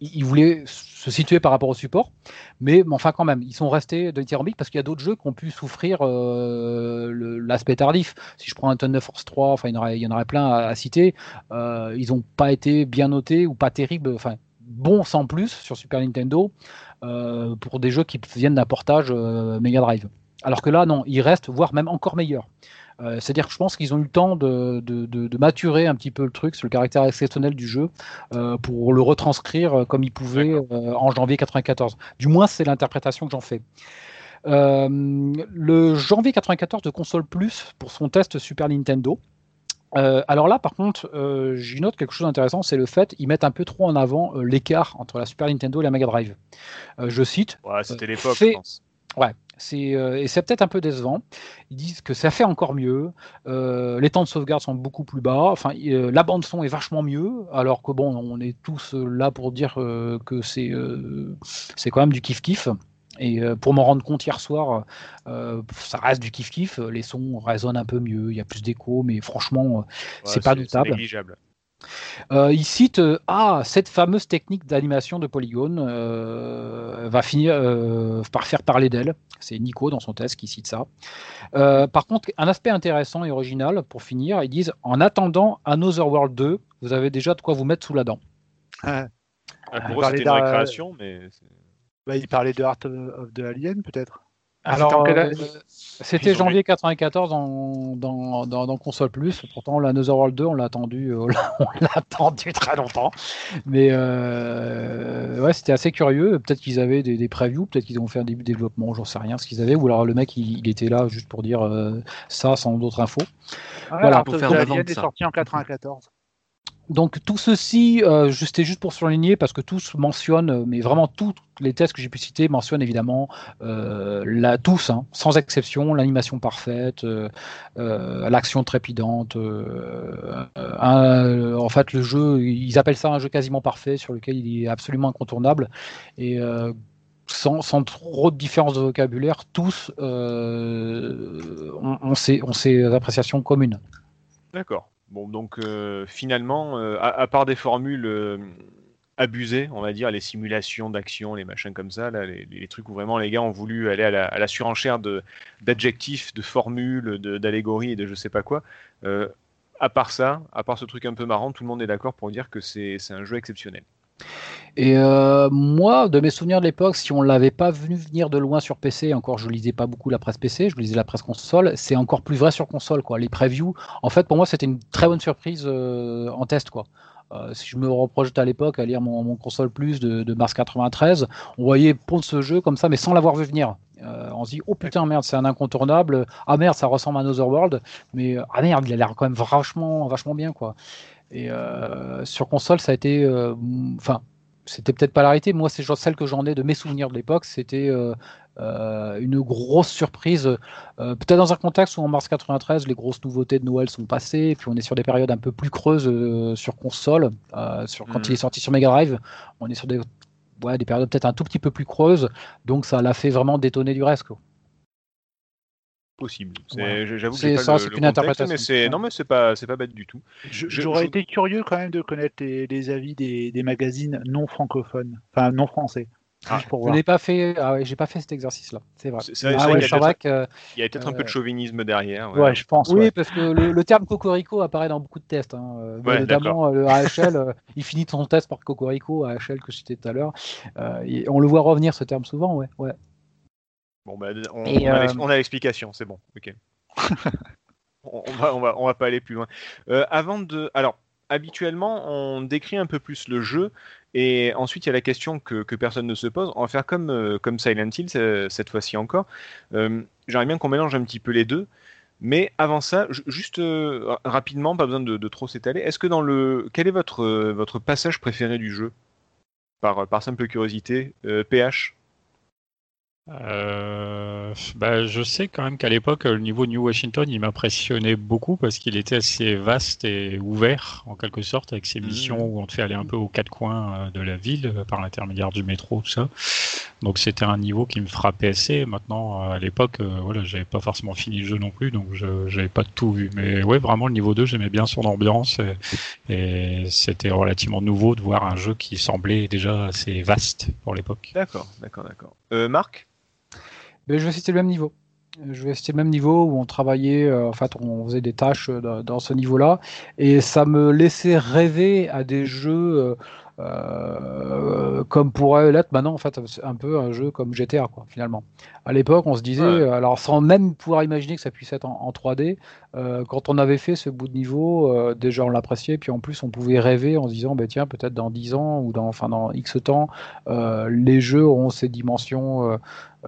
il voulait se situer par rapport au support. Mais, enfin, quand même, ils sont restés de dithyrambique parce qu'il y a d'autres jeux qui ont pu souffrir euh, l'aspect tardif. Si je prends un Thunder Force 3, enfin, il y en aurait, plein à, citer. euh, ils n'ont pas été bien notés ou pas terribles, enfin, bons sans plus sur Super Nintendo pour des jeux qui viennent d'un portage Mega Drive. Alors que là, non, ils restent, voire même encore meilleurs. Euh, C'est-à-dire que je pense qu'ils ont eu le temps de, de- de- de maturer un petit peu le truc sur le caractère exceptionnel du jeu euh, pour le retranscrire euh, comme ils pouvaient euh, en janvier 94. Du moins, c'est l'interprétation que j'en fais. Le janvier 94 de Console Plus pour son test Super Nintendo. Euh, alors là, par contre, euh, j'y note quelque chose d'intéressant, c'est le fait qu'ils mettent un peu trop en avant euh, l'écart entre la Super Nintendo et la Mega Drive. Je cite, Ouais, C'était l'époque, fait- je pense. Ouais, c'est euh, et c'est peut-être un peu décevant. Ils disent que ça fait encore mieux. euh, les temps de sauvegarde sont beaucoup plus bas. Enfin, euh, la bande son est vachement mieux. Alors que bon, on est tous là pour dire que c'est c'est quand même du kiff kiff. Et pour m'en rendre compte hier soir, euh, ça reste du kiff kiff. Les sons résonnent un peu mieux. Il y a plus d'écho, mais franchement, c'est pas doutable. négligeable. Euh, il cite euh, ah cette fameuse technique d'animation de polygone euh, va finir euh, par faire parler d'elle. C'est Nico dans son test qui cite ça. Euh, par contre, un aspect intéressant et original pour finir, ils disent en attendant Another World 2, vous avez déjà de quoi vous mettre sous la dent. Ah, On pour eux, c'était une récréation, mais Bah, il parlait de Art of the Alien, peut-être Ah, Alors, c'était euh, janvier 94 en- dans, dans, dans console plus. Pourtant, l'Another World 2, on l'a attendu, euh, on l'a attendu très longtemps. Mais euh, ouais, c'était assez curieux. Peut-être qu'ils avaient des, des previews, peut-être qu'ils ont fait un début de développement, j'en sais rien ce qu'ils avaient. Ou alors le mec, il, il était là juste pour dire euh, ça sans d'autres infos. Ah, Voilà, pour faire la vente, est sorti en 94. Donc tout ceci, euh, c'était juste pour surligner parce que tous mentionnent, euh, mais vraiment tous les tests que j'ai pu citer mentionnent évidemment euh, la, tous, hein, sans exception, l'animation parfaite, l'action trépidante. en fait, le jeu, ils appellent ça un jeu quasiment parfait sur lequel il est absolument incontournable et sans, sans trop de différence de vocabulaire, tous ont, ont ces appréciations communes. D'accord. Bon, donc euh, finalement, euh, à, part des formules euh, abusées, on va dire, les simulations d'action, les machins comme ça, là, les, trucs où vraiment les gars ont voulu aller à la, à la surenchère d'adjectifs, de, formules, de- d'allégories et de je sais pas quoi. à part ça, à part ce truc un peu marrant, tout le monde est d'accord pour dire que c'est un jeu exceptionnel. Et euh, moi, de mes souvenirs de l'époque, si on l'avait pas venu venir de loin sur PC, encore je lisais pas beaucoup la presse PC, je lisais la presse console, c'est encore plus vrai sur console, quoi. Les previews, en fait, pour moi, c'était une très bonne surprise euh, en test, quoi. Euh, si je me reprojette à l'époque à lire mon, console plus de, de mars 93, on voyait pondre ce jeu comme ça, mais sans l'avoir vu venir. On se dit, oh putain, merde, c'est un incontournable. Ah merde, ça ressemble à Another World. Mais ah merde, il a l'air quand même vachement, vachement bien, quoi. Et euh, sur console, ça a été. euh, Enfin, c'était peut-être pas l'arrêté. Moi, c'est celle que j'en ai de mes souvenirs de l'époque. C'était euh, une grosse surprise. Euh, peut-être dans un contexte où en mars 93, les grosses nouveautés de Noël sont passées. Et puis on est sur des périodes un peu plus creuses euh, sur console. Sur, quand Mhm. il est sorti sur Mega Drive, on est sur des, ouais, des périodes peut-être un tout petit peu plus creuses. Donc ça l'a fait vraiment détonner du reste. quoi. Possible. C'est- Ouais. J'avoue que C'est ça, le- c'est le une contexte, interprétation. Mais c'est non, mais c'est pas, c'est pas bête du tout. J'aurais je- été curieux quand même de connaître les, les avis des, des magazines non francophones, enfin non français. Ah, pour Je n'ai pas fait, ah ouais, j'ai pas fait cet exercice-là. C'est vrai. C'est- c'est- Ah ouais, il y a c'est vrai que Il y a peut-être un peu de Euh, chauvinisme derrière. Ouais, je pense. Oui, ouais. parce que le, le terme cocorico apparaît dans beaucoup de tests. Hein. Euh, Ouais, notamment euh, le AHL, euh, il finit son test par cocorico, AHL que je citais tout à l'heure. Euh, et on le voit revenir ce terme souvent, ouais. ouais. Bon, bah, on, Et, on a euh, on a l'explication, c'est bon. Ok. on, on va, on va, on va pas aller plus loin. Euh, avant de, alors, habituellement, on décrit un peu plus le jeu, et ensuite il y a la question que, que personne ne se pose. On va faire comme, euh, comme Silent Hill ce- cette fois-ci encore. Euh, J'aimerais bien qu'on mélange un petit peu les deux. Mais avant ça, ju- juste euh, rapidement, pas besoin de, de trop s'étaler. Est-ce que dans le, quel est votre votre passage préféré du jeu? Par par simple curiosité, PH. Euh, bah, je sais quand même qu'à l'époque, le niveau New Washington, il m'impressionnait beaucoup parce qu'il était assez vaste et ouvert, en quelque sorte, avec ses Mhm. missions où on te fait aller un peu aux quatre coins euh, de la ville euh, par l'intermédiaire du métro, tout ça. Donc c'était un niveau qui me frappait assez. Maintenant, euh, à l'époque, euh, voilà, j'avais pas forcément fini le jeu non plus, donc je j'avais pas tout vu. Mais ouais, vraiment, le niveau 2, j'aimais bien son ambiance et, et c'était relativement nouveau de voir un jeu qui semblait déjà assez vaste pour l'époque. D'accord, d'accord, d'accord. Euh, Marc? Ben, je vais citer le même niveau. Je vais citer le même niveau où on travaillait, euh, en fait, on faisait des tâches euh, dans, dans ce niveau-là, et ça me laissait rêver à des jeux euh, comme pourrait l'être maintenant, en fait, un peu un jeu comme GTA, quoi, finalement. À l'époque, on se disait, Ouais. euh, alors sans même pouvoir imaginer que ça puisse être en, en 3D, euh, quand on avait fait ce bout de niveau, euh, déjà on l'appréciait, puis en plus on pouvait rêver en se disant, ben tiens, peut-être dans 10 ans ou dans, enfin, dans X temps, les jeux auront ces dimensions.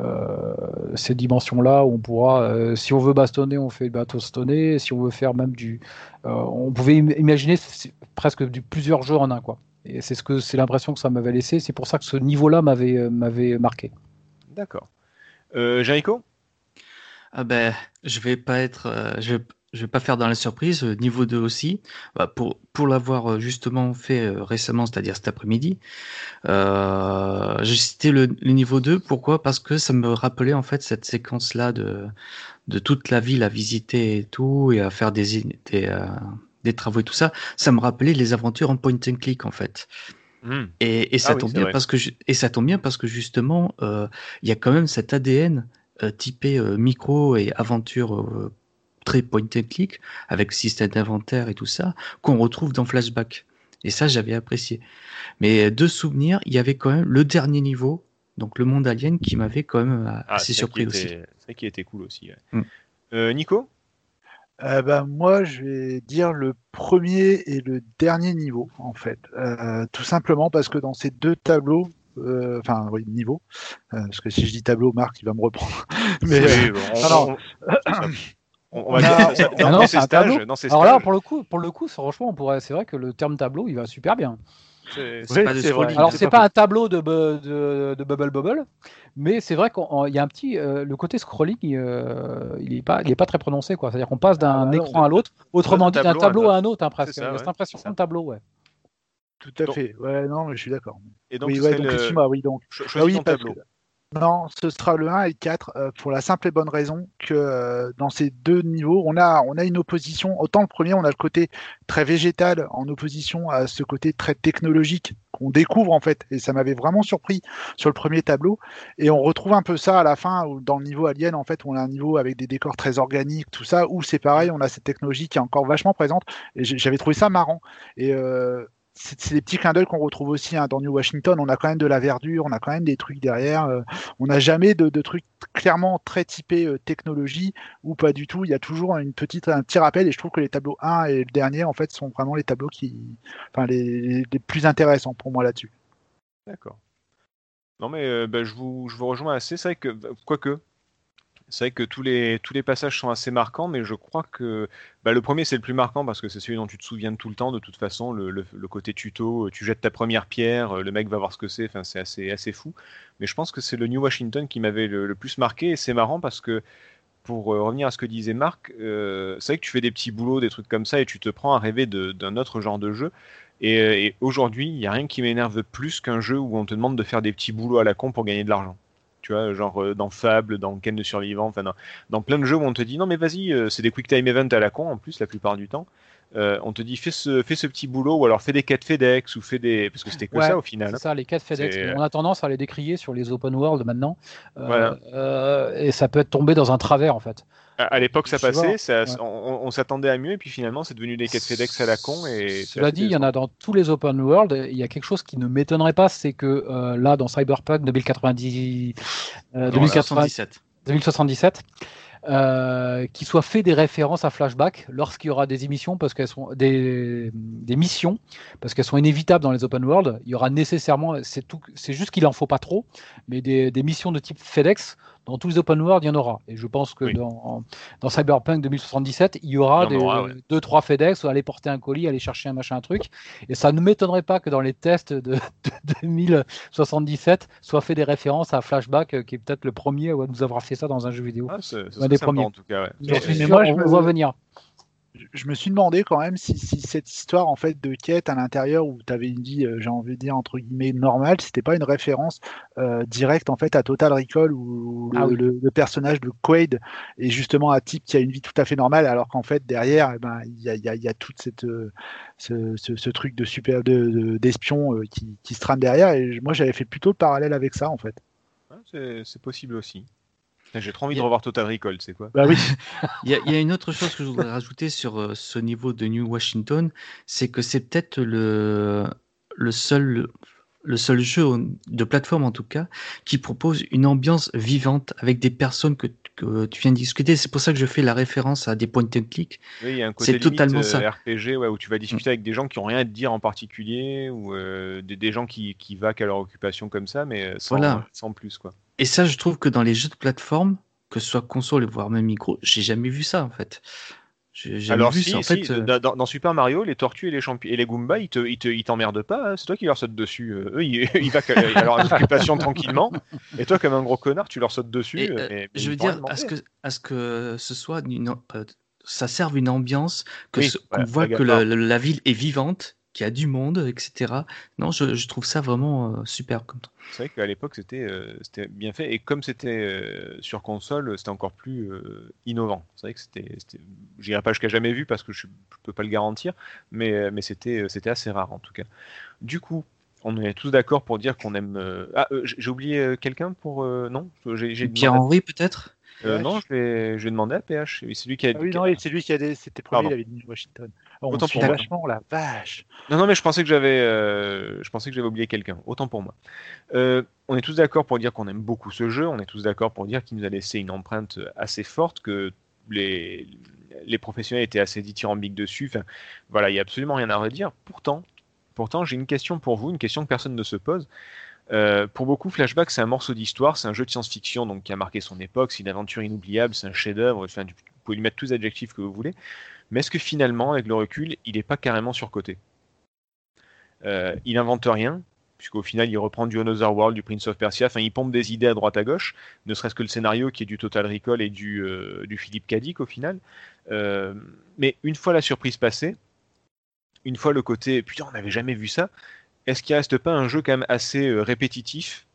euh, ces dimensions-là où on pourra, euh, si on veut bastonner, on fait bastonner. Si on veut faire même du, euh, on pouvait im- imaginer presque du plusieurs jeux en un quoi. Et c'est ce que c'est l'impression que ça m'avait laissé. C'est pour ça que ce niveau-là m'avait euh, m'avait marqué. D'accord. Euh, Jericho? Ah ben, je vais pas être, euh, je vais, je vais pas faire dans la surprise. euh, Niveau 2 aussi, Bah, pour pour l'avoir justement fait récemment, c'est-à-dire cet après-midi. Euh, j'ai cité le, le niveau 2. Pourquoi? Parce que ça me rappelait en fait cette séquence-là de de toute la ville à visiter et tout et à faire des des, euh, des travaux et tout ça. Ça me rappelait les aventures en point and click en fait. Hmm. Et, et ça Ah oui, tombe bien vrai. parce que et ça tombe bien parce que justement euh, il y a quand même cet ADN euh, typé euh, micro et aventure très point and click avec système d'inventaire et tout ça qu'on retrouve dans Flashback. Et ça j'avais apprécié. Mais de souvenir, il y avait quand même le dernier niveau, donc le monde alien, qui m'avait quand même Ah, assez ça surpris aussi. C'est ça qui était cool aussi. ouais. Euh, Nico? Euh, bah, moi, je vais dire le premier et le dernier niveau, en fait. Euh, tout simplement parce que dans ces deux tableaux, euh, enfin, oui, niveau, euh, parce que si je dis tableau, Marc, il va me reprendre. Mais, Oui, euh, bon, on, va dire a- ça- on- dans, Ah non, dans c'est ces un stages, tableau. dans ces Alors là, pour le coup, pour le coup, franchement, on pourrait, c'est vrai que le terme tableau, il va super bien. C'est- Oui, pas de vrai. Alors c'est pas pas un tableau de, bu- de, de bubble bubble, mais c'est vrai qu'il y a un petit, euh, le côté scrolling, euh, il est pas, il est pas très prononcé quoi. C'est-à-dire qu'on passe d'un Ah non, écran à l'autre, autrement d'un dit d'un tableau à un autre, hein, presque. C'est ouais, cette impression c'est ça. de tableau, ouais. tout à Donc- fait. Ouais, non, mais je suis d'accord. Et donc, Oui, ouais, donc le- excuse-moi, oui, donc. cho- Ah oui, tableau. Non, ce sera le 1 et le 4 euh, pour la simple et bonne raison que euh, dans ces deux niveaux, on a, on a une opposition. Autant le premier, on a le côté très végétal en opposition à ce côté très technologique qu'on découvre en fait. Et ça m'avait vraiment surpris sur le premier tableau. Et on retrouve un peu ça à la fin dans le niveau Alien, en fait, on a un niveau avec des décors très organiques, tout ça, où c'est pareil, on a cette technologie qui est encore vachement présente. Et j'avais trouvé ça marrant. Et euh, c'est des petits clins d'œil qu'on retrouve aussi hein, dans New Washington. On a quand même de la verdure, on a quand même des trucs derrière. euh, on n'a jamais de, trucs clairement très typés euh, technologie ou pas du tout. Il y a toujours une petite, un petit rappel et je trouve que les tableaux 1 et le dernier en fait sont vraiment les tableaux qui, enfin les, les plus intéressants pour moi là-dessus. D'accord. Non, mais euh, bah, je, vous, je vous rejoins assez. C'est vrai que, quoique, c'est vrai que tous les, tous les passages sont assez marquants, mais je crois que bah, le premier, c'est le plus marquant parce que c'est celui dont tu te souviens de tout le temps, de toute façon. Le, côté tuto, euh, tu jettes ta première pierre, euh, le mec va voir ce que c'est, enfin, c'est assez, assez fou. Mais je pense que c'est le New Washington qui m'avait le, plus marqué, et c'est marrant parce que, pour euh, revenir à ce que disait Marc, c'est vrai que tu fais des petits boulots, des trucs comme ça, et tu te prends à rêver d'un autre genre de jeu. Et, et aujourd'hui, il n'y a rien qui m'énerve plus qu'un jeu où on te demande de faire des petits boulots à la con pour gagner de l'argent. Genre euh, dans Fable, dans Ken de survivant, enfin dans, dans plein de jeux où on te dit non mais vas-y, euh, c'est des quick time events à la con en plus la plupart du temps. Euh, on te dit fais ce, fais ce petit boulot ou alors fais des quêtes FedEx ou fais des parce que c'était que Ouais, ça au final. C'est ça, les quêtes FedEx. On a tendance à les décrier sur les open world maintenant, Euh, Voilà. euh, et ça peut être tombé dans un travers en fait. À, à l'époque ça Tu vois, passait, ça- ouais. on, on s'attendait à mieux et puis finalement c'est devenu des quêtes FedEx à la con et. Cela dit, il y en a dans tous les open world. Il y a quelque chose qui ne m'étonnerait pas, c'est que euh, là, dans Cyberpunk 2090, euh, Non, 2080 77. 2077, euh, qu'il soit fait des références à Flashback lorsqu'il y aura des émissions, parce qu'elles sont des, missions, parce qu'elles sont inévitables dans les open world. Il y aura nécessairement, c'est tout, c'est juste qu'il en faut pas trop, mais des missions de type FedEx dans tous les open world, il y en aura. Et je pense que Oui. dans, dans Cyberpunk 2077, il y aura Il y des, aura, ouais. deux, trois FedEx, aller porter un colis, aller chercher un machin, un truc. Et ça ne m'étonnerait pas que dans les tests de, de 2077 soit fait des références à Flashback, euh, qui est peut-être le premier à nous avoir fait ça dans un jeu vidéo. Ah, ce, ce Un des sympa, premiers. en tout cas. ouais. Mais moi, je on me- le voit venir. Je- me suis demandé quand même si, si cette histoire en fait de quête à l'intérieur où tu avais une vie, euh, j'ai envie de dire entre guillemets normale, c'était pas une référence euh, directe en fait à Total Recall où le, Ah oui. le- le personnage de Quaid est justement un type qui a une vie tout à fait normale alors qu'en fait derrière eh ben, il y, a, y a- il y a toute cette euh, ce, ce- ce truc de super de- de- d'espion euh, qui, qui se trame derrière et moi j'avais fait plutôt le parallèle avec ça en fait. C'est possible aussi. J'ai trop envie de revoir Total Recall, c'est quoi Bah oui. Il y, a, il y a une autre chose que je voudrais rajouter sur euh, ce niveau de New Washington, c'est que c'est peut-être le, le, seul, le seul jeu de plateforme, en tout cas, qui propose une ambiance vivante avec des personnes que, que tu viens de discuter. C'est pour ça que je fais la référence à des point and click. Oui, il y a un côté C'est limite, totalement euh, ça. RPG ouais, où tu vas discuter avec des gens qui ont rien à te dire en particulier ou euh, des, des gens qui, qui vaquent à leur occupation comme ça, mais sans, Voilà. sans plus. quoi. Et ça, je trouve que dans les jeux de plateforme, que ce soit console, voire même micro, j'ai jamais vu ça, en fait. J'ai Alors, vu si, ça. En si, fait, euh, dans, Super Mario, les tortues et les, champi- et les Goombas, ils te- ils te- ils t'emmerdent pas, hein, c'est toi qui leur sautes dessus. euh, eux, ils, ils vaquent à leur occupation tranquillement, et toi, comme un gros connard, tu leur sautes dessus. Et, euh, je veux dire, à ce, que, à ce que ce soit une, ça serve une ambiance, que Oui, ce- qu'on voit que la ville est vivante, qu'il y a du monde, etc. Non, je, je trouve ça vraiment euh, super. Comme C'est vrai qu'à l'époque, c'était euh, c'était bien fait. Et comme c'était euh, sur console, c'était encore plus euh, innovant. C'est vrai que c'était. c'était- J'irai pas jusqu'à jamais vu parce que je, je peux pas le garantir, mais, euh, mais c'était assez rare en tout cas. Du coup, on est tous d'accord pour dire qu'on aime. Ah, j'ai oublié quelqu'un pour. Non? Pierre-Henri, peut-être? Euh, non, je vais, je vais demander à PH. C'est lui qui a. Ah oui, qui non, c'est lui qui a des, c'était premier, Pardon. il avait dit Washington. Oh, on Autant pour moi. vachement la vache. Non, non, mais je pensais que j'avais, euh, je pensais que j'avais oublié quelqu'un. Autant pour moi. Euh, on est tous d'accord pour dire qu'on aime beaucoup ce jeu. On est tous d'accord pour dire qu'il nous a laissé une empreinte assez forte, que les, les professionnels étaient assez dithyrambiques dessus. Enfin, voilà, il n'y a absolument rien à redire. Pourtant, pourtant, j'ai une question pour vous, une question que personne ne se pose. Euh, pour beaucoup, Flashback, c'est un morceau d'histoire, c'est un jeu de science-fiction donc qui a marqué son époque, c'est une aventure inoubliable, c'est un chef-d'œuvre. Enfin, vous pouvez lui mettre tous les adjectifs que vous voulez. Mais est-ce que finalement, avec le recul, il n'est pas carrément surcoté? Euh, il invente rien, puisqu'au final, il reprend du Another World, du Prince of Persia, enfin, il pompe des idées à droite à gauche, ne serait-ce que le scénario qui est du Total Recall et du, euh, du Philippe Cadic au final. Euh, mais une fois la surprise passée, une fois le côté putain, on n'avait jamais vu ça, est-ce qu'il reste pas un jeu quand même assez répétitif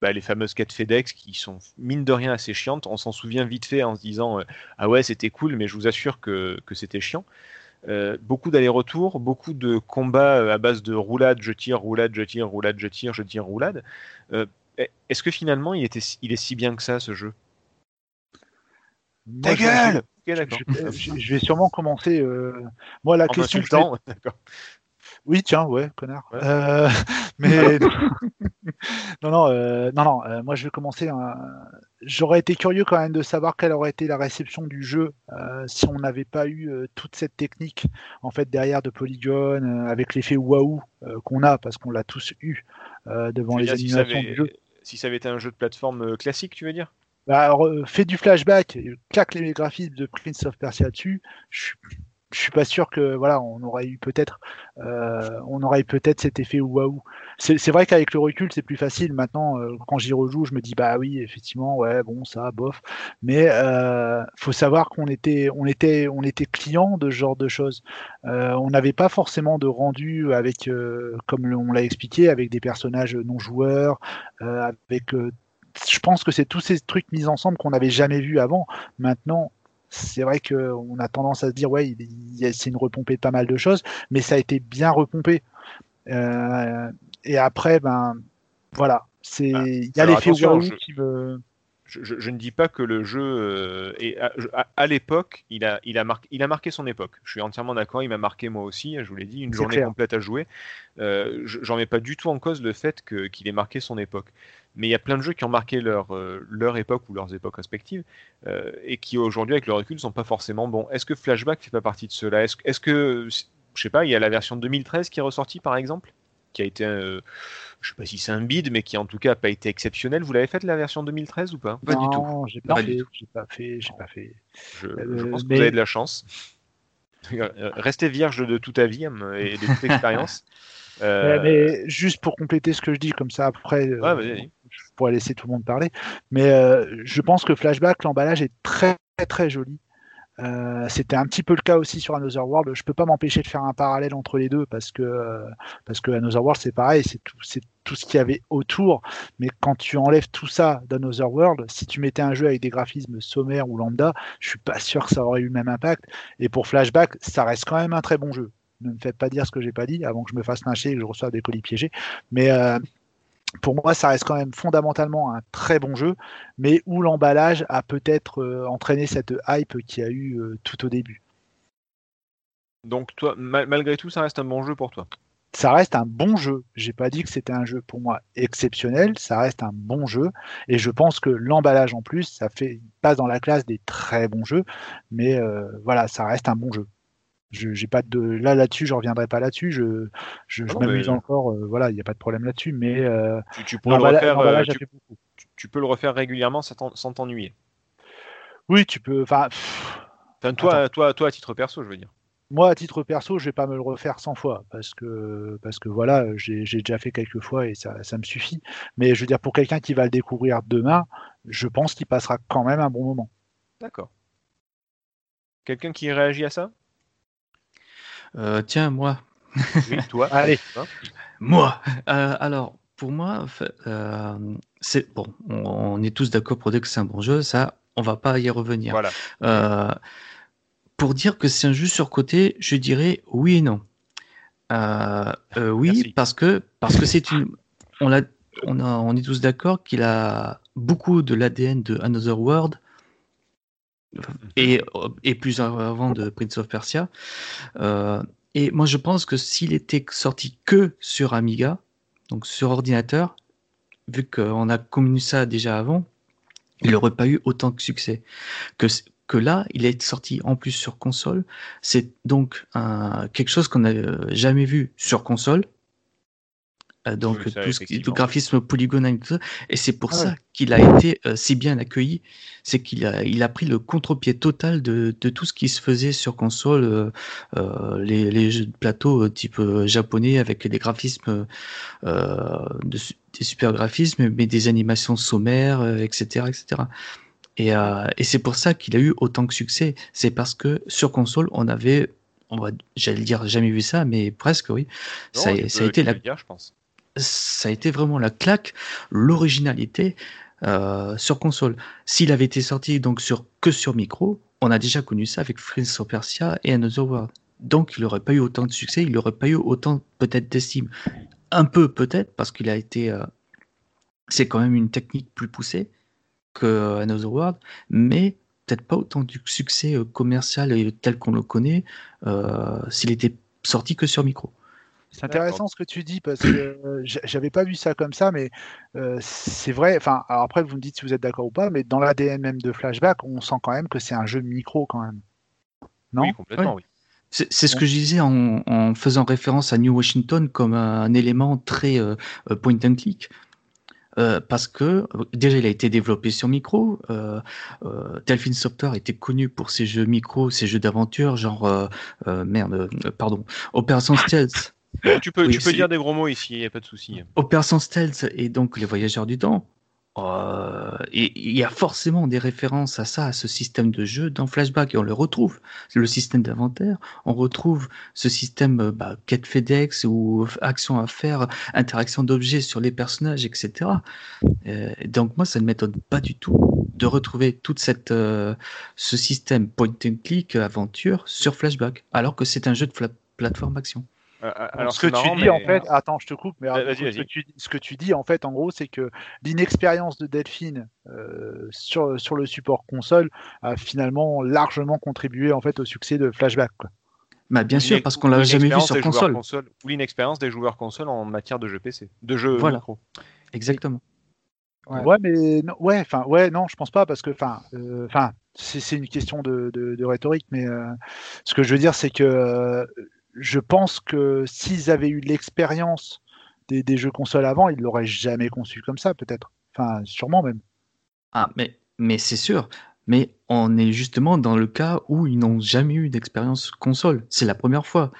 bah, les fameuses quêtes FedEx qui sont mine de rien assez chiantes. On s'en souvient vite fait en se disant euh, ah ouais c'était cool, mais je vous assure que, que c'était chiant. Euh, beaucoup d'allers-retours, beaucoup de combats euh, à base de roulade, je tire, roulade, je tire, roulade, je tire, je tire, roulade. Euh, Est-ce que finalement il, était, si- il est si bien que ça ce jeu? Ta je- gueule je, vais sûrement commencer. Moi, la En question. Oui, tiens, ouais, connard. Ouais. Euh, mais non, non, euh, non, non. euh, moi, je vais commencer. un- J'aurais été curieux quand même de savoir quelle aurait été la réception du jeu si on n'avait pas eu toute cette technique en fait derrière de polygone euh, avec l'effet waouh qu'on a parce qu'on l'a tous eu devant les dire, si animations avait- du jeu. Si ça avait été un jeu de plateforme classique, tu veux dire? Bah, alors, fais du flashback, claque les graphismes de Prince of Persia dessus. Je suis- je suis pas sûr que voilà, on aurait eu peut-être, euh, on aurait eu peut-être cet effet waouh. C'est vrai qu'avec le recul, c'est plus facile. Maintenant, euh, quand j'y rejoue, je me dis bah oui, effectivement, ouais, bon, ça, bof. Mais euh, faut savoir qu'on était, on était, on était client de ce genre de choses. Euh, on n'avait pas forcément de rendu avec, comme on l'a expliqué, avec des personnages non joueurs, avec je pense que c'est tous ces trucs mis ensemble qu'on n'avait jamais vu avant. Maintenant, c'est vrai qu'on a tendance à se dire, ouais, c'est une repompée de pas mal de choses, mais ça a été bien repompé. Euh, et après, ben, voilà, c'est, Ah, il y a l'effet waouh je- qui me. je, je- je ne dis pas que le jeu euh, est à, je- à- à l'époque, il a, il, a marqué, il a marqué son époque. Je suis entièrement d'accord, il m'a marqué moi aussi. Je vous l'ai dit, une journée clair. complète à jouer. Euh, je- J'en mets pas du tout en cause le fait qu'il ait marqué son époque. Mais il y a plein de jeux qui ont marqué leur, euh, leur époque ou leurs époques respectives euh, et qui aujourd'hui, avec le recul, sont pas forcément bons. Est-ce que Flashback fait pas partie de cela? Est-ce que, je sais pas, il y a la version 2013 qui est ressortie par exemple? Qui a été, euh, je sais pas si c'est un bid, mais qui en tout cas n'a pas été exceptionnel. Vous l'avez fait la version 2013 ou pas? Pas du tout. Non, j'ai pas, Pas du fait, tout. j'ai pas fait, j'ai pas fait. je, je Euh, pense que vous avez de la chance. Euh, Restez vierge de toute avis et de toute expérience. Euh, Euh, mais juste pour compléter ce que je dis, comme ça après, euh, Ouais, vas-y, pourrais laisser tout le monde parler. Mais euh, je pense que Flashback, l'emballage est très très, joli. Euh, C'était un petit peu le cas aussi sur Another World. Je peux pas m'empêcher de faire un parallèle entre les deux parce que euh, parce que Another World c'est pareil, c'est tout, c'est tout ce qu'il y avait autour. Mais quand tu enlèves tout ça d'Another World, si tu mettais un jeu avec des graphismes sommaires ou lambda, je suis pas sûr que ça aurait eu le même impact. Et pour Flashback, ça reste quand même un très bon jeu. Ne me faites pas dire ce que j'ai pas dit avant que je me fasse lyncher et que je reçoive des colis piégés. Mais pour moi, ça reste quand même fondamentalement un très bon jeu, mais où l'emballage a peut-être euh, entraîné cette hype qu'il y a eu euh, tout au début. Donc, toi, ma- malgré tout, ça reste un bon jeu pour toi. Ça reste un bon jeu. J'ai pas dit que c'était un jeu pour moi exceptionnel. Ça reste un bon jeu, et je pense que l'emballage en plus, ça fait il passe dans la classe des très bons jeux. Mais euh, voilà, ça reste un bon jeu. Je j'ai pas de là là-dessus, je reviendrai pas là-dessus. Je je, je Non, m'amuse mais- encore. euh, voilà, il n'y a pas de problème là-dessus. Mais euh, Tu, tu pourrais le refaire, euh, tu, peux le refaire régulièrement sans t'en- sans t'ennuyer. Oui, tu peux. Enfin. Enfin, toi, toi, toi, à titre perso, je veux dire. Moi, à titre perso, je vais pas me le refaire 100 fois parce que parce que voilà, j'ai j'ai déjà fait quelques fois et ça, ça me suffit. Mais je veux dire, pour quelqu'un qui va le découvrir demain, je pense qu'il passera quand même un bon moment. D'accord. Quelqu'un qui réagit à ça? Euh, tiens, moi. Oui, toi. Allez. Hein Moi Euh, Alors, pour moi, euh, c'est bon. On, on est tous d'accord pour dire que c'est un bon jeu. Ça, on va pas y revenir. Voilà. Pour dire que c'est un jeu surcoté, je dirais oui et non. Oui, Merci. parce que parce que c'est une. On l'a, on a, on est tous d'accord qu'il a beaucoup de l'ADN de Another World et et plus avant de Prince of Persia. Euh, et moi, je pense que s'il était sorti que sur Amiga, donc sur ordinateur, vu qu'on a connu ça déjà avant, il n'aurait pas eu autant de succès. Que, là, il est sorti en plus sur console. C'est donc un, quelque chose qu'on n'a jamais vu sur console. Euh, donc Oui, ça, tout ce qui effectivement. graphisme polygonal et tout ça. Et c'est pour Ah ça ouais. qu'il a été euh, si bien accueilli. C'est qu'il a, il a pris le contre-pied total de, de tout ce qui se faisait sur console, euh, euh, les, les jeux de plateau euh, type euh, japonais avec des graphismes, euh, de des super graphismes, mais des animations sommaires, euh, etc., etc. Et, euh, et c'est pour ça qu'il a eu autant de succès. C'est parce que sur console, on avait, on va, j'allais dire jamais vu ça, mais presque oui. Non, ça, a été la dire, je pense. Ça a été vraiment la claque, l'originalité euh, sur console. S'il avait été sorti donc sur que sur micro, on a déjà connu ça avec Prince of Persia et Another World. Donc il n'aurait pas eu autant de succès, il n'aurait pas eu autant peut-être d'estime. Un peu peut-être parce qu'il a été, euh, c'est quand même une technique plus poussée que Another World, mais peut-être pas autant du succès euh, commercial tel qu'on le connaît euh, s'il était sorti que sur micro. C'est intéressant ce que tu dis parce que euh, j'a- j'avais pas vu ça comme ça, mais euh, c'est vrai. Enfin, après vous me dites si vous êtes d'accord ou pas, mais dans l'ADN même de Flashback, on sent quand même que c'est un jeu micro quand même. Non? Oui, complètement, oui. C'est c'est ce que je disais en, en faisant référence à New Washington comme un élément très euh, point and click. Euh, parce que déjà il a été développé sur micro. Euh, euh, Delphine Software était connu pour ses jeux micro, ses jeux d'aventure, genre euh, euh, merde, euh, pardon, Operation Stealth. Tu peux, Oui, tu peux c'est- dire des gros mots ici, il n'y a pas de souci. Operation Stealth et donc les voyageurs du temps. Euh, et il y a forcément des références à ça, à ce système de jeu dans Flashback, et on le retrouve. Le système d'inventaire, on retrouve ce système euh, bah, quête FedEx ou action à faire, interaction d'objets sur les personnages, etc. Euh, donc moi, ça ne m'étonne pas du tout de retrouver toute cette euh, ce système point and click aventure sur Flashback, alors que c'est un jeu de plateforme action. Euh, alors, ce que marrant, tu dis mais- en fait, attends, je te coupe, mais alors, ce, que tu, ce que tu dis en fait, en gros, c'est que l'inexpérience de Delphine euh, sur, sur le support console a finalement largement contribué en fait au succès de Flashback. quoi. Bah, bien sûr, parce qu'on l'a jamais vu sur console. console. Ou l'inexpérience des joueurs console en matière de jeux PC, de jeux Voilà. micro. Exactement. Ouais. Ouais, mais non, ouais, enfin, ouais, non, je pense pas parce que, enfin, euh, enfin, c'est c'est une question de, de- de rhétorique, mais euh, ce que je veux dire, c'est que euh, je pense que s'ils avaient eu l'expérience des, des jeux consoles avant, ils l'auraient jamais conçu comme ça, peut-être. Enfin, sûrement même. Ah, mais, mais c'est sûr. Mais on est justement dans le cas où ils n'ont jamais eu d'expérience console. C'est la première fois.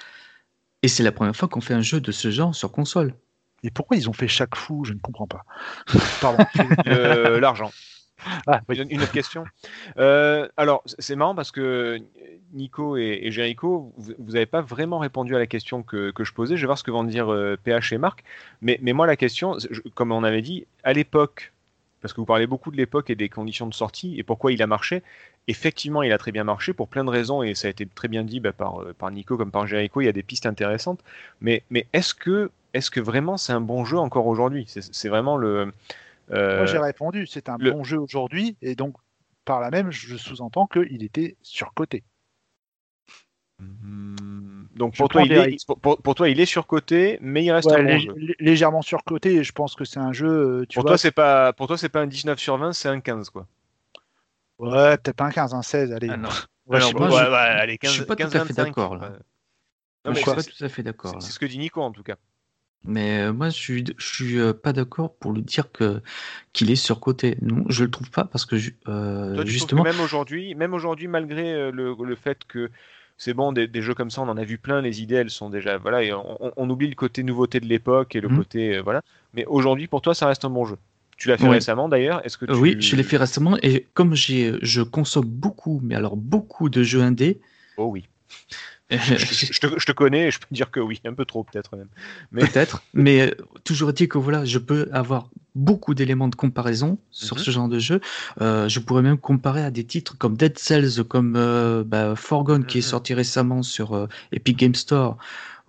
Et c'est la première fois qu'on fait un jeu de ce genre sur console. Et pourquoi ils ont fait chaque fou? Je ne comprends pas. Pardon. Euh, L'argent. Ah. Une, autre question. Euh, alors, c'est marrant parce que Nico et, et Jericho, vous n'avez pas vraiment répondu à la question que, que je posais. Je vais voir ce que vont dire euh, PH et Marc. Mais, mais moi, la question, je- comme on avait dit, à l'époque, parce que vous parlez beaucoup de l'époque et des conditions de sortie et pourquoi il a marché. Effectivement, il a très bien marché pour plein de raisons et ça a été très bien dit bah, par, euh, par Nico comme par Jericho. Il y a des pistes intéressantes. Mais, mais est-ce que, est que vraiment c'est un bon jeu encore aujourd'hui? C'est vraiment le. Euh, Moi, j'ai répondu, c'est un le- bon jeu aujourd'hui, et donc, par là même, je sous-entends qu'il était surcoté. Hmm, Donc pour toi, il est, pour, toi, il est surcoté, mais il reste Ouais, un bon lég- jeu. lé- légèrement surcoté, et je pense que c'est un jeu, euh, tu Pour vois, toi, c'est pas, pour toi, c'est pas un 19 sur 20, c'est un 15 quoi. ouais, peut-être pas un 15, un 16, allez. Ah non, Ouais, Alors, je sais ouais, pas, ouais, je- ouais, allez, je 15, suis pas tout à 15, fait 25, d'accord, là. ouais. Non, je suis pas tout à fait d'accord. c'est ce que dit Nico en tout cas. Mais euh, moi, je suis, je suis euh, pas d'accord pour lui dire que qu'il est surcoté. Non, je le trouve pas parce que ju- euh, Toi, tu justement, que même aujourd'hui, même aujourd'hui, malgré le, le fait que c'est bon, des, des jeux comme ça, on en a vu plein, les idées, elles sont déjà, voilà, et on, on- on oublie le côté nouveauté de l'époque et le Mhm. côté, voilà. Mais aujourd'hui, pour toi, ça reste un bon jeu. Tu l'as fait récemment d'ailleurs. Est-ce que tu... Oui, je l'ai fait récemment et comme j'ai, je consomme beaucoup, mais alors beaucoup de jeux indés. Oh oui. Je, je- je te, je te connais et je peux dire que oui, un peu trop peut-être même. Mais Peut-être, mais euh, toujours est-il que voilà, je peux avoir beaucoup d'éléments de comparaison sur Mhm. ce genre de jeu. Euh, je pourrais même comparer à des titres comme Dead Cells, comme euh, bah, Forgone qui est Mhm. sorti récemment sur euh, Epic Game Store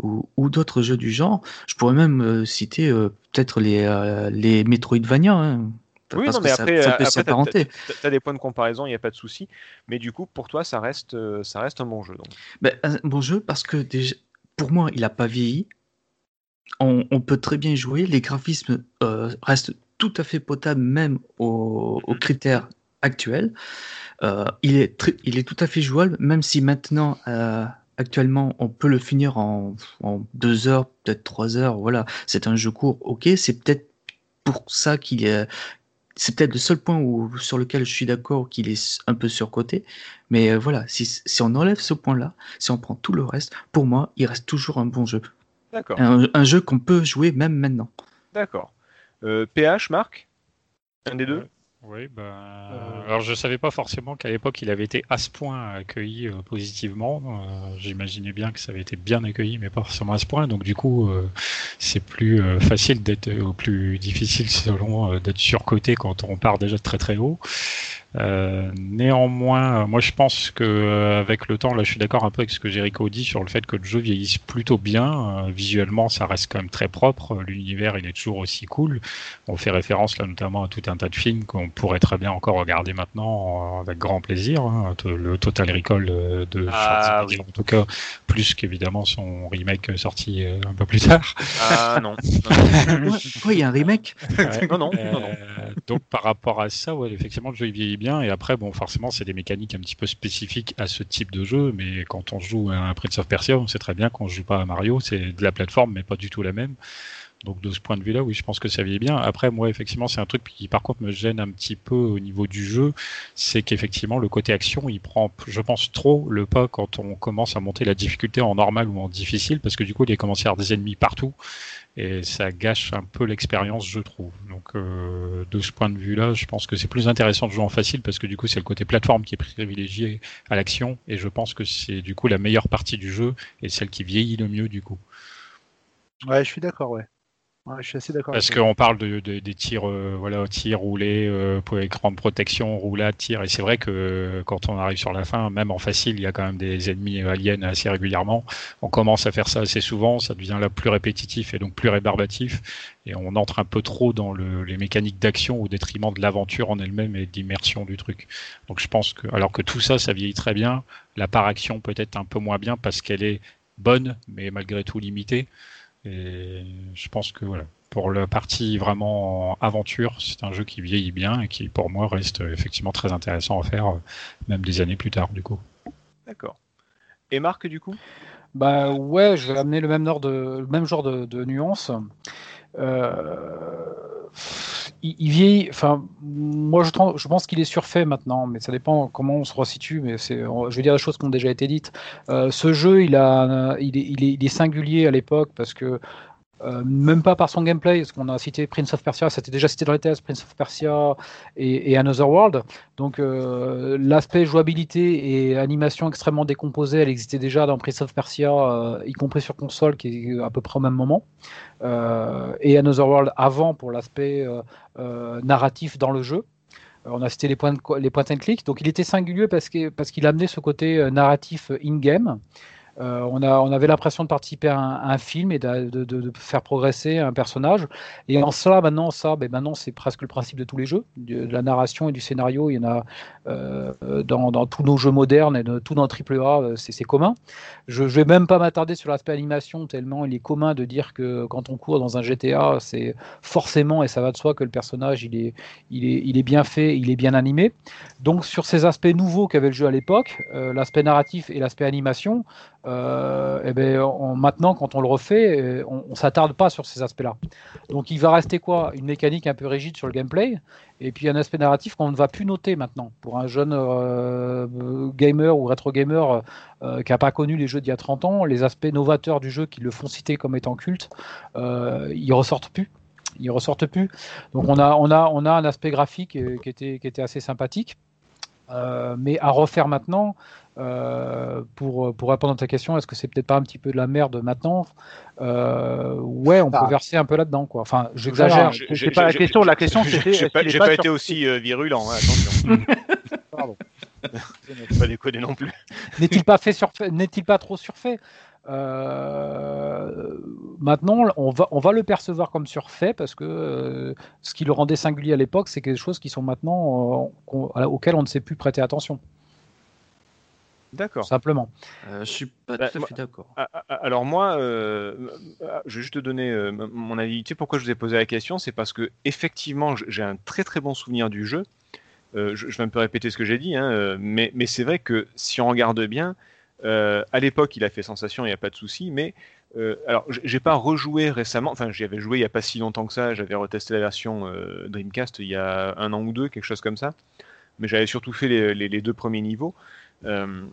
ou, ou d'autres jeux du genre. Je pourrais même citer peut-être les, les Metroidvania. hein, Oui, parce non, mais ça- après, ça, euh, peut s'apparenter. tu as des points de comparaison, il n'y a pas de souci. Mais du coup, pour toi, ça reste, euh, ça reste un bon jeu. Donc. Ben, un bon jeu parce que déjà, pour moi, il n'a pas vieilli. On, on peut très bien jouer. Les graphismes euh, restent tout à fait potables, même aux, aux critères actuels. Euh, il, est très- il est tout à fait jouable, même si maintenant, euh, actuellement, on peut le finir en, en deux heures, peut-être trois heures. Voilà, c'est un jeu court. Ok, c'est peut-être pour ça qu'il est. C'est peut-être le seul point où, sur lequel je suis d'accord qu'il est un peu surcoté. Mais euh, voilà, si, si on enlève ce point-là, si on prend tout le reste, pour moi, il reste toujours un bon jeu. D'accord. Un, un jeu qu'on peut jouer même maintenant. D'accord. Euh, PH, Marc? Un des deux? Oui, ben, alors je savais pas forcément qu'à l'époque il avait été à ce point accueilli euh, positivement. Euh, J'imaginais bien que ça avait été bien accueilli, mais pas forcément à ce point. Donc du coup, euh, c'est plus euh, facile d'être, ou plus difficile selon euh, d'être surcoté quand on part déjà de très très haut. Euh, néanmoins, euh, moi je pense que euh, avec le temps, là je suis d'accord un peu avec ce que Jericho dit sur le fait que le jeu vieillisse plutôt bien. Euh, visuellement, ça reste quand même très propre. Euh, L'univers, il est toujours aussi cool. On fait référence là notamment à tout un tas de films qu'on pourrait très bien encore regarder maintenant euh, avec grand plaisir. hein. Le Total Recall de Ah, Schwarzenegger, en tout cas, plus qu'évidemment son remake sorti euh, un peu plus tard. Ah non. Ouais, il y a un remake. Ouais. non, non, non, non. Euh, donc par rapport à ça, ouais, effectivement, le jeu il vieillit Et après, bon, forcément, c'est des mécaniques un petit peu spécifiques à ce type de jeu. Mais quand on joue à un Prince of Persia, on sait très bien qu'on joue pas à Mario. C'est de la plateforme, mais pas du tout la même. Donc de ce point de vue-là, oui, je pense que ça vieillit bien. Après, moi, effectivement, c'est un truc qui, par contre, me gêne un petit peu au niveau du jeu, c'est qu'effectivement, le côté action, il prend, je pense, trop le pas quand on commence à monter la difficulté en normal ou en difficile, parce que du coup, il est commencé à y avoir des ennemis partout, et ça gâche un peu l'expérience, je trouve. Donc, euh, de ce point de vue-là, je pense que c'est plus intéressant de jouer en facile, parce que du coup, c'est le côté plateforme qui est privilégié à l'action, et je pense que c'est du coup la meilleure partie du jeu, et celle qui vieillit le mieux, du coup. Ouais, je suis d'accord, ouais. Ouais, je suis assez d'accord. Parce qu'on parle de, de- des tirs, euh, voilà, tirs roulés, euh, écran de protection, roulade, tir. Et c'est vrai que euh, quand on arrive sur la fin, même en facile, il y a quand même des ennemis aliens assez régulièrement. On commence à faire ça assez souvent, ça devient là plus répétitif et donc plus rébarbatif. Et on entre un peu trop dans le- les mécaniques d'action au détriment de l'aventure en elle-même et de l'immersion du truc. Donc je pense que, alors que tout ça, ça vieillit très bien, la part action peut-être un peu moins bien parce qu'elle est bonne, mais malgré tout limitée. Et je pense que voilà, pour la partie vraiment aventure, c'est un jeu qui vieillit bien et qui pour moi reste euh, effectivement très intéressant à faire, euh, même des années plus tard du coup. D'accord. Et Marc, du coup? Bah ouais, je vais amener le même, ordre de, le même genre de, de nuances. Il, il vieillit. Enfin, moi, je, pense qu'il est surfait maintenant, mais ça dépend comment on se resitue. Mais c'est, je vais dire des choses qui ont déjà été dites. Euh, ce jeu, il, a, il est singulier à l'époque parce que euh, même pas par son gameplay, parce qu'on a cité Prince of Persia, c'était déjà cité dans les tests, Prince of Persia et, Another World. Donc euh, l'aspect jouabilité et animation extrêmement décomposée, elle existait déjà dans Prince of Persia, euh, y compris sur console, qui est à peu près au même moment. Et Another World avant pour l'aspect narratif dans le jeu. On a cité les points, les points and click, donc il était singulier parce qu'il parce qu'il amenait ce côté narratif in-game. Euh, on, avait l'impression de participer à un, film et de, faire progresser un personnage. Et en cela, maintenant, ça, ben maintenant, c'est presque le principe de tous les jeux, de, la narration et du scénario. Il y en a euh, dans, tous nos jeux modernes et tout dans AAA, c'est commun. Je ne vais même pas m'attarder sur l'aspect animation, tellement il est commun de dire que quand on court dans un GTA, c'est forcément, et ça va de soi, que le personnage, il est, il est, il est bien fait, il est bien animé. Donc, sur ces aspects nouveaux qu'avait le jeu à l'époque, euh, l'aspect narratif et l'aspect animation, euh, et ben, maintenant, quand on le refait, on, on s'attarde pas sur ces aspects-là. Donc, il va rester quoi? Une mécanique un peu rigide sur le gameplay, et puis un aspect narratif qu'on ne va plus noter maintenant. Pour un jeune euh, gamer ou rétro gamer euh, qui n'a pas connu les jeux d'il y a 30 ans, les aspects novateurs du jeu qui le font citer comme étant culte, euh, ils ressortent plus. Ils ressortent plus. Donc on a, on a, on a un aspect graphique qui était, qui était assez sympathique. Euh, mais à refaire maintenant, euh, pour, pour répondre à ta question, est-ce que c'est peut-être pas un petit peu de la merde maintenant euh, Ouais, on ah. peut verser un peu là-dedans, quoi. Enfin, j'exagère. C'est pas la question. La question, c'était. J'ai pas, pas, été aussi euh, virulent. Hein, attention. Pardon. pas déconner non plus. N'est-il pas fait surfait N'est-il pas trop surfait? Euh, maintenant, on va, on va le percevoir comme surfait parce que euh, ce qui le rendait singulier à l'époque, c'est quelque chose qui sont maintenant euh, auxquelles on ne sait plus prêter attention. D'accord. Simplement. Euh, je suis pas bah, tout à fait d'accord. Alors moi, euh, je vais juste te donner euh, mon avis. Tu sais pourquoi je vous ai posé la question? C'est parce que effectivement, j'ai un très très bon souvenir du jeu. je, je, vais un peu répéter ce que j'ai dit, hein, mais, mais c'est vrai que si on regarde bien, euh, à l'époque, il a fait sensation, il n'y a pas de souci, mais euh, alors j'ai pas rejoué récemment, enfin j'y avais joué il n'y a pas si longtemps que ça, j'avais retesté la version euh, Dreamcast il y a un an ou deux, quelque chose comme ça, mais j'avais surtout fait les, deux premiers niveaux. Euh,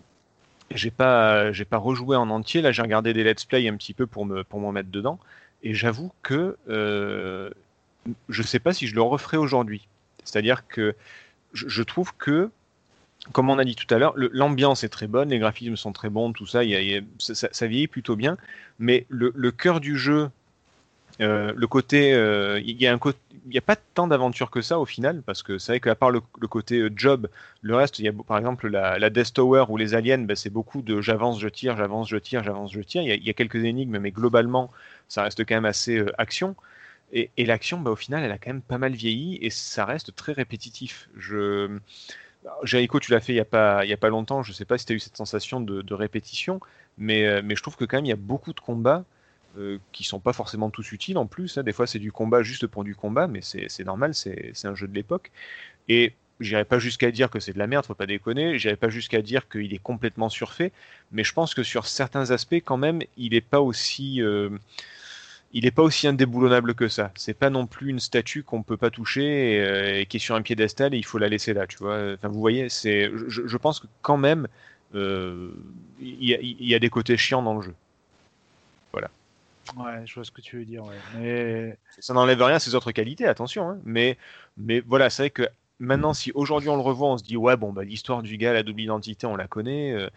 j'ai pas j'ai pas rejoué en entier, là j'ai regardé des let's play un petit peu pour me pour m'en mettre dedans, et j'avoue que je sais pas si je le referai aujourd'hui. C'est-à-dire que je trouve que comme on a dit tout à l'heure, l'ambiance est très bonne, les graphismes sont très bons, tout ça, y a, ça, ça, vieillit plutôt bien, mais le, cœur du jeu, euh, le côté, il euh, il n'y a pas tant d'aventure que ça au final, parce que c'est vrai qu'à part le, côté euh, job, le reste, il y a par exemple la, Death Tower ou les aliens, ben, c'est beaucoup de j'avance, je tire, j'avance, je tire, j'avance, je tire. Il y, a quelques énigmes, mais globalement, ça reste quand même assez euh, action. Et, et l'action, ben, au final, elle a quand même pas mal vieilli et ça reste très répétitif. Je Jericho, tu l'as fait il n'y a, pas, y a pas longtemps, je ne sais pas si tu as eu cette sensation de, répétition, mais, mais, je trouve que quand même il y a beaucoup de combats euh, qui sont pas forcément tous utiles en plus. Hein. Des fois c'est du combat juste pour du combat, mais c'est normal, c'est un jeu de l'époque. Et j'irai pas jusqu'à dire que c'est de la merde, faut pas déconner, j'irai pas jusqu'à dire qu'il est complètement surfait, mais je pense que sur certains aspects quand même, il n'est pas aussi... Euh, il n'est pas aussi indéboulonnable que ça. C'est pas non plus une statue qu'on peut pas toucher et, euh, et, qui est sur un piédestal et il faut la laisser là, tu vois. Enfin, vous voyez, c'est, je, je, pense que quand même, euh, il y, y, a des côtés chiants dans le jeu. Voilà. Ouais, je vois ce que tu veux dire. Ouais. Mais... Ça n'enlève rien à ses autres qualités, attention. Hein. Mais, mais voilà, c'est vrai que maintenant, si aujourd'hui on le revoit, on se dit ouais, bon, bah, l'histoire du gars, la double identité, on la connaît. Euh,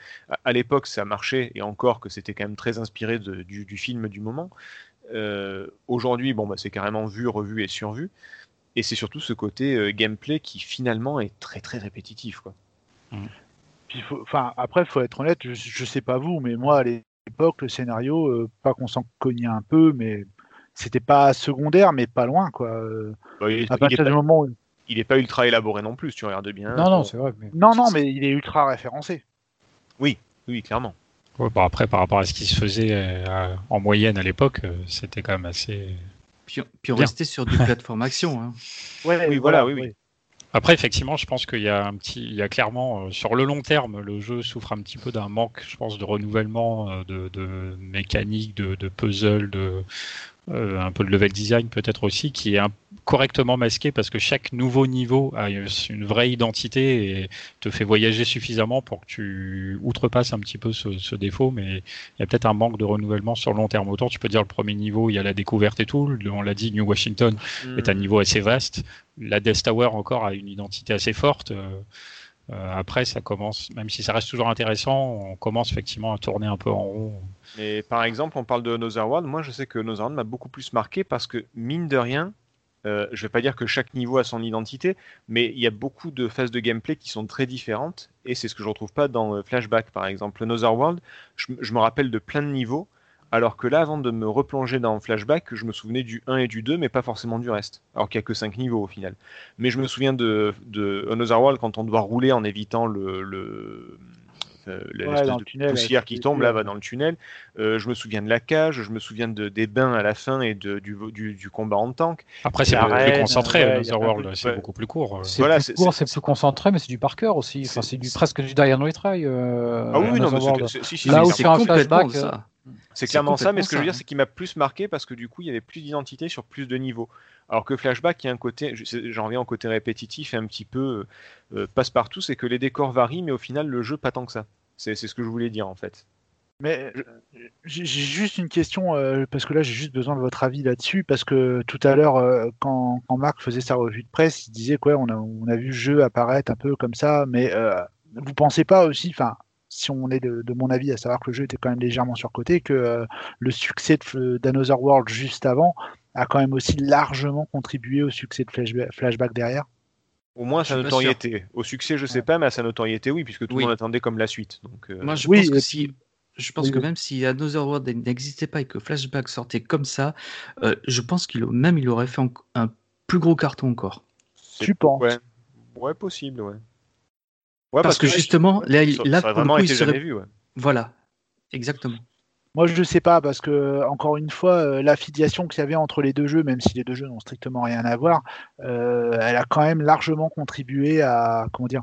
à l'époque, ça marchait et encore que c'était quand même très inspiré de, du, du, film du moment. Euh, Aujourd'hui, bon, bah, c'est carrément vu, revu et survu. Et c'est surtout ce côté euh, gameplay qui finalement est très très répétitif. Quoi. Mmh. Puis faut, enfin, après, il faut être honnête, je, je sais pas vous, mais moi à l'époque, le scénario, euh, pas qu'on s'en cognait un peu, mais c'était pas secondaire, mais pas loin. Quoi. Bah, il, à partir du moment où... Il n'est pas ultra élaboré non plus, tu regardes bien. Non, non, c'est vrai. Mais... Non, non, mais il est ultra référencé. Oui, oui, clairement. Ouais, bon après, par rapport à ce qui se faisait euh, en moyenne à l'époque, euh, c'était quand même assez. Puis, puis on Bien. restait sur du plateforme action. Hein. Ouais, oui, voilà, oui, oui. Après, effectivement, je pense qu'il y a un petit, il y a clairement euh, sur le long terme, le jeu souffre un petit peu d'un manque, je pense, de renouvellement, euh, de, de mécanique, de, de puzzle, de euh, un peu de level design peut-être aussi, qui est un- correctement masqué parce que chaque nouveau niveau a une vraie identité et te fait voyager suffisamment pour que tu outrepasses un petit peu ce, ce défaut, mais il y a peut-être un manque de renouvellement sur le long terme. Autant tu peux dire le premier niveau, il y a la découverte et tout, on l'a dit, New Washington est un Hmm. niveau assez vaste. La Death Tower encore a une identité assez forte. Euh, après, ça commence, même si ça reste toujours intéressant, on commence effectivement à tourner un peu en rond. Mais par exemple, on parle de Another World. Moi, je sais que Another World m'a beaucoup plus marqué parce que, mine de rien, euh, je vais pas dire que chaque niveau a son identité, mais il y a beaucoup de phases de gameplay qui sont très différentes. Et c'est ce que je retrouve pas dans euh, Flashback, par exemple. Another World, je me rappelle de plein de niveaux, alors que là, avant de me replonger dans Flashback, je me souvenais du 1 et du 2, mais pas forcément du reste. Alors qu'il y a que 5 niveaux au final. Mais je me souviens de, de Another World quand on doit rouler en évitant le. le euh, l'espèce le de tunnel, poussière qui tombe là ouais. va dans le tunnel. Euh, je me souviens de la cage, je me souviens de, des bains à la fin et de, du, du, du combat en tank. Après, c'est beaucoup plus concentré, ouais, Another de World, trucs, c'est ouais. beaucoup plus court. euh. C'est Voilà, plus c'est- court, c'est- c'est plus concentré, mais c'est du par cœur aussi. Enfin, C'est- c'est du c'est- presque du Die and Retry. Euh, Ah oui, non, mais World. c'est- c'est- si, si, Là c'est où clairement- sur un flashback, ça. C'est clairement ça, mais ce que je veux dire, c'est qu'il m'a plus marqué parce que du coup, il y avait plus d'identité sur plus de niveaux. Alors que Flashback, il y a un côté, j'en reviens au côté répétitif et un petit peu euh, passe-partout, c'est que les décors varient, mais au final, le jeu, pas tant que ça. C'est ce que je voulais dire en fait. Mais euh, j'ai j'ai juste une question, euh, parce que là j'ai juste besoin de votre avis là-dessus, parce que tout à l'heure, euh, quand, quand Marc faisait sa revue de presse, il disait quoi, on a, on a vu le jeu apparaître un peu comme ça, mais euh, vous pensez pas aussi, enfin, si on est de, de mon avis, à savoir que le jeu était quand même légèrement surcoté, que euh, le succès d'Another World juste avant a quand même aussi largement contribué au succès de Flashback, Flashback derrière Au moins, Je sa notoriété. Au succès, je sais pas, mais à sa notoriété, oui, puisque tout Oui. le monde attendait comme la suite. Donc, euh, Moi, je Oui, pense que si. Je pense Oui, que même si Another World n'existait pas et que Flashback sortait comme ça, euh, je pense qu'il a- même il aurait fait un plus gros carton encore. tu penses? Ouais. ouais, possible, ouais. Ouais, Parce que justement, là, ça, là, ça pour le vraiment coup, il été serait- jamais vu. Ouais. Voilà, exactement. Moi, je ne sais pas, parce que, encore une fois, euh, l'affiliation qu'il y avait entre les deux jeux, même si les deux jeux n'ont strictement rien à voir, euh, elle a quand même largement contribué à, comment dire,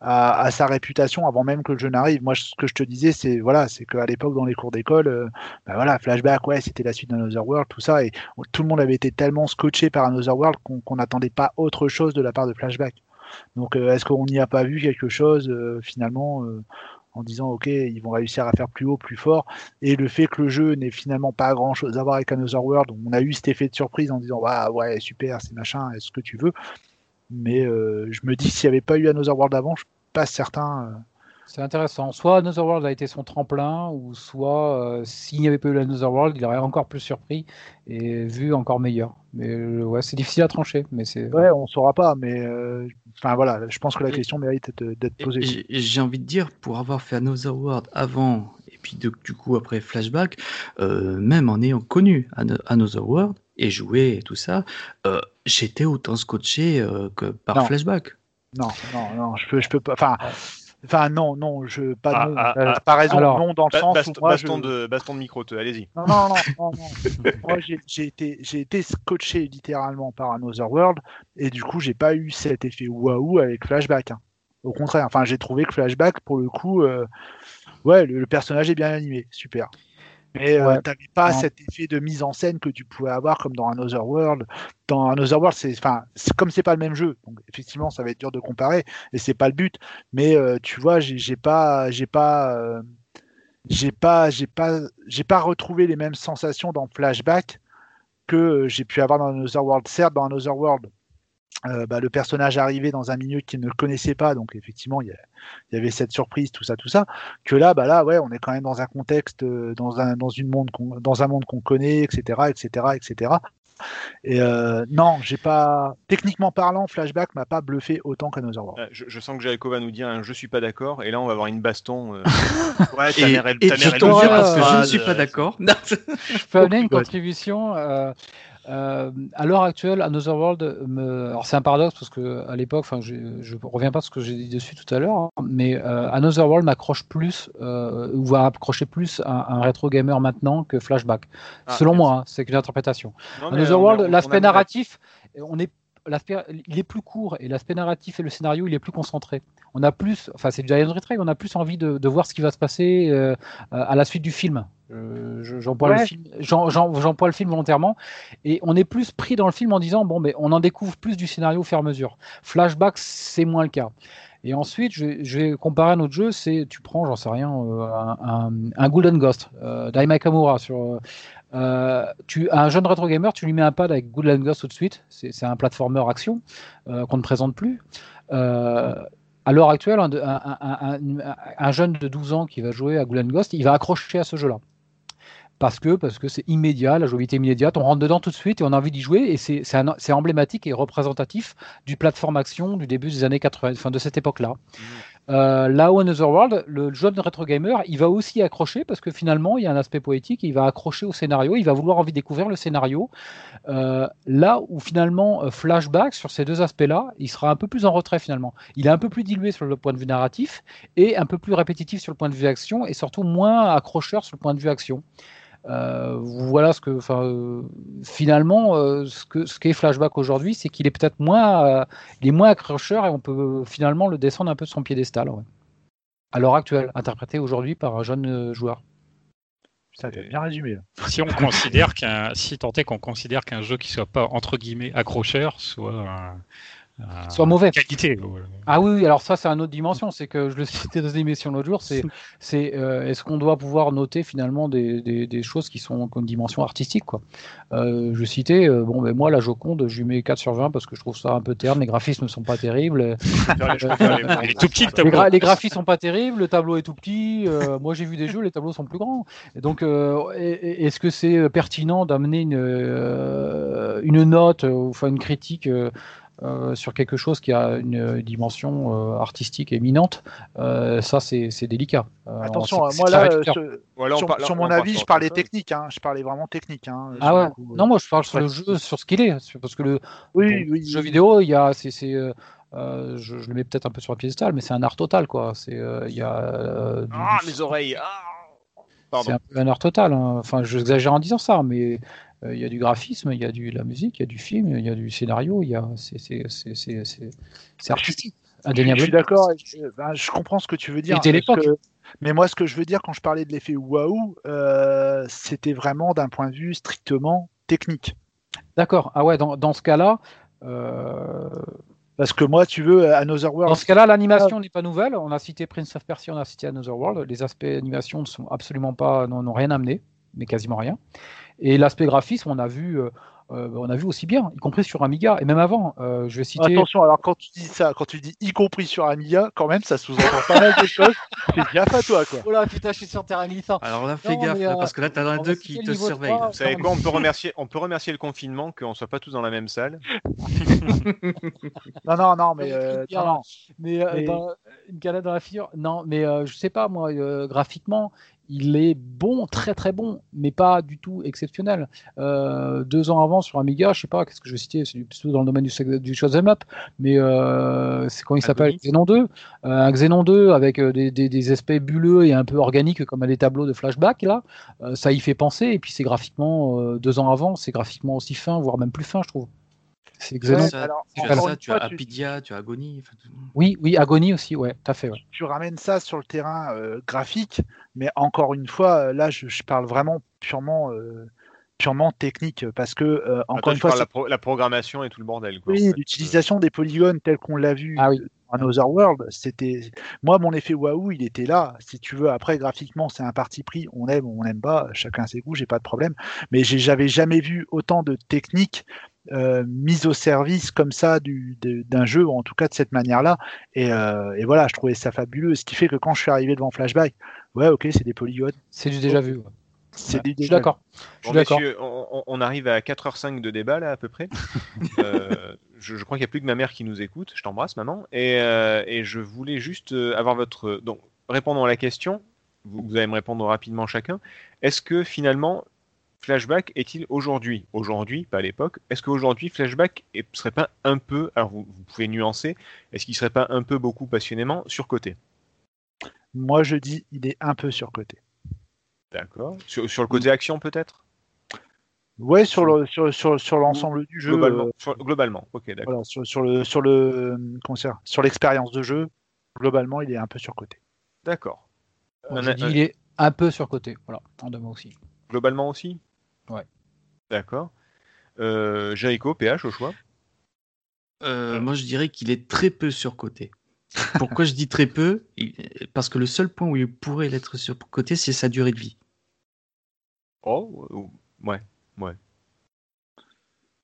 à, à sa réputation avant même que le jeu n'arrive. Moi, ce que je te disais, c'est voilà, c'est qu'à l'époque, dans les cours d'école, euh, bah voilà, Flashback, ouais, c'était la suite d'Another World, tout ça, et tout le monde avait été tellement scotché par Another World qu'on qu'on n'attendait pas autre chose de la part de Flashback. Donc, euh, est-ce qu'on n'y a pas vu quelque chose, euh, finalement, euh, en disant, OK, ils vont réussir à faire plus haut, plus fort? Et le fait que le jeu n'ait finalement pas grand chose à voir avec Another World, on a eu cet effet de surprise en disant ah, ouais super c'est machin, est-ce que tu veux? Mais je me dis s'il n'y avait pas eu Another World avant, je suis pas certain. C'est intéressant. Soit Another World a été son tremplin, ou soit euh, s'il n'y avait pas eu Another World, il aurait encore plus surpris et vu encore meilleur. Mais euh, ouais, c'est difficile à trancher. Mais c'est Ouais, on saura pas, mais euh, enfin voilà, je pense que la question mérite d'être posée. J'ai envie de dire, pour avoir fait Another World avant, et puis de- du coup après Flashback, euh, même en ayant connu Ano- Another World et joué et tout ça, euh, j'étais autant scotché euh, que par Non. Flashback. Non, non, non, je peux, je peux pas. Enfin, enfin non, non, je pas Ah, non. ah, Euh, ah. pas raison, Alors, non dans le Ba- sens bast- où moi baston, je. de, baston de micro, allez-y. Non, non, non, non, non. Moi, j'ai j'ai été, j'ai été scotché littéralement par Another World, et du coup, j'ai pas eu cet effet waouh avec Flashback. hein. Au contraire, enfin, j'ai trouvé que Flashback, pour le coup, euh, ouais, le, le personnage est bien animé, super. Mais euh, Ouais. t'avais pas Non. cet effet de mise en scène que tu pouvais avoir comme dans Another World. Dans Another World, c'est, enfin, comme c'est pas le même jeu, donc effectivement, ça va être dur de comparer, et c'est pas le but. Mais euh, tu vois, j'ai pas, j'ai pas. euh, j'ai pas j'ai pas j'ai pas retrouvé les mêmes sensations dans Flashback que j'ai pu avoir dans Another World certes dans Another World euh, bah, le personnage arrivait dans un milieu qu'il ne connaissait pas donc effectivement il y, a- il y avait cette surprise tout ça tout ça que là bah là ouais on est quand même dans un contexte euh, dans un dans une monde qu'on- dans un monde qu'on connaît etc etc etc et euh, non j'ai pas techniquement parlant Flashback m'a pas bluffé autant qu'Another World Euh, Je, je sens que Jericho va nous dire un je suis pas d'accord, et là on va avoir une baston. euh, Ouais, ta Et, mère, elle- et ta je mère, elle parce que ne suis pas d'accord. Je peux amener une contribution. euh, euh, à l'heure actuelle, Another World, me... alors c'est un paradoxe parce que à l'époque, enfin, je, je reviens pas sur ce que j'ai dit dessus tout à l'heure, hein, mais euh, Another World m'accroche plus, euh, ou va accrocher plus un, un rétro gamer maintenant que Flashback. Ah, Selon merci. moi, hein, c'est qu'une interprétation. Non, Another World, l'aspect narratif, on est il est plus court et l'aspect narratif et le scénario, il est plus concentré. On a plus, enfin c'est Giant on a plus envie de, de, voir ce qui va se passer euh, à la suite du film. Euh, j'emploie Ouais. le le film volontairement, et on est plus pris dans le film en disant bon, mais on en découvre plus du scénario au fur et à mesure. Flashback, c'est moins le cas. Et ensuite, je vais, je vais comparer un autre jeu, c'est tu prends, j'en sais rien, euh, un, un, un Golden Ghost, euh, d'Aima Kamura sur. euh, tu, un jeune rétro gamer, tu lui mets un pad avec Golden Ghost tout de suite. C'est c'est un platformer action euh, qu'on ne présente plus. Euh, à l'heure actuelle, un, un- un- un- un jeune de 12 ans qui va jouer à Golden Ghost, il va accrocher à ce jeu-là. Parce que parce que c'est immédiat, la jouabilité immédiate, on rentre dedans tout de suite et on a envie d'y jouer et c'est emblématique et représentatif du plateforme action du début des années 80, enfin de cette époque-là. Euh, là où Another World, le jeune rétro gamer, il va aussi accrocher parce que finalement il y a un aspect poétique, il va accrocher au scénario, il va vouloir envie de découvrir le scénario. Euh, là où finalement euh, Flashback sur ces deux aspects-là, il sera un peu plus en retrait finalement. Il est un peu plus dilué sur le point de vue narratif et un peu plus répétitif sur le point de vue action et surtout moins accrocheur sur le point de vue action. Euh, voilà ce que, enfin, euh, finalement, euh, ce que ce qu'est Flashback aujourd'hui, c'est qu'il est peut-être moins, euh, il est moins accrocheur et on peut finalement le descendre un peu de son piédestal. Ouais. À l'heure actuelle, interprété aujourd'hui par un jeune joueur. Ça bien résumé. Là. Si on considère qu'un, si tant est qu'on considère qu'un jeu qui soit pas entre guillemets accrocheur soit un- Soit mauvais. qualité. Ah oui, alors ça c'est une autre dimension, c'est que je le citais dans une émission l'autre jour, c'est c'est euh, est-ce qu'on doit pouvoir noter finalement des, des, des choses qui sont comme dimension artistique quoi? Euh, je citais euh, bon ben moi la Joconde, je lui mets 4 sur 20 parce que je trouve ça un peu terne, les graphismes ne sont pas terribles. Les- tout petit le Les, tableau. gra- les graphismes sont pas terribles, le tableau est tout petit. euh, moi, j'ai vu des jeux, les tableaux sont plus grands. Et donc, euh, est-ce que c'est pertinent d'amener une, euh, une note, euh, ou enfin une critique euh, sur quelque chose qui a une dimension euh, artistique éminente Euh, Ça, c'est c'est délicat. Euh, Attention, euh, moi là, sur, Voilà, on sur- parle- sur on mon avis, sur je parlais technique. Hein, je parlais vraiment technique. Hein, Ah ouais. coup, Non, moi, je parle sur le jeu, sur ce qu'il est, parce que le Oui, Bon, oui. le jeu oui. vidéo, il y a, c'est, c'est, je, je le mets peut-être un peu sur un piédestal, mais c'est un art total, quoi. C'est, euh, il y a euh, Ah, du- mes oreilles. Ah c'est Pardon. un peu un art total. hein. Enfin, j'exagère en disant ça, mais il y a du graphisme, il y a du, de la musique, il y a du film, il y a du scénario, il y a, c'est, artistique, Je suis d'accord, je, ben, je comprends ce que tu veux dire. Que- mais moi, ce que je veux dire quand je parlais de l'effet waouh, euh, c'était vraiment d'un point de vue strictement technique. D'accord. Ah ouais, dans, dans ce cas-là. euh, Parce que moi, tu veux, Another World, Dans ce cas-là, l'animation n'est pas nouvelle. On a cité Prince of Persia, on a cité Another World. Les aspects animation ne sont absolument pas, n'ont rien amené, mais quasiment rien. Et l'aspect graphisme, on a vu, euh, euh, on a vu aussi bien, y compris sur Amiga et même avant. Euh, je vais citer. Attention, alors quand tu dis ça, quand tu dis y compris sur Amiga, quand même, ça sous-entend pas mal de choses. Fais gaffe à toi, quoi. Oh là, putain, je suis sur terrain. Alors là, fais Non, gaffe, mais, là, parce que là, t'as un deux qui te surveille. Vous savez quoi, on peut remercier, on peut remercier le confinement qu'on soit pas tous dans la même salle. Non, non, non, mais euh, Bien, non, non. Mais, euh, Mais- dans- une canette dans la figure. Non, mais euh, je sais pas, moi, euh, graphiquement, il est bon, très très bon, mais pas du tout exceptionnel. Euh, deux ans avant sur Amiga, je sais pas, qu'est-ce que je vais citer, c'est plutôt dans le domaine du, du shoot'em up, mais euh, c'est quand il s'appelle? Xenon 2. Euh, un Xenon 2 avec des, des, des aspects bulleux et un peu organiques comme les tableaux de flashback, là, ça y fait penser, et puis c'est graphiquement, deux ans avant, c'est graphiquement aussi fin, voire même plus fin, je trouve. C'est Xenon. Ouais, Ça, alors, tu as ça, tu as Apidia, tu as tout- Oui, oui, Agonie aussi, ouais, tout à fait. Ouais. tu ramènes ça sur le terrain euh, graphique, mais encore une fois, euh, là, je, je parle vraiment purement, euh, purement technique, parce que euh, Attends, encore une fois, la, pro- la programmation et tout le bordel. Quoi, en oui, fait. l'utilisation des polygones tels qu'on l'a vu Ah oui. En Other World, c'était moi mon effet waouh, il était là. Si tu veux, après graphiquement, c'est un parti pris, on aime, ou on n'aime pas, chacun ses goûts, j'ai pas de problème. Mais j'avais jamais vu autant de techniques euh, mises au service comme ça du- d'un jeu, ou en tout cas de cette manière-là. Et, euh, et voilà, je trouvais ça fabuleux. Ce qui fait que quand je suis arrivé devant Flashback, ouais, ok, c'est des polygones, C'est du déjà vu. ouais. c'est Ouais, du Je suis déjà vu. d'accord. Je suis d'accord. on arrive à 4h05 de débat là à peu près. Euh, je, je crois qu'il n'y a plus que ma mère qui nous écoute. Je t'embrasse maman. Et, euh, et je voulais juste euh, avoir votre... Donc, répondons à la question. Vous, vous allez me répondre rapidement chacun. Est-ce que finalement, Flashback est-il aujourd'hui, aujourd'hui, pas à l'époque, est-ce qu'aujourd'hui Flashback ne serait pas un peu, alors vous, vous pouvez nuancer, est-ce qu'il serait pas un peu beaucoup passionnément surcoté? Moi, je dis, il est un peu surcoté. D'accord. Sur, sur le côté action peut-être? Ouais, sur le sur sur, sur l'ensemble du jeu. Globalement, euh, sur- globalement. ok, d'accord. voilà, sur, sur le sur le euh, comment sur l'expérience de jeu, globalement, il est un peu surcoté. D'accord. Bon, dit, un- il est un peu surcoté. Voilà, en deux mots aussi. Globalement aussi? Ouais. D'accord. Euh, Jericho, PH au choix? Euh, moi, je dirais qu'il est très peu surcoté. Pourquoi je dis très peu? Parce que le seul point où il pourrait l'être surcoté, c'est sa durée de vie. Oh, euh, ouais, ouais.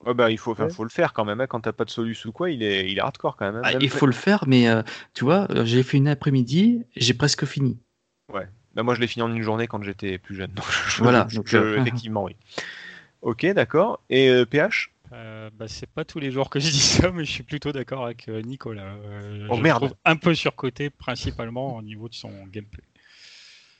Ouais, bah, il faut, Ouais. le faire quand même. hein, Quand t'as pas de soluce ou quoi, il est, il est hardcore quand même. hein. Ah, Même- il faut le faire, mais euh, tu vois, euh, j'ai fait une après-midi, j'ai presque fini. Bah, moi, je l'ai fini en une journée quand j'étais plus jeune. Donc, je- Voilà, je- donc, je- euh, effectivement, oui. Ok, d'accord. Et euh, PH Euh, bah, c'est pas tous les jours que je dis ça, mais je suis plutôt d'accord avec Nicolas. Euh, Oh, je merde. trouve un peu surcoté, principalement au niveau de son gameplay.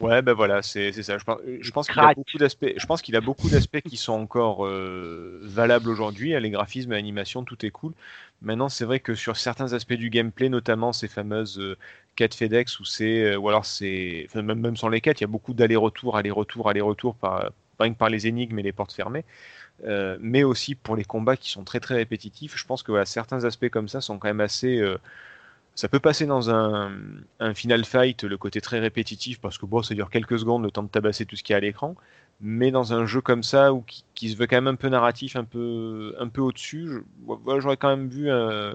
Ouais, ben voilà, c'est ça. Je pense, je pense qu'il a beaucoup d'aspects. Je pense qu'il a beaucoup d'aspects qui sont encore euh, valables aujourd'hui. Les graphismes, l'animation, tout est cool. Maintenant, c'est vrai que sur certains aspects du gameplay, notamment ces fameuses euh, quêtes FedEx, où c'est, euh, ou alors c'est, enfin, même même sans les quêtes, il y a beaucoup d'aller-retour, aller-retour, aller-retour par pas que par les énigmes et les portes fermées, euh, mais aussi pour les combats qui sont très très répétitifs. Je pense que voilà, certains aspects comme ça sont quand même assez ça peut passer dans un, un final fight, le côté très répétitif, parce que bon, ça dure quelques secondes, le temps de tabasser tout ce qu'il y a à l'écran. Mais dans un jeu comme ça, ou qui, qui se veut quand même un peu narratif, un peu, un peu au-dessus, j'aurais quand même vu euh,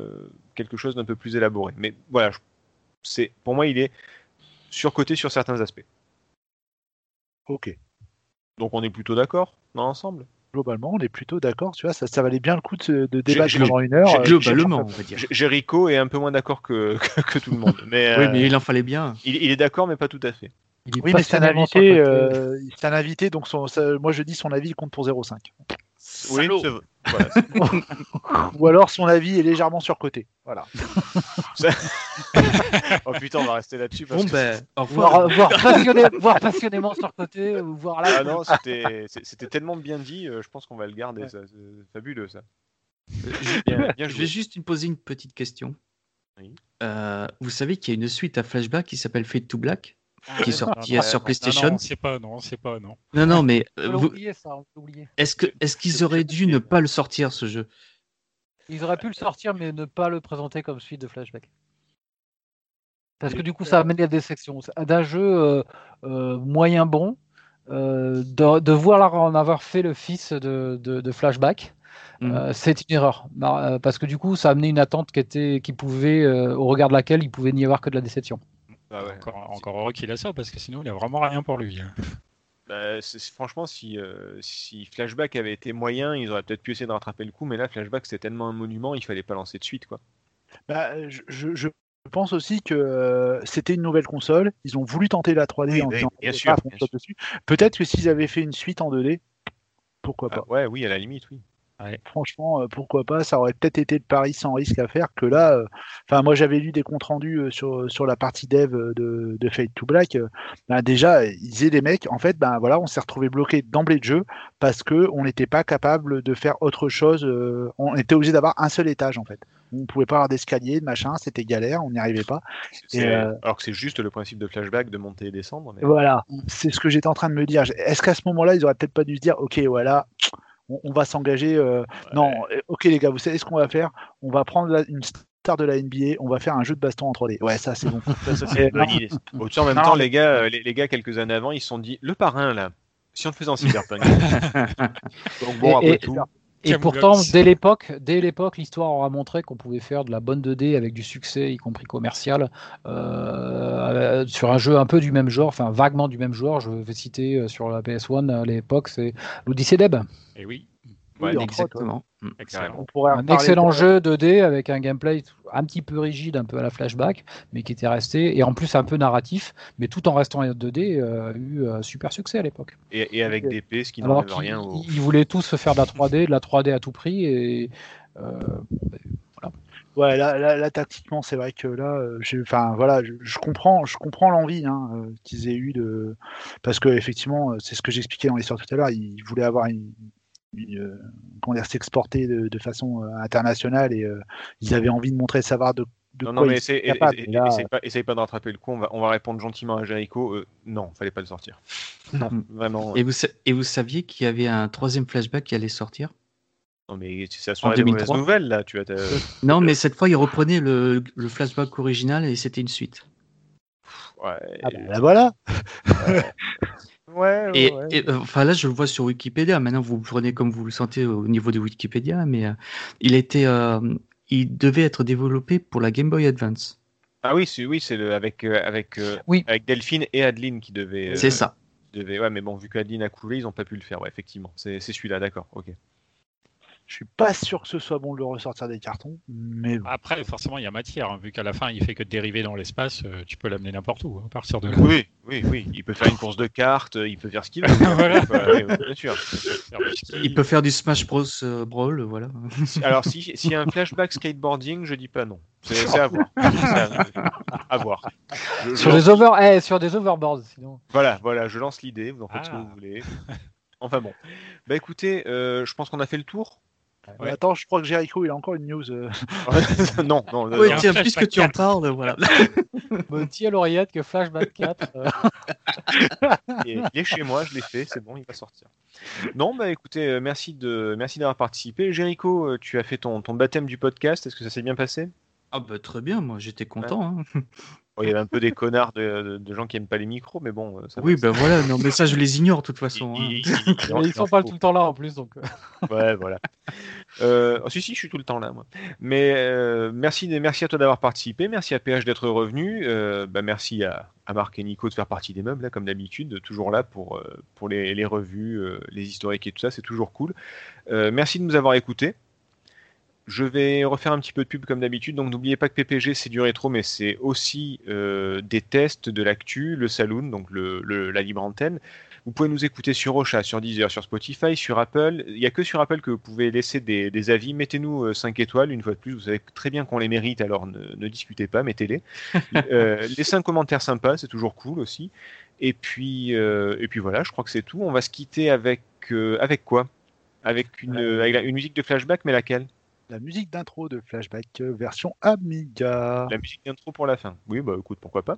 quelque chose d'un peu plus élaboré. Mais voilà, c'est, pour moi, il est surcoté sur certains aspects. Ok. Donc on est plutôt d'accord dans l'ensemble? Globalement, on est plutôt d'accord. Tu vois, ça, ça valait bien le coup de, débattre pendant une heure. euh, Globalement, on va dire. Jericho est un peu moins d'accord que, que, que tout le monde. Mais, Oui, euh, mais il en fallait bien. il, il est d'accord, mais pas tout à fait. Il est Oui, mais c'est un invité. euh, c'est un invité, donc son, ça- moi je dis son avis il compte pour 0,5. Oui, Salaud. c'est vrai. Voilà, Ou alors son avis est légèrement surcoté. Voilà. Oh putain, on va rester là-dessus. parce Bon, que ben, passionné- voire passionnément surcoté, ou voire là. Ah non, c'était tellement bien dit, euh, je pense qu'on va le garder. ça, C'est fabuleux ça. Bien, bien Je vais juste te poser une petite question. Oui. Euh, vous savez qu'il y a une suite à Flashback qui s'appelle Fade to Black? Qui est Non, non, sur PlayStation. Non, c'est pas, non, c'est pas, non. Non, non, mais euh, vous- est-ce que est-ce qu'ils auraient dû ne pas le sortir ce jeu? Ils auraient pu le sortir, mais ne pas le présenter comme suite de Flashback. Parce que du coup, ça amène à des sections. D'un jeu euh, euh, moyen bon, euh, de, de voir en avoir fait le fils de, de- de Flashback, Mhm. euh, c'est une erreur. Bah, euh, Parce que du coup, ça a amené une attente qui, était, qui pouvait, euh, au regard de laquelle il pouvait n'y avoir que de la déception. Ah ouais. Encore, encore heureux qu'il a ça, parce que sinon, il a vraiment rien pour lui. hein. Bah, c'est- c'est- franchement, si, euh, si Flashback avait été moyen, ils auraient peut-être pu essayer de rattraper le coup, mais là, Flashback, c'était tellement un monument, il fallait pas lancer de suite. quoi. Bah, je, je- je pense aussi que euh, c'était une nouvelle console. Ils ont voulu tenter la 3D Oui, en bien sûr, bien dessus. Peut-être que s'ils avaient fait une suite en 2D, pourquoi pas. Ah, ouais, oui, à la limite, oui. Franchement, euh, pourquoi pas Ça aurait peut-être été le pari sans risque à faire que là. euh, Enfin, moi, j'avais lu des comptes rendus euh, sur, sur la partie dev de, de Fade to Black. ben, déjà, ils disaient les mecs, en fait, ben voilà, on s'est retrouvé bloqué d'emblée de jeu parce que on n'était pas capable de faire autre chose. on était obligé d'avoir un seul étage, en fait. On pouvait pas avoir d'escalier, de machin, c'était galère, on n'y arrivait pas. Alors que c'est juste le principe de Flashback de monter et descendre. Mais... Voilà, c'est ce que j'étais en train de me dire. Est-ce qu'à ce moment-là, ils auraient peut-être pas dû se dire, ok, voilà, on, on va s'engager. euh, Non, euh, ok les gars, vous savez ce qu'on va faire? On va prendre la- une star de la NBA, on va faire un jeu de baston en 3D. Ouais, ça c'est bon. Ça, c'est. Bon, en même Non, temps, mais- les gars, euh, les, les gars, quelques années avant, ils se sont dit le parrain là. Si on le faisait en cyberpunk. Donc bon, Et- après et- tout. Et pourtant, dès l'époque, dès l'époque, l'histoire aura montré qu'on pouvait faire de la bonne 2D avec du succès, y compris commercial, euh, sur un jeu un peu du même genre, enfin vaguement du même genre. Je vais citer euh, sur la PS1 à l'époque, c'est l'Odyssée d'Eb. Et oui, Ouais, Oui, entre Exactement. Mm. excellent. On pourrait Un excellent jeu 2D avec un gameplay un petit peu rigide, un peu à la flashback, mais qui était resté, et en plus un peu narratif, mais tout en restant en 2D, euh, a eu euh, super succès à l'époque. Et, et avec des P, ce qui n'enlève rien au. ils voulaient tous se faire de la 3D, de la 3D à tout prix, et euh, Ouais, là, là, là, tactiquement, c'est vrai que là, euh, j'ai- enfin voilà, je, je comprends, je comprends l'envie hein, euh, qu'ils aient eu de, parce que effectivement, c'est ce que j'expliquais dans l'histoire tout à l'heure, ils voulaient avoir une, une, euh, comment dire, s'exporter de, de façon euh, internationale et euh, ils avaient envie de montrer le savoir de de Non, quoi non, mais essaye, pas, essaye pas de rattraper le coup. On va, on va répondre gentiment à Jericho. Euh, non, fallait pas le sortir. Non. Vraiment. Et vous, sa- et vous saviez qu'il y avait un troisième flashback qui allait sortir? Non, mais c'est la soirée des 2003. mauvaises nouvelles, là. Tu as ta- Non, mais cette fois, il reprenait le, le flashback original et c'était une suite. Ouais. ah bah, là, voilà. Ouais, ouais, Et, ouais. et, euh, enfin là, je le vois sur Wikipédia. Maintenant, vous le prenez comme vous le sentez au niveau de Wikipédia, mais euh, il était, euh, il devait être développé pour la Game Boy Advance. Ah oui, c'est oui, c'est le avec euh, avec euh, Oui. avec Delphine et Adeline qui devaient. euh, C'est ça. devaient- Ouais, mais bon, vu qu'Adeline a coulé, ils ont pas pu le faire. Ouais, effectivement. C'est c'est celui-là, d'accord. Ok. Je suis pas sûr que ce soit bon de le ressortir des cartons, mais bon. Après, forcément, il y a matière, hein, vu qu'à la fin, il fait que dériver dans l'espace, euh, tu peux l'amener n'importe où, hein, à partir de là. Oui, oui, oui. Il peut faire une course de cartes. Il peut faire ce qu'il veut. Voilà. Ouais, ouais, bien sûr. Il peut faire du Smash Bros euh, Brawl, voilà. Alors, si- s'il y a un flashback skateboarding, je dis pas non. C'est à voir. À, à voir. Je- je Sur lance- des, over... eh, sur des overboards, sinon. Voilà, voilà, je lance l'idée. Vous en faites ce que Ah. vous voulez. Enfin bon. Bah écoutez, euh, je pense qu'on a fait le tour. Ouais. Attends, je crois que Jericho, il a encore une news. euh. non, non. non, Ouais, tiens, puisque tu en 4. parles, voilà. Monty à l'oreillette que Flashback 4. euh, il, est, il est chez moi, je l'ai fait, c'est bon, il va sortir. Non, bah écoutez, euh, merci de merci d'avoir participé. Jericho, euh, tu as fait ton, ton baptême du podcast. Est-ce que ça s'est bien passé? Ah bah très bien, moi j'étais content. hein. Bon, Il y avait un peu des connards de, de- de gens qui aiment pas les micros, mais bon, euh, ça Oui, bah voilà, non mais ça je les ignore de toute façon. hein. Il- il- il- il en- mais il ils sont pas tout le temps là en plus, donc. euh. Ouais, voilà. Euh, oh, si, si, je suis tout le temps là, moi. Mais euh, merci, merci à toi d'avoir participé. Merci à PH d'être revenu. Euh, bah, merci à, à Marc et Nico de faire partie des meubles, là, comme d'habitude. Toujours là pour, pour les, les revues, les historiques et tout ça. C'est toujours cool. Euh, merci de nous avoir écoutés. Je vais refaire un petit peu de pub comme d'habitude. Donc n'oubliez pas que PPG c'est du rétro, mais c'est aussi euh, des tests, de l'actu, le saloon, donc le, le- la libre antenne. Vous pouvez nous écouter sur Ocha, sur Deezer, sur Spotify, sur Apple. Il n'y a que sur Apple que vous pouvez laisser des, des avis. Mettez-nous 5 étoiles, une fois de plus. Vous savez très bien qu'on les mérite, alors ne, ne discutez pas, mettez-les. Euh, laissez un commentaire sympa, c'est toujours cool aussi. Et puis, euh, et puis voilà, je crois que c'est tout. On va se quitter avec, euh, avec quoi? Avec une, Euh, avec la- une musique de flashback, mais laquelle? La musique d'intro de Flashback euh, version Amiga. La musique d'intro pour la fin. Oui, bah écoute, pourquoi pas.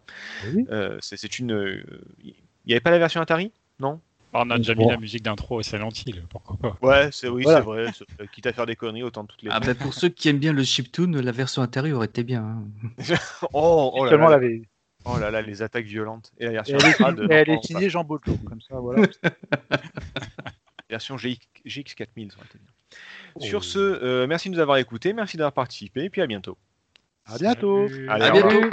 Oui. Euh, c'est une. euh, Il n'y avait pas la version Atari? Non? On a déjà mis la musique d'intro au Silent Hill, pourquoi pas. Ouais, c'est oui, Voilà. c'est vrai. Quitte à faire des conneries, autant toutes les. Ah bah pour ceux qui aiment bien le chiptune, la version intérieure aurait été bien. hein. oh, oh là là, oh là là, les attaques violentes. Et la Et version elle signée- elle est signée Jean Bojo, comme ça, voilà. version GX, GX4000, ça aurait été bien. Sur ce, euh, merci de nous avoir écoutés, merci d'avoir participé, et puis à bientôt. À bientôt. Salut. Allez, À bientôt.